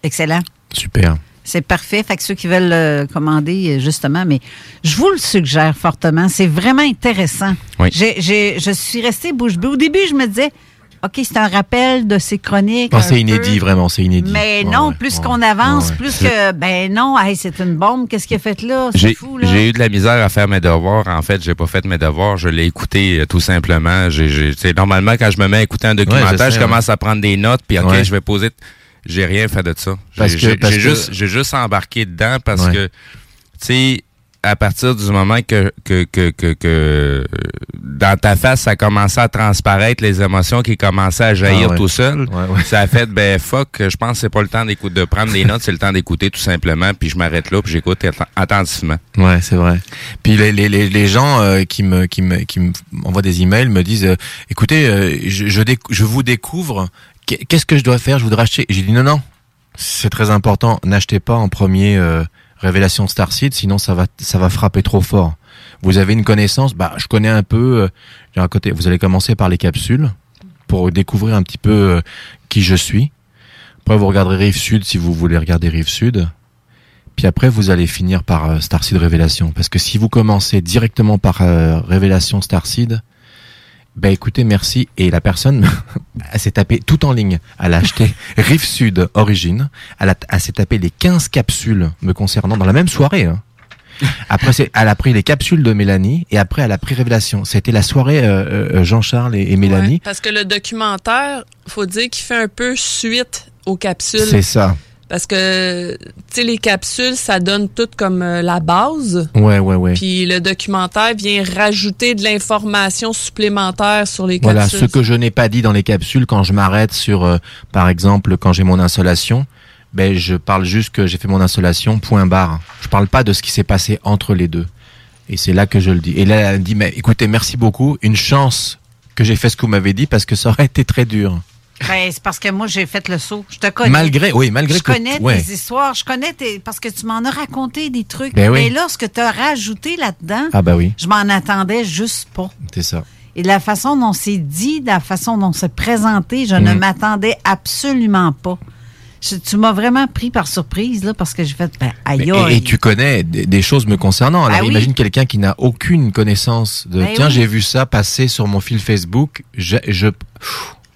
Excellent. Super. C'est parfait. Fait que ceux qui veulent le commander, euh, justement, mais je vous le suggère fortement. C'est vraiment intéressant. Oui. Je suis restée bouche bée. Au début, je me disais, OK, c'est un rappel de ces chroniques. Un c'est peu. inédit, vraiment, c'est inédit. Mais Ouais, non, ouais, plus ouais. qu'on avance, Ouais, plus que, ben non, hey, c'est une bombe. Qu'est-ce qu'il a fait là? C'est J'ai fou, là. j'ai eu de la misère à faire mes devoirs. En fait, j'ai pas fait mes devoirs. Je l'ai écouté euh, tout simplement. J'ai, normalement quand je me mets à écouter un documentaire, Ouais, je sais, je commence à prendre des notes. Puis ok, Ouais. je vais poser. J'ai rien fait de ça. J'ai, que- juste, embarqué dedans parce Ouais. que, tu sais, à partir du moment que, que, que, que, que dans ta face, ça commençait à transparaître les émotions qui commençaient à jaillir Ah ouais. tout seul, ça a fait, ben fuck, je pense que c'est pas le temps d'écouter, de prendre des notes, c'est le temps d'écouter tout simplement, puis je m'arrête là, puis j'écoute atten- attentivement. Ouais, c'est vrai. Puis les, les, les, les gens euh, qui me qui me qui me envoient des emails me disent euh, écoutez euh, je je, je vous découvre qu'est-ce que je dois faire? Je voudrais acheter. J'ai dit non non. C'est très important. N'achetez pas en premier euh, Révélation Starseed sinon ça va ça va frapper trop fort. Vous avez une connaissance? Bah je connais un peu euh, un côté vous allez commencer par les capsules pour découvrir un petit peu euh, qui je suis. Après vous regarderez Rive Sud si vous voulez regarder Rive Sud. Puis après, vous allez finir par euh, Starseed Révélation. Parce que si vous commencez directement par euh, Révélation Starseed, Ben écoutez, merci. Et la personne, elle s'est tapé tout en ligne. Elle a acheté Rive Sud Origine. Elle, a, elle s'est tapé les 15 capsules me concernant dans la même soirée. hein. Après, c'est, elle a pris les capsules de Mélanie et après, elle a pris Révélation. C'était la soirée euh, euh, Jean-Charles et, et Mélanie. Parce que le documentaire, faut dire qu'il fait un peu suite aux capsules. C'est ça. Parce que, tu sais, les capsules, ça donne tout comme euh, la base. Ouais, ouais, ouais. Puis le documentaire vient rajouter de l'information supplémentaire sur les Voilà, capsules. ce que je n'ai pas dit dans les capsules quand je m'arrête sur, euh, par exemple, quand j'ai mon insolation, ben je parle juste que j'ai fait mon insolation, point barre. Je parle pas de ce qui s'est passé entre les deux. Et c'est là que je le dis. Et là, elle dit, mais écoutez, merci beaucoup. Une chance que j'ai fait ce que vous m'avez dit parce que ça aurait été très dur. Ben, c'est parce que moi, j'ai fait le saut. Je te connais. Malgré- oui, malgré je que- connais ouais. tes histoires. Je connais tes. Parce que tu m'en as raconté des trucs. Ben oui. Mais là, ce que tu as rajouté là-dedans, Ah bah oui, je m'en attendais juste pas. c'est ça. Et la façon dont c'est dit, la façon dont c'est présenté, je ne Mhm. m'attendais absolument pas. Je- tu m'as vraiment pris par surprise, là, parce que j'ai fait, ben, aïe, Et, aïe. et tu connais des, des choses me concernant. Alors Ah oui. imagine quelqu'un qui n'a aucune connaissance de Ben tiens, oui. j'ai vu ça passer sur mon fil Facebook. Je, je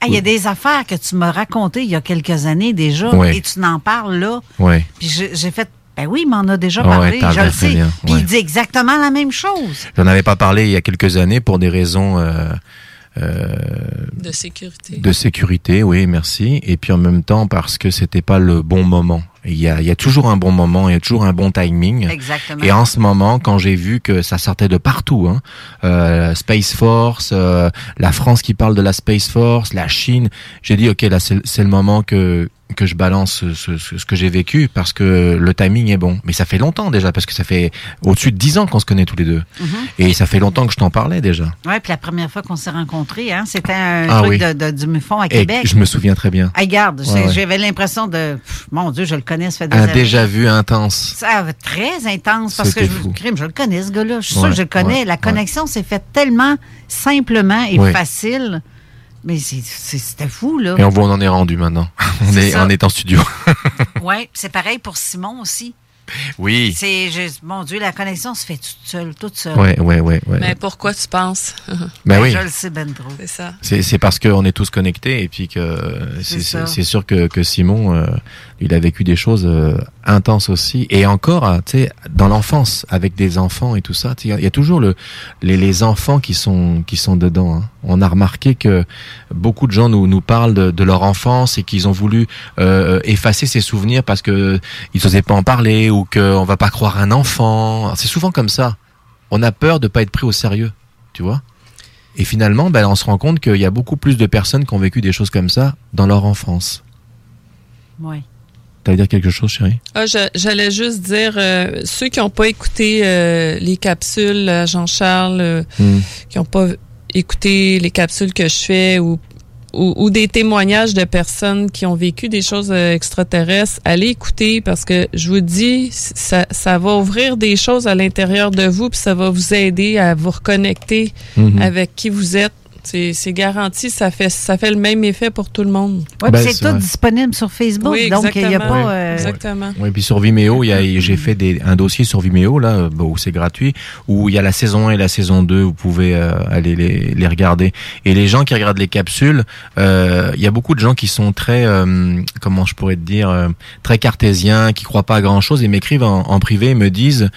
Il y a des affaires que tu m'as racontées il y a quelques années déjà, Ouais. et tu n'en parles là. ouais. Puis j'ai j'ai fait, ben oui, il m'en a déjà parlé, je le sais. bien, Puis ouais. il dit exactement la même chose. J'en avais pas parlé il y a quelques années pour des raisons euh, euh, De sécurité. de sécurité, oui, merci. Et puis en même temps parce que c'était pas le bon moment. Il y a, il y a toujours un bon moment, il y a toujours un bon timing. Exactement. Et en ce moment, quand j'ai vu que ça sortait de partout, hein, euh, Space Force, euh, la France qui parle de la Space Force, la Chine, j'ai dit ok là c'est le moment que que je balance ce, ce- ce- que j'ai vécu parce que le timing est bon. Mais ça fait longtemps déjà parce que ça fait au-dessus de dix ans qu'on se connaît tous les deux. Mhm. Et ça fait longtemps que je t'en parlais déjà. Ouais, puis la première fois qu'on s'est rencontrés, hein, c'était un Ah truc oui. de, de- du Mufon à Et Québec. je me souviens très bien. Ah, regarde, Ouais, j'ai- ouais. j'avais l'impression de, pff, mon Dieu, je le connais, ça fait des Un années. déjà vu intense. Ça très intense parce que je, fou. crime, je le connais, ce gars-là. Je suis Ouais, que je le connais. La connexion s'est faite tellement simplement et facile. Mais c'était fou, là. Et on on en est rendu maintenant. On est, on est en studio. Oui, c'est pareil pour Simon aussi. Oui. C'est, je- mon Dieu, la connexion se fait toute seule, toute seule. Ouais, ouais, ouais, ouais. Mais pourquoi tu penses? Ben oui. Je le sais ben trop. C'est ça. C'est c'est parce qu'on est tous connectés et puis que c'est- C'est ça. c'est c'est sûr que, que Simon, euh, il a vécu des choses euh, intenses aussi. Et encore, euh, tu sais, dans l'enfance, avec des enfants et tout ça, tu sais, il y a toujours le, les, les enfants qui sont, qui sont dedans. hein. On a remarqué que beaucoup de gens nous, nous parlent de, de leur enfance et qu'ils ont voulu euh, effacer ces souvenirs parce que ils n'osaient pas en parler ou qu'on va pas croire un enfant. C'est souvent comme ça. On a peur de pas être pris au sérieux, tu vois. Et finalement, ben, on se rend compte qu'il y a beaucoup plus de personnes qui ont vécu des choses comme ça dans leur enfance. Oui. T'allais dire quelque chose, chérie? Ah, J'allais juste dire, euh, ceux qui n'ont pas écouté euh, les capsules, euh, Jean-Charles, euh, Hmm. qui n'ont pas écouté les capsules que je fais ou, ou, ou des témoignages de personnes qui ont vécu des choses euh, extraterrestres, allez écouter parce que je vous dis, ça, ça va ouvrir des choses à l'intérieur de vous puis ça va vous aider à vous reconnecter. Mhm. avec qui vous êtes. C'est c'est garanti, ça fait, ça fait le même effet pour tout le monde. Ouais, Ben, puis c'est tout vrai. disponible sur Facebook, Oui, donc il n'y a pas... euh, Exactement. Oui, puis sur Vimeo, il y a, j'ai fait des, un dossier sur Vimeo là, bon, où c'est gratuit, où il y a la saison 1 et la saison 2, vous pouvez euh, aller les, les regarder. Et les gens qui regardent les capsules, euh, il y a beaucoup de gens qui sont très, euh, comment je pourrais te dire, euh, très cartésiens, qui croient pas à grand chose et m'écrivent en, en privé et me disent,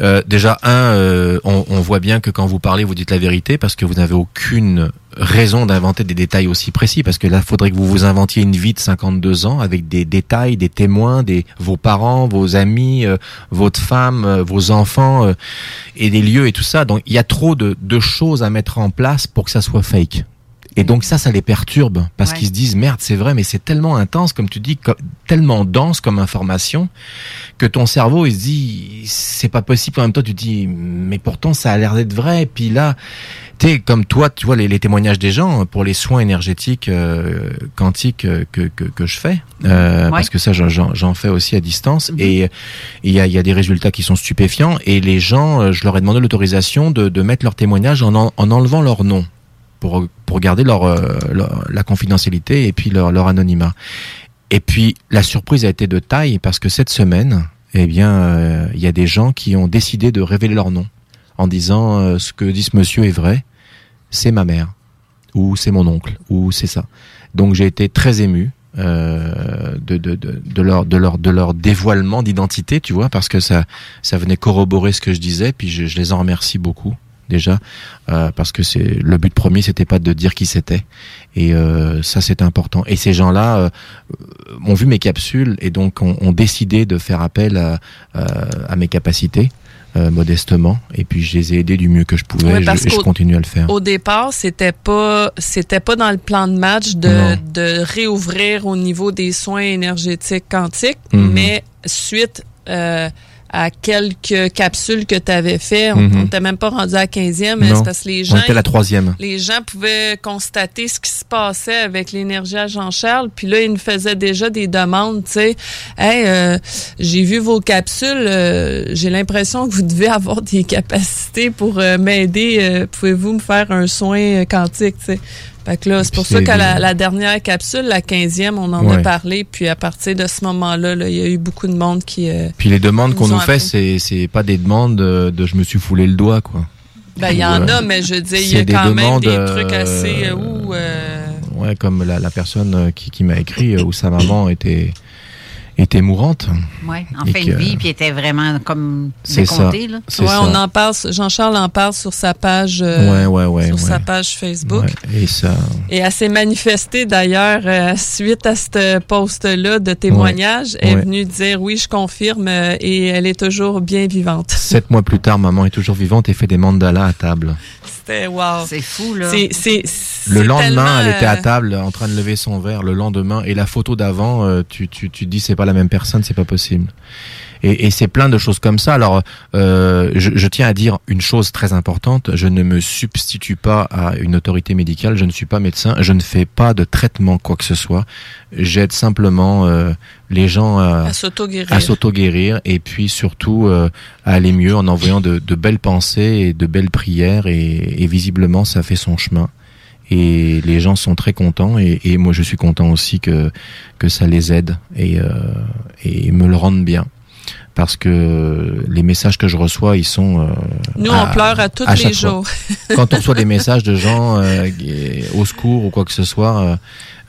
euh, déjà un, euh, on, on voit bien que quand vous parlez, vous dites la vérité parce que vous n'avez aucune raison d'inventer des détails aussi précis parce que là, faudrait que vous vous inventiez une vie de 52 ans avec des détails, des témoins, des vos parents, vos amis, euh, votre femme, euh, vos enfants euh, et des lieux et tout ça. Donc il y a trop de, de choses à mettre en place pour que ça soit fake. Et donc ça, ça les perturbe parce Ouais. qu'ils se disent merde, c'est vrai, mais c'est tellement intense, comme tu dis, tellement dense comme information que ton cerveau il se dit c'est pas possible. En même temps, tu te dis mais pourtant ça a l'air d'être vrai. Et puis là, tu sais, comme toi, tu vois les, les témoignages des gens pour les soins énergétiques euh, quantiques euh, que, que, que je fais, euh, parce que ça j'en- fais aussi à distance et il y a, il y a des résultats qui sont stupéfiants et les gens, euh, je leur ai demandé l'autorisation de, de mettre leur témoignage en, en, en enlevant leur nom pour, pour garder leur, euh, leur- la confidentialité et puis leur, leur anonymat. Et puis la surprise a été de taille parce que cette semaine, eh bien, euh, il y a des gens qui ont décidé de révéler leur nom en disant euh, ce que dit ce monsieur est vrai, c'est ma mère. ou c'est mon oncle, ou c'est ça. Donc j'ai été très ému. de, de, de, leur de leur de leur dévoilement d'identité tu vois parce que ça ça venait corroborer ce que je disais puis je les en remercie beaucoup déjà euh, parce que c'est le but premier c'était pas de dire qui c'était et euh, ça c'est important et ces gens là ont vu mes capsules et donc ont, ont décidé de faire appel à, à, à mes capacités euh, modestement et puis je les ai aidés du mieux que je pouvais et je, et continue à le faire Au départ, c'était pas c'était pas dans le plan de match de, Non. de réouvrir au niveau des soins énergétiques quantiques, Mhm. mais suite euh, à quelques capsules que tu avais fait, on Mhm. n'était même pas rendu à la 15e, mais c'est parce que les On gens était la troisième. les gens pouvaient constater ce qui se passait avec l'énergie à Jean-Charles. Puis là, ils nous faisaient déjà des demandes, tu sais. Hey, euh, j'ai vu vos capsules. euh, j'ai l'impression que vous devez avoir des capacités pour euh, m'aider. Pouvez-vous me faire un soin quantique, tu sais? Fait que là, c'est pour ça qu'à la, dernière capsule, la 15e, on en a parlé. Puis à partir de ce moment-là, là, il y a eu beaucoup de monde qui... euh, puis les demandes qu'on nous fait c'est c'est pas des demandes de, de je me suis foulé le doigt quoi Ben, il y en Ouais. a, mais je veux dire, il y a quand même des trucs euh, assez... euh, où, euh, Ouais, comme la, la personne euh, qui, qui m'a écrit euh, où sa maman était était mourante. Oui, en Et fin que- de vie, puis était vraiment comme C'est décompté. ça. Là. C'est ouais, ça. on en parle. Jean-Charles en parle sur sa page. euh, Ouais, ouais, ouais, Sur ouais. sa page Facebook. Ouais, et ça. Et elle s'est manifestée d'ailleurs euh, suite à ce post-là de témoignage. Elle est venue dire oui, je confirme euh, et elle est toujours bien vivante. Sept mois plus tard, maman est toujours vivante et fait des mandalas à table. C'était wow. C'est fou, là. C'est, c'est, Le lendemain, elle était à euh, table en train de lever son verre. Le lendemain, et la photo d'avant, euh, tu, tu, tu dis c'est pas la même personne, c'est pas possible. Et, et c'est plein de choses comme ça. Alors, euh, je, je tiens à dire une chose très importante. Je ne me substitue pas à une autorité médicale. Je ne suis pas médecin. Je ne fais pas de traitement quoi que ce soit. J'aide simplement euh, les gens à, À s'auto-guérir. et puis surtout euh, à aller mieux en envoyant de, de belles pensées et de belles prières. Et, et visiblement, ça fait son chemin. Et les gens sont très contents et, et moi je suis content aussi que que ça les aide et et me le rendent bien parce que les messages que je reçois ils sont euh, Nous, on pleure à tous les jours. quand on reçoit des messages de gens euh, au secours ou quoi que ce soit euh,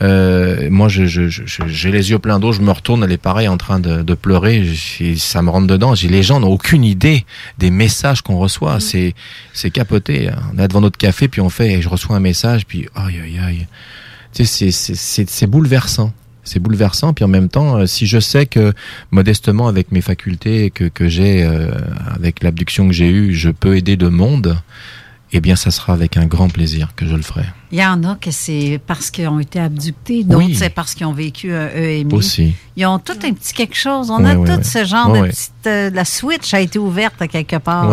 euh, moi je je- je- je- j'ai les yeux pleins d'eau je me retourne elle est pareil en train de, de pleurer j'ai- ça me rentre dedans. J'ai les gens n'ont aucune idée des messages qu'on reçoit. C'est c'est capoté hein. on est devant notre café puis on fait et je reçois un message puis aïe aïe aïe. Tu sais c'est c'est c'est c'est bouleversant c'est bouleversant puis en même temps euh, si je sais que modestement avec mes facultés que que j'ai euh, avec l'abduction que j'ai eue je peux aider de monde eh bien ça sera avec un grand plaisir que je le ferai Il y en a que c'est parce qu'ils ont été abductés, d'autres Oui. c'est parce qu'ils ont vécu un EMI. Aussi. Ils ont tout un petit quelque chose. On a tout ce genre de petite... euh, la switch a été ouverte à quelque part.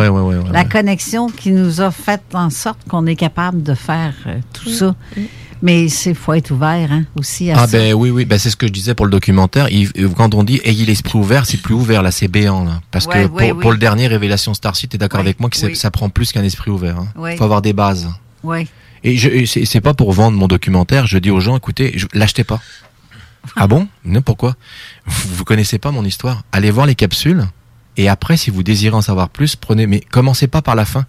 La connexion qui nous a fait en sorte qu'on est capable de faire euh, tout Mm. ça. Mais il faut être ouvert hein, aussi à Ah ça. ben oui oui ben c'est ce que je disais pour le documentaire Il- euh, quand on dit ayez l'esprit ouvert c'est plus ouvert là c'est béant là parce Ouais, que ouais, pour, oui. le dernier Révélation Starship t'es d'accord Ouais, avec moi que oui. ça prend plus qu'un esprit ouvert hein. Ouais. faut avoir des bases Oui. et et c'est pas pour vendre mon documentaire je dis aux gens écoutez l'achetez pas ah bon? Non pourquoi? Vous, vous connaissez pas mon histoire allez voir les capsules et après si vous désirez en savoir plus prenez mais commencez pas par la fin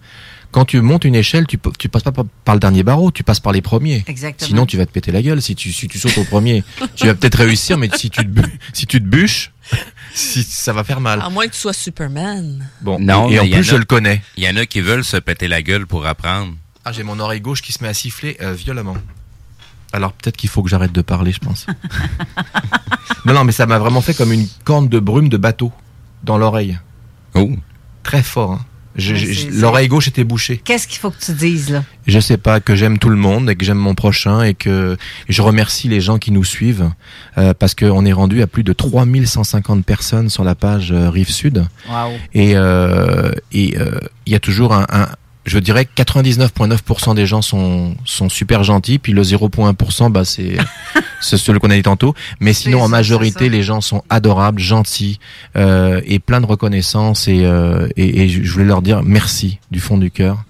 quand tu montes une échelle, tu, tu passes pas par, par le dernier barreau, tu passes par les premiers. Exactement. Sinon, tu vas te péter la gueule. Si tu, si tu sautes au premier, tu vas peut-être réussir, mais si tu te, bu- si tu te bûches, si, ça va faire mal. À moins que tu sois Superman. Bon, Non, et, et en mais il y plus, je le connais. Il y en a qui veulent se péter la gueule pour apprendre. Ah, j'ai mon oreille gauche qui se met à siffler euh, violemment. Alors peut-être qu'il faut que j'arrête de parler, je pense. non, non, mais ça m'a vraiment fait comme une corne de brume de bateau dans l'oreille. Oh. Très fort. Hein. L'oreille gauche était bouchée. Qu'est-ce qu'il faut que tu dises là? Je sais pas que j'aime tout le monde et que j'aime mon prochain et que je remercie les gens qui nous suivent euh, parce qu'on est rendu à plus de 3150 personnes sur la page euh, Rive Sud Wow. et euh, et euh, il y a toujours un, un je dirais que 99,9% des gens sont sont super gentils puis le 0,1% bah c'est c'est celui qu'on a dit tantôt. Mais sinon en majorité les gens sont adorables gentils euh, et plein de reconnaissance et, euh, et et je voulais leur dire merci du fond du cœur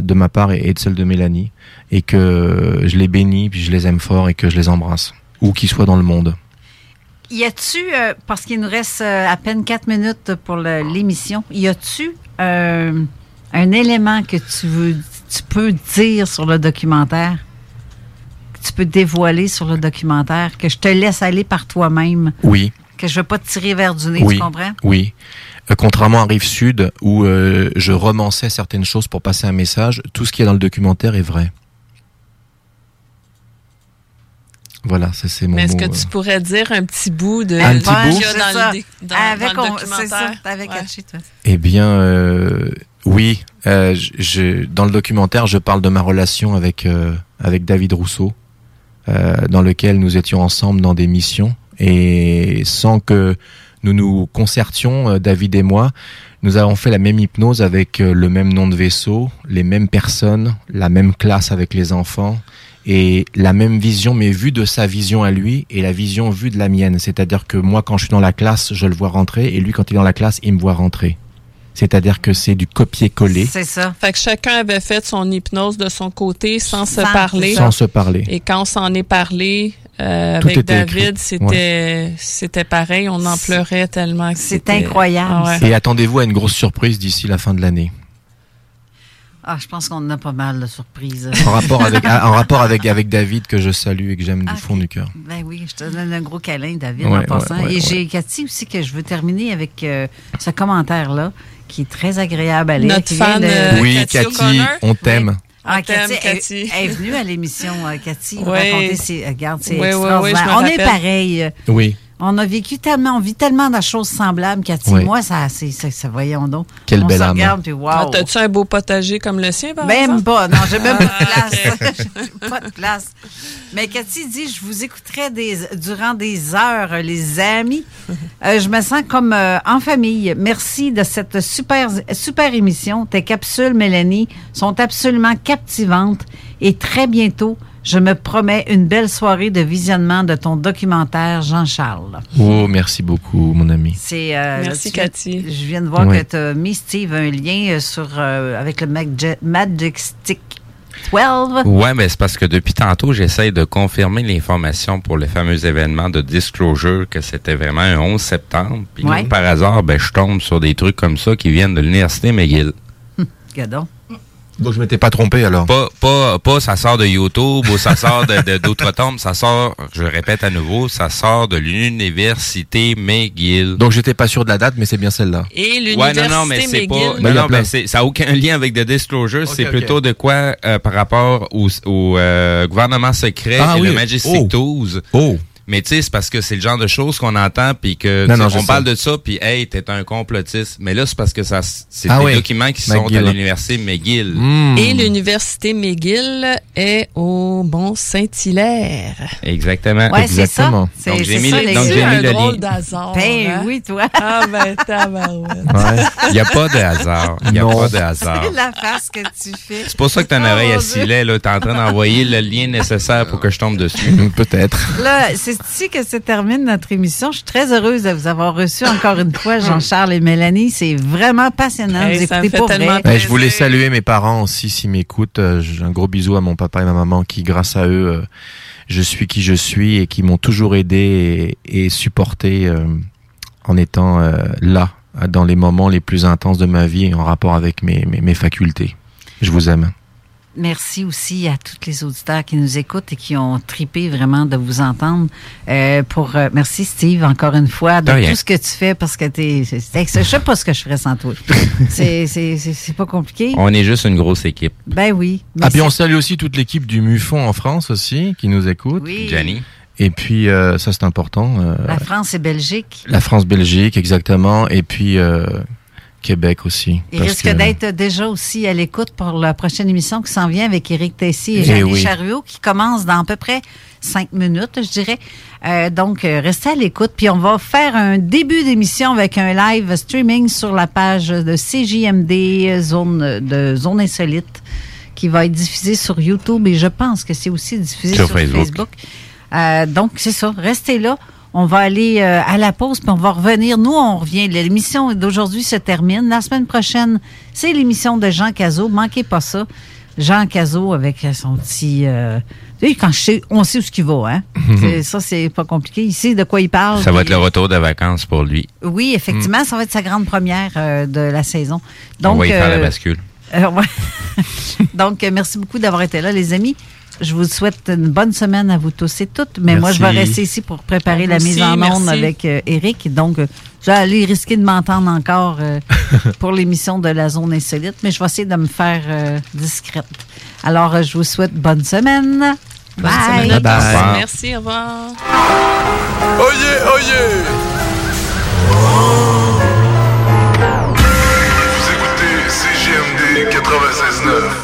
de ma part et de celle de Mélanie et que je les bénis puis je les aime fort et que je les embrasse où qu'ils soient dans le monde. Y a-tu, euh, parce qu'il nous reste euh, à peine quatre minutes pour l'émission, y a-tu euh, un élément que tu veux, tu peux dire sur le documentaire? tu peux dévoiler sur le documentaire, que je te laisse aller par toi-même, Oui. que je ne vais pas te tirer vers du nez, oui, tu comprends? Oui. Euh, contrairement à Rive Sud, où euh, je romançais certaines choses pour passer un message, tout ce qui est dans le documentaire est vrai. Voilà, ça c'est mon Mais est-ce mot, que euh. tu pourrais dire un petit bout de Un petit qu'il bout? y a C'est dans, le, Avec, le c'est ça, documentaire? avec Ouais. Hachi, toi. Eh bien, euh, oui. Euh, je- dans le documentaire, je parle de ma relation avec euh, avec David Rousseau, euh, dans lequel nous étions ensemble dans des missions et sans que nous nous concertions, euh, David et moi, nous avons fait la même hypnose avec euh, le même nom de vaisseau, les mêmes personnes, la même classe avec les enfants et la même vision, mais vue de sa vision à lui et la vision vue de la mienne. C'est-à-dire que moi, quand je suis dans la classe, je le vois rentrer et lui, quand il est dans la classe, il me voit rentrer. C'est-à-dire que c'est du copier-coller C'est ça. Fait que chacun avait fait son hypnose de son côté sans se parler. sans se parler. Et quand on s'en est parlé euh, avec. David, c'était c'était pareil. On en pleurait tellement. que C'est incroyable. Ah ouais. Et attendez-vous à une grosse surprise d'ici la fin de l'année? Ah, je pense qu'on en a pas mal de surprises. En rapport avec, en rapport avec, avec David que je salue et que j'aime du fond du cœur. Ben oui, je te donne un gros câlin, David, Ouais, en passant. ouais, ouais, Et ouais. j'ai Cathy aussi que je veux terminer avec euh, ce commentaire-là, qui est très agréable à lire. Notre fan, de- euh, Oui, Cathy Cathy, on t'aime. Ah, On t'aime, Cathy, elle- Cathy. Elle, est venue à l'émission, euh, Cathy, Oui. raconter ses. Regarde, c'est Oui, oui, oui, extraordinaire. je me on est pareil. Oui. On a vécu tellement, on vit tellement de choses semblables, Cathy. Oui. Moi, ça, c'est, ça, ça, voyons donc. Quelle on belle se âme. regarde, puis wow. Ah, T'as-tu un beau potager comme le sien, par Même exemple? pas, non, j'ai même pas de Ah, place. J'ai pas de place. Mais Cathy dit, je vous écouterai des, durant des heures, les amis. Euh, je me sens comme euh, en famille. Merci de cette super, super émission. Tes capsules, Mélanie, sont absolument captivantes. Et très bientôt, je me promets une belle soirée de visionnement de ton documentaire, Jean-Charles. Oh, merci beaucoup, mon ami. C'est, euh, Merci, tu Cathy. Je viens de voir que tu as mis, Steve, un lien euh, sur, euh, avec le Mag- Magic Stick 12. Ouais, mais c'est parce que depuis tantôt, j'essaye de confirmer l'information pour le fameux événement de Disclosure que c'était vraiment un 11 septembre. Puis Ouais. par hasard, ben, je tombe sur des trucs comme ça qui viennent de l'Université McGill. Gadon. Donc je m'étais pas trompé alors. Pas, pas, pas ça sort de YouTube ou ça sort de, de- d'autres tombes, ça sort, je répète à nouveau, ça sort de l'Université McGill. Donc j'étais pas sûr de la date, mais c'est bien celle-là. Et l'université Ouais, non, non, mais c'est pas. Ben, Non, a non, c'est- ça n'a aucun lien avec The Disclosure. c'est plutôt de quoi euh, par rapport au, au, euh, gouvernement secret Ah et oui. le Majestic Oh. 12. Oh. Mais tu sais, c'est parce que c'est le genre de choses qu'on entend, puis que Non, non, on sais. parle de ça, puis hey, t'es un complotiste. Mais là, c'est parce que ça, c'est Ah des oui. documents qui sont McGill. à l'université McGill. Hmm. Et l'université McGill est au Mont-Saint-Hilaire. Exactement. Ouais, c'est ça. Exactement. C'est, Donc, j'ai mis ça, le- donc, j'ai C'est mis un le drôle lien. d'hasard. Ben hein? oui, toi. Ah ben, tabarouette. Ouais. Il n'y a pas de hasard. Il n'y a Non. pas de hasard. C'est la face que tu fais. C'est pour ça que t'as une Oh, oreille Dieu. silet, là. T'es en train d'envoyer le lien nécessaire pour que je tombe dessus. Peut-être. Là, c'est ici que se termine notre émission. Je suis très heureuse de vous avoir reçu encore une fois, Jean-Charles et Mélanie. C'est vraiment passionnant. Hey, vous pour vrai. Ouais, je voulais saluer mes parents aussi s'ils m'écoutent. Euh, un gros bisou à mon papa et ma maman qui, grâce à eux, euh, je suis qui je suis et qui m'ont toujours aidé et, et supporté euh, en étant euh, là dans les moments les plus intenses de ma vie en rapport avec mes, mes, mes facultés. Je vous aime. Merci aussi à tous les auditeurs qui nous écoutent et qui ont tripé vraiment de vous entendre. Euh, pour euh, merci Steve encore une fois de tout ce que tu fais parce que c'est- Je sais pas ce que je ferais sans toi. c'est c'est c'est c'est pas compliqué. On est juste une grosse équipe. Ben oui. Ah, puis on salue aussi toute l'équipe du MUFON en France aussi qui nous écoute. Oui. Jenny. Et puis, euh, ça c'est important. euh, La France et Belgique. la France-Belgique, exactement. Et puis, euh, Québec aussi. Il risque que- d'être déjà aussi à l'écoute pour la prochaine émission qui s'en vient avec Éric Tessier et Eh Jeannie oui. Chariot qui commence dans à peu près cinq minutes, je dirais. Euh, donc, euh, restez à l'écoute. Puis, on va faire un début d'émission avec un live streaming sur la page de CJMD, zone, de Zone Insolite, qui va être diffusé sur YouTube et je pense que c'est aussi diffusé sur, Sur Facebook. Facebook. Euh, donc, c'est ça. Restez là. On va aller euh, à la pause, puis on va revenir. Nous, on revient. L'émission d'aujourd'hui se termine. La semaine prochaine, c'est l'émission de Jean Cazot. Manquez pas ça. Jean Cazot avec son petit... euh, quand je sais, on sait où ce qu'il va, hein? C'est- ça, c'est pas compliqué. Il sait de quoi il parle. Ça va être le retour de vacances pour lui. Oui, effectivement, ça va être sa grande première euh, de la saison. On va y faire la euh, bascule. euh, ouais. Donc, merci beaucoup d'avoir été là, les amis. Je vous souhaite une bonne semaine à vous tous et toutes. Mais moi, je vais rester ici pour préparer la mise en onde avec euh, Eric. Donc, euh, je vais aller risquer de m'entendre encore euh, pour l'émission de la zone insolite, mais je vais essayer de me faire euh, discrète. Alors, euh, je vous souhaite bonne semaine. Bonne Bye. semaine à tous. Bye. Au revoir. Merci, au revoir. Oyez, oyez! Vous écoutez CGMD 96.9.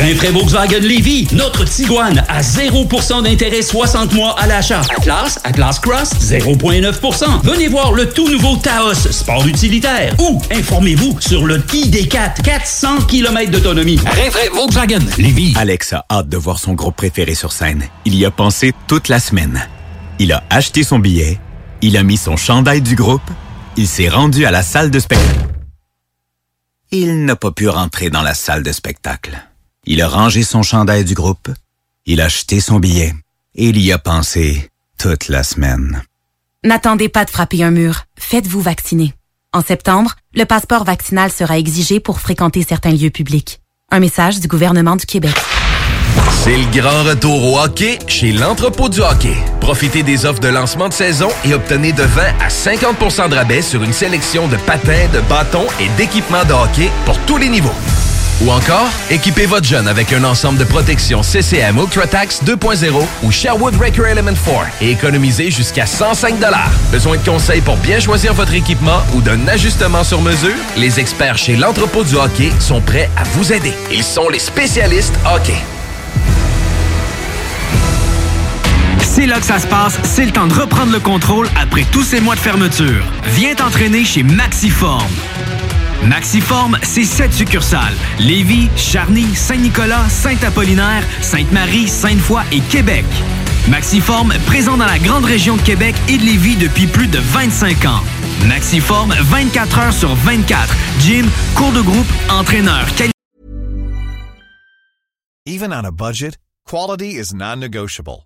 Rinfraie Volkswagen Lévy, notre Tiguan à 0% d'intérêt 60 mois à l'achat. Atlas, Atlas Cross, 0,9%. Venez voir le tout nouveau Taos, sport utilitaire. Ou informez-vous sur le ID4, 400 km d'autonomie. Rinfraie Volkswagen Lévy. Alex a hâte de voir son groupe préféré sur scène. Il y a pensé toute la semaine. Il a acheté son billet, il a mis son chandail du groupe, il s'est rendu à la salle de spectacle. Il n'a pas pu rentrer dans la salle de spectacle. Il a rangé son chandail du groupe, il a acheté son billet et il y a pensé toute la semaine. N'attendez pas de frapper un mur. Faites-vous vacciner. En septembre, le passeport vaccinal sera exigé pour fréquenter certains lieux publics. Un message du gouvernement du Québec. C'est le grand retour au hockey chez l'entrepôt du hockey. Profitez des offres de lancement de saison et obtenez de 20 à 50% de rabais sur une sélection de patins, de bâtons et d'équipements de hockey pour tous les niveaux. Ou encore, équipez votre jeune avec un ensemble de protection CCM UltraTax 2.0 ou Sherwood Record Element 4 et économisez jusqu'à 105 Besoin de conseils pour bien choisir votre équipement ou d'un ajustement sur mesure? Les experts chez l'entrepôt du hockey sont prêts à vous aider. Ils sont les spécialistes hockey. C'est là que ça se passe, c'est le temps de reprendre le contrôle après tous ces mois de fermeture. Viens t'entraîner chez Maxiform. Maxiform, c'est sept succursales. Lévis, Charny, Saint-Nicolas, Saint-Apollinaire, Sainte-Marie, Sainte-Foy et Québec. Maxiform, présent dans la grande région de Québec et de Lévis depuis plus de 25 ans. Maxiform, 24 heures sur 24. Gym, cours de groupe, entraîneur, Even on a budget, quality is non-negotiable.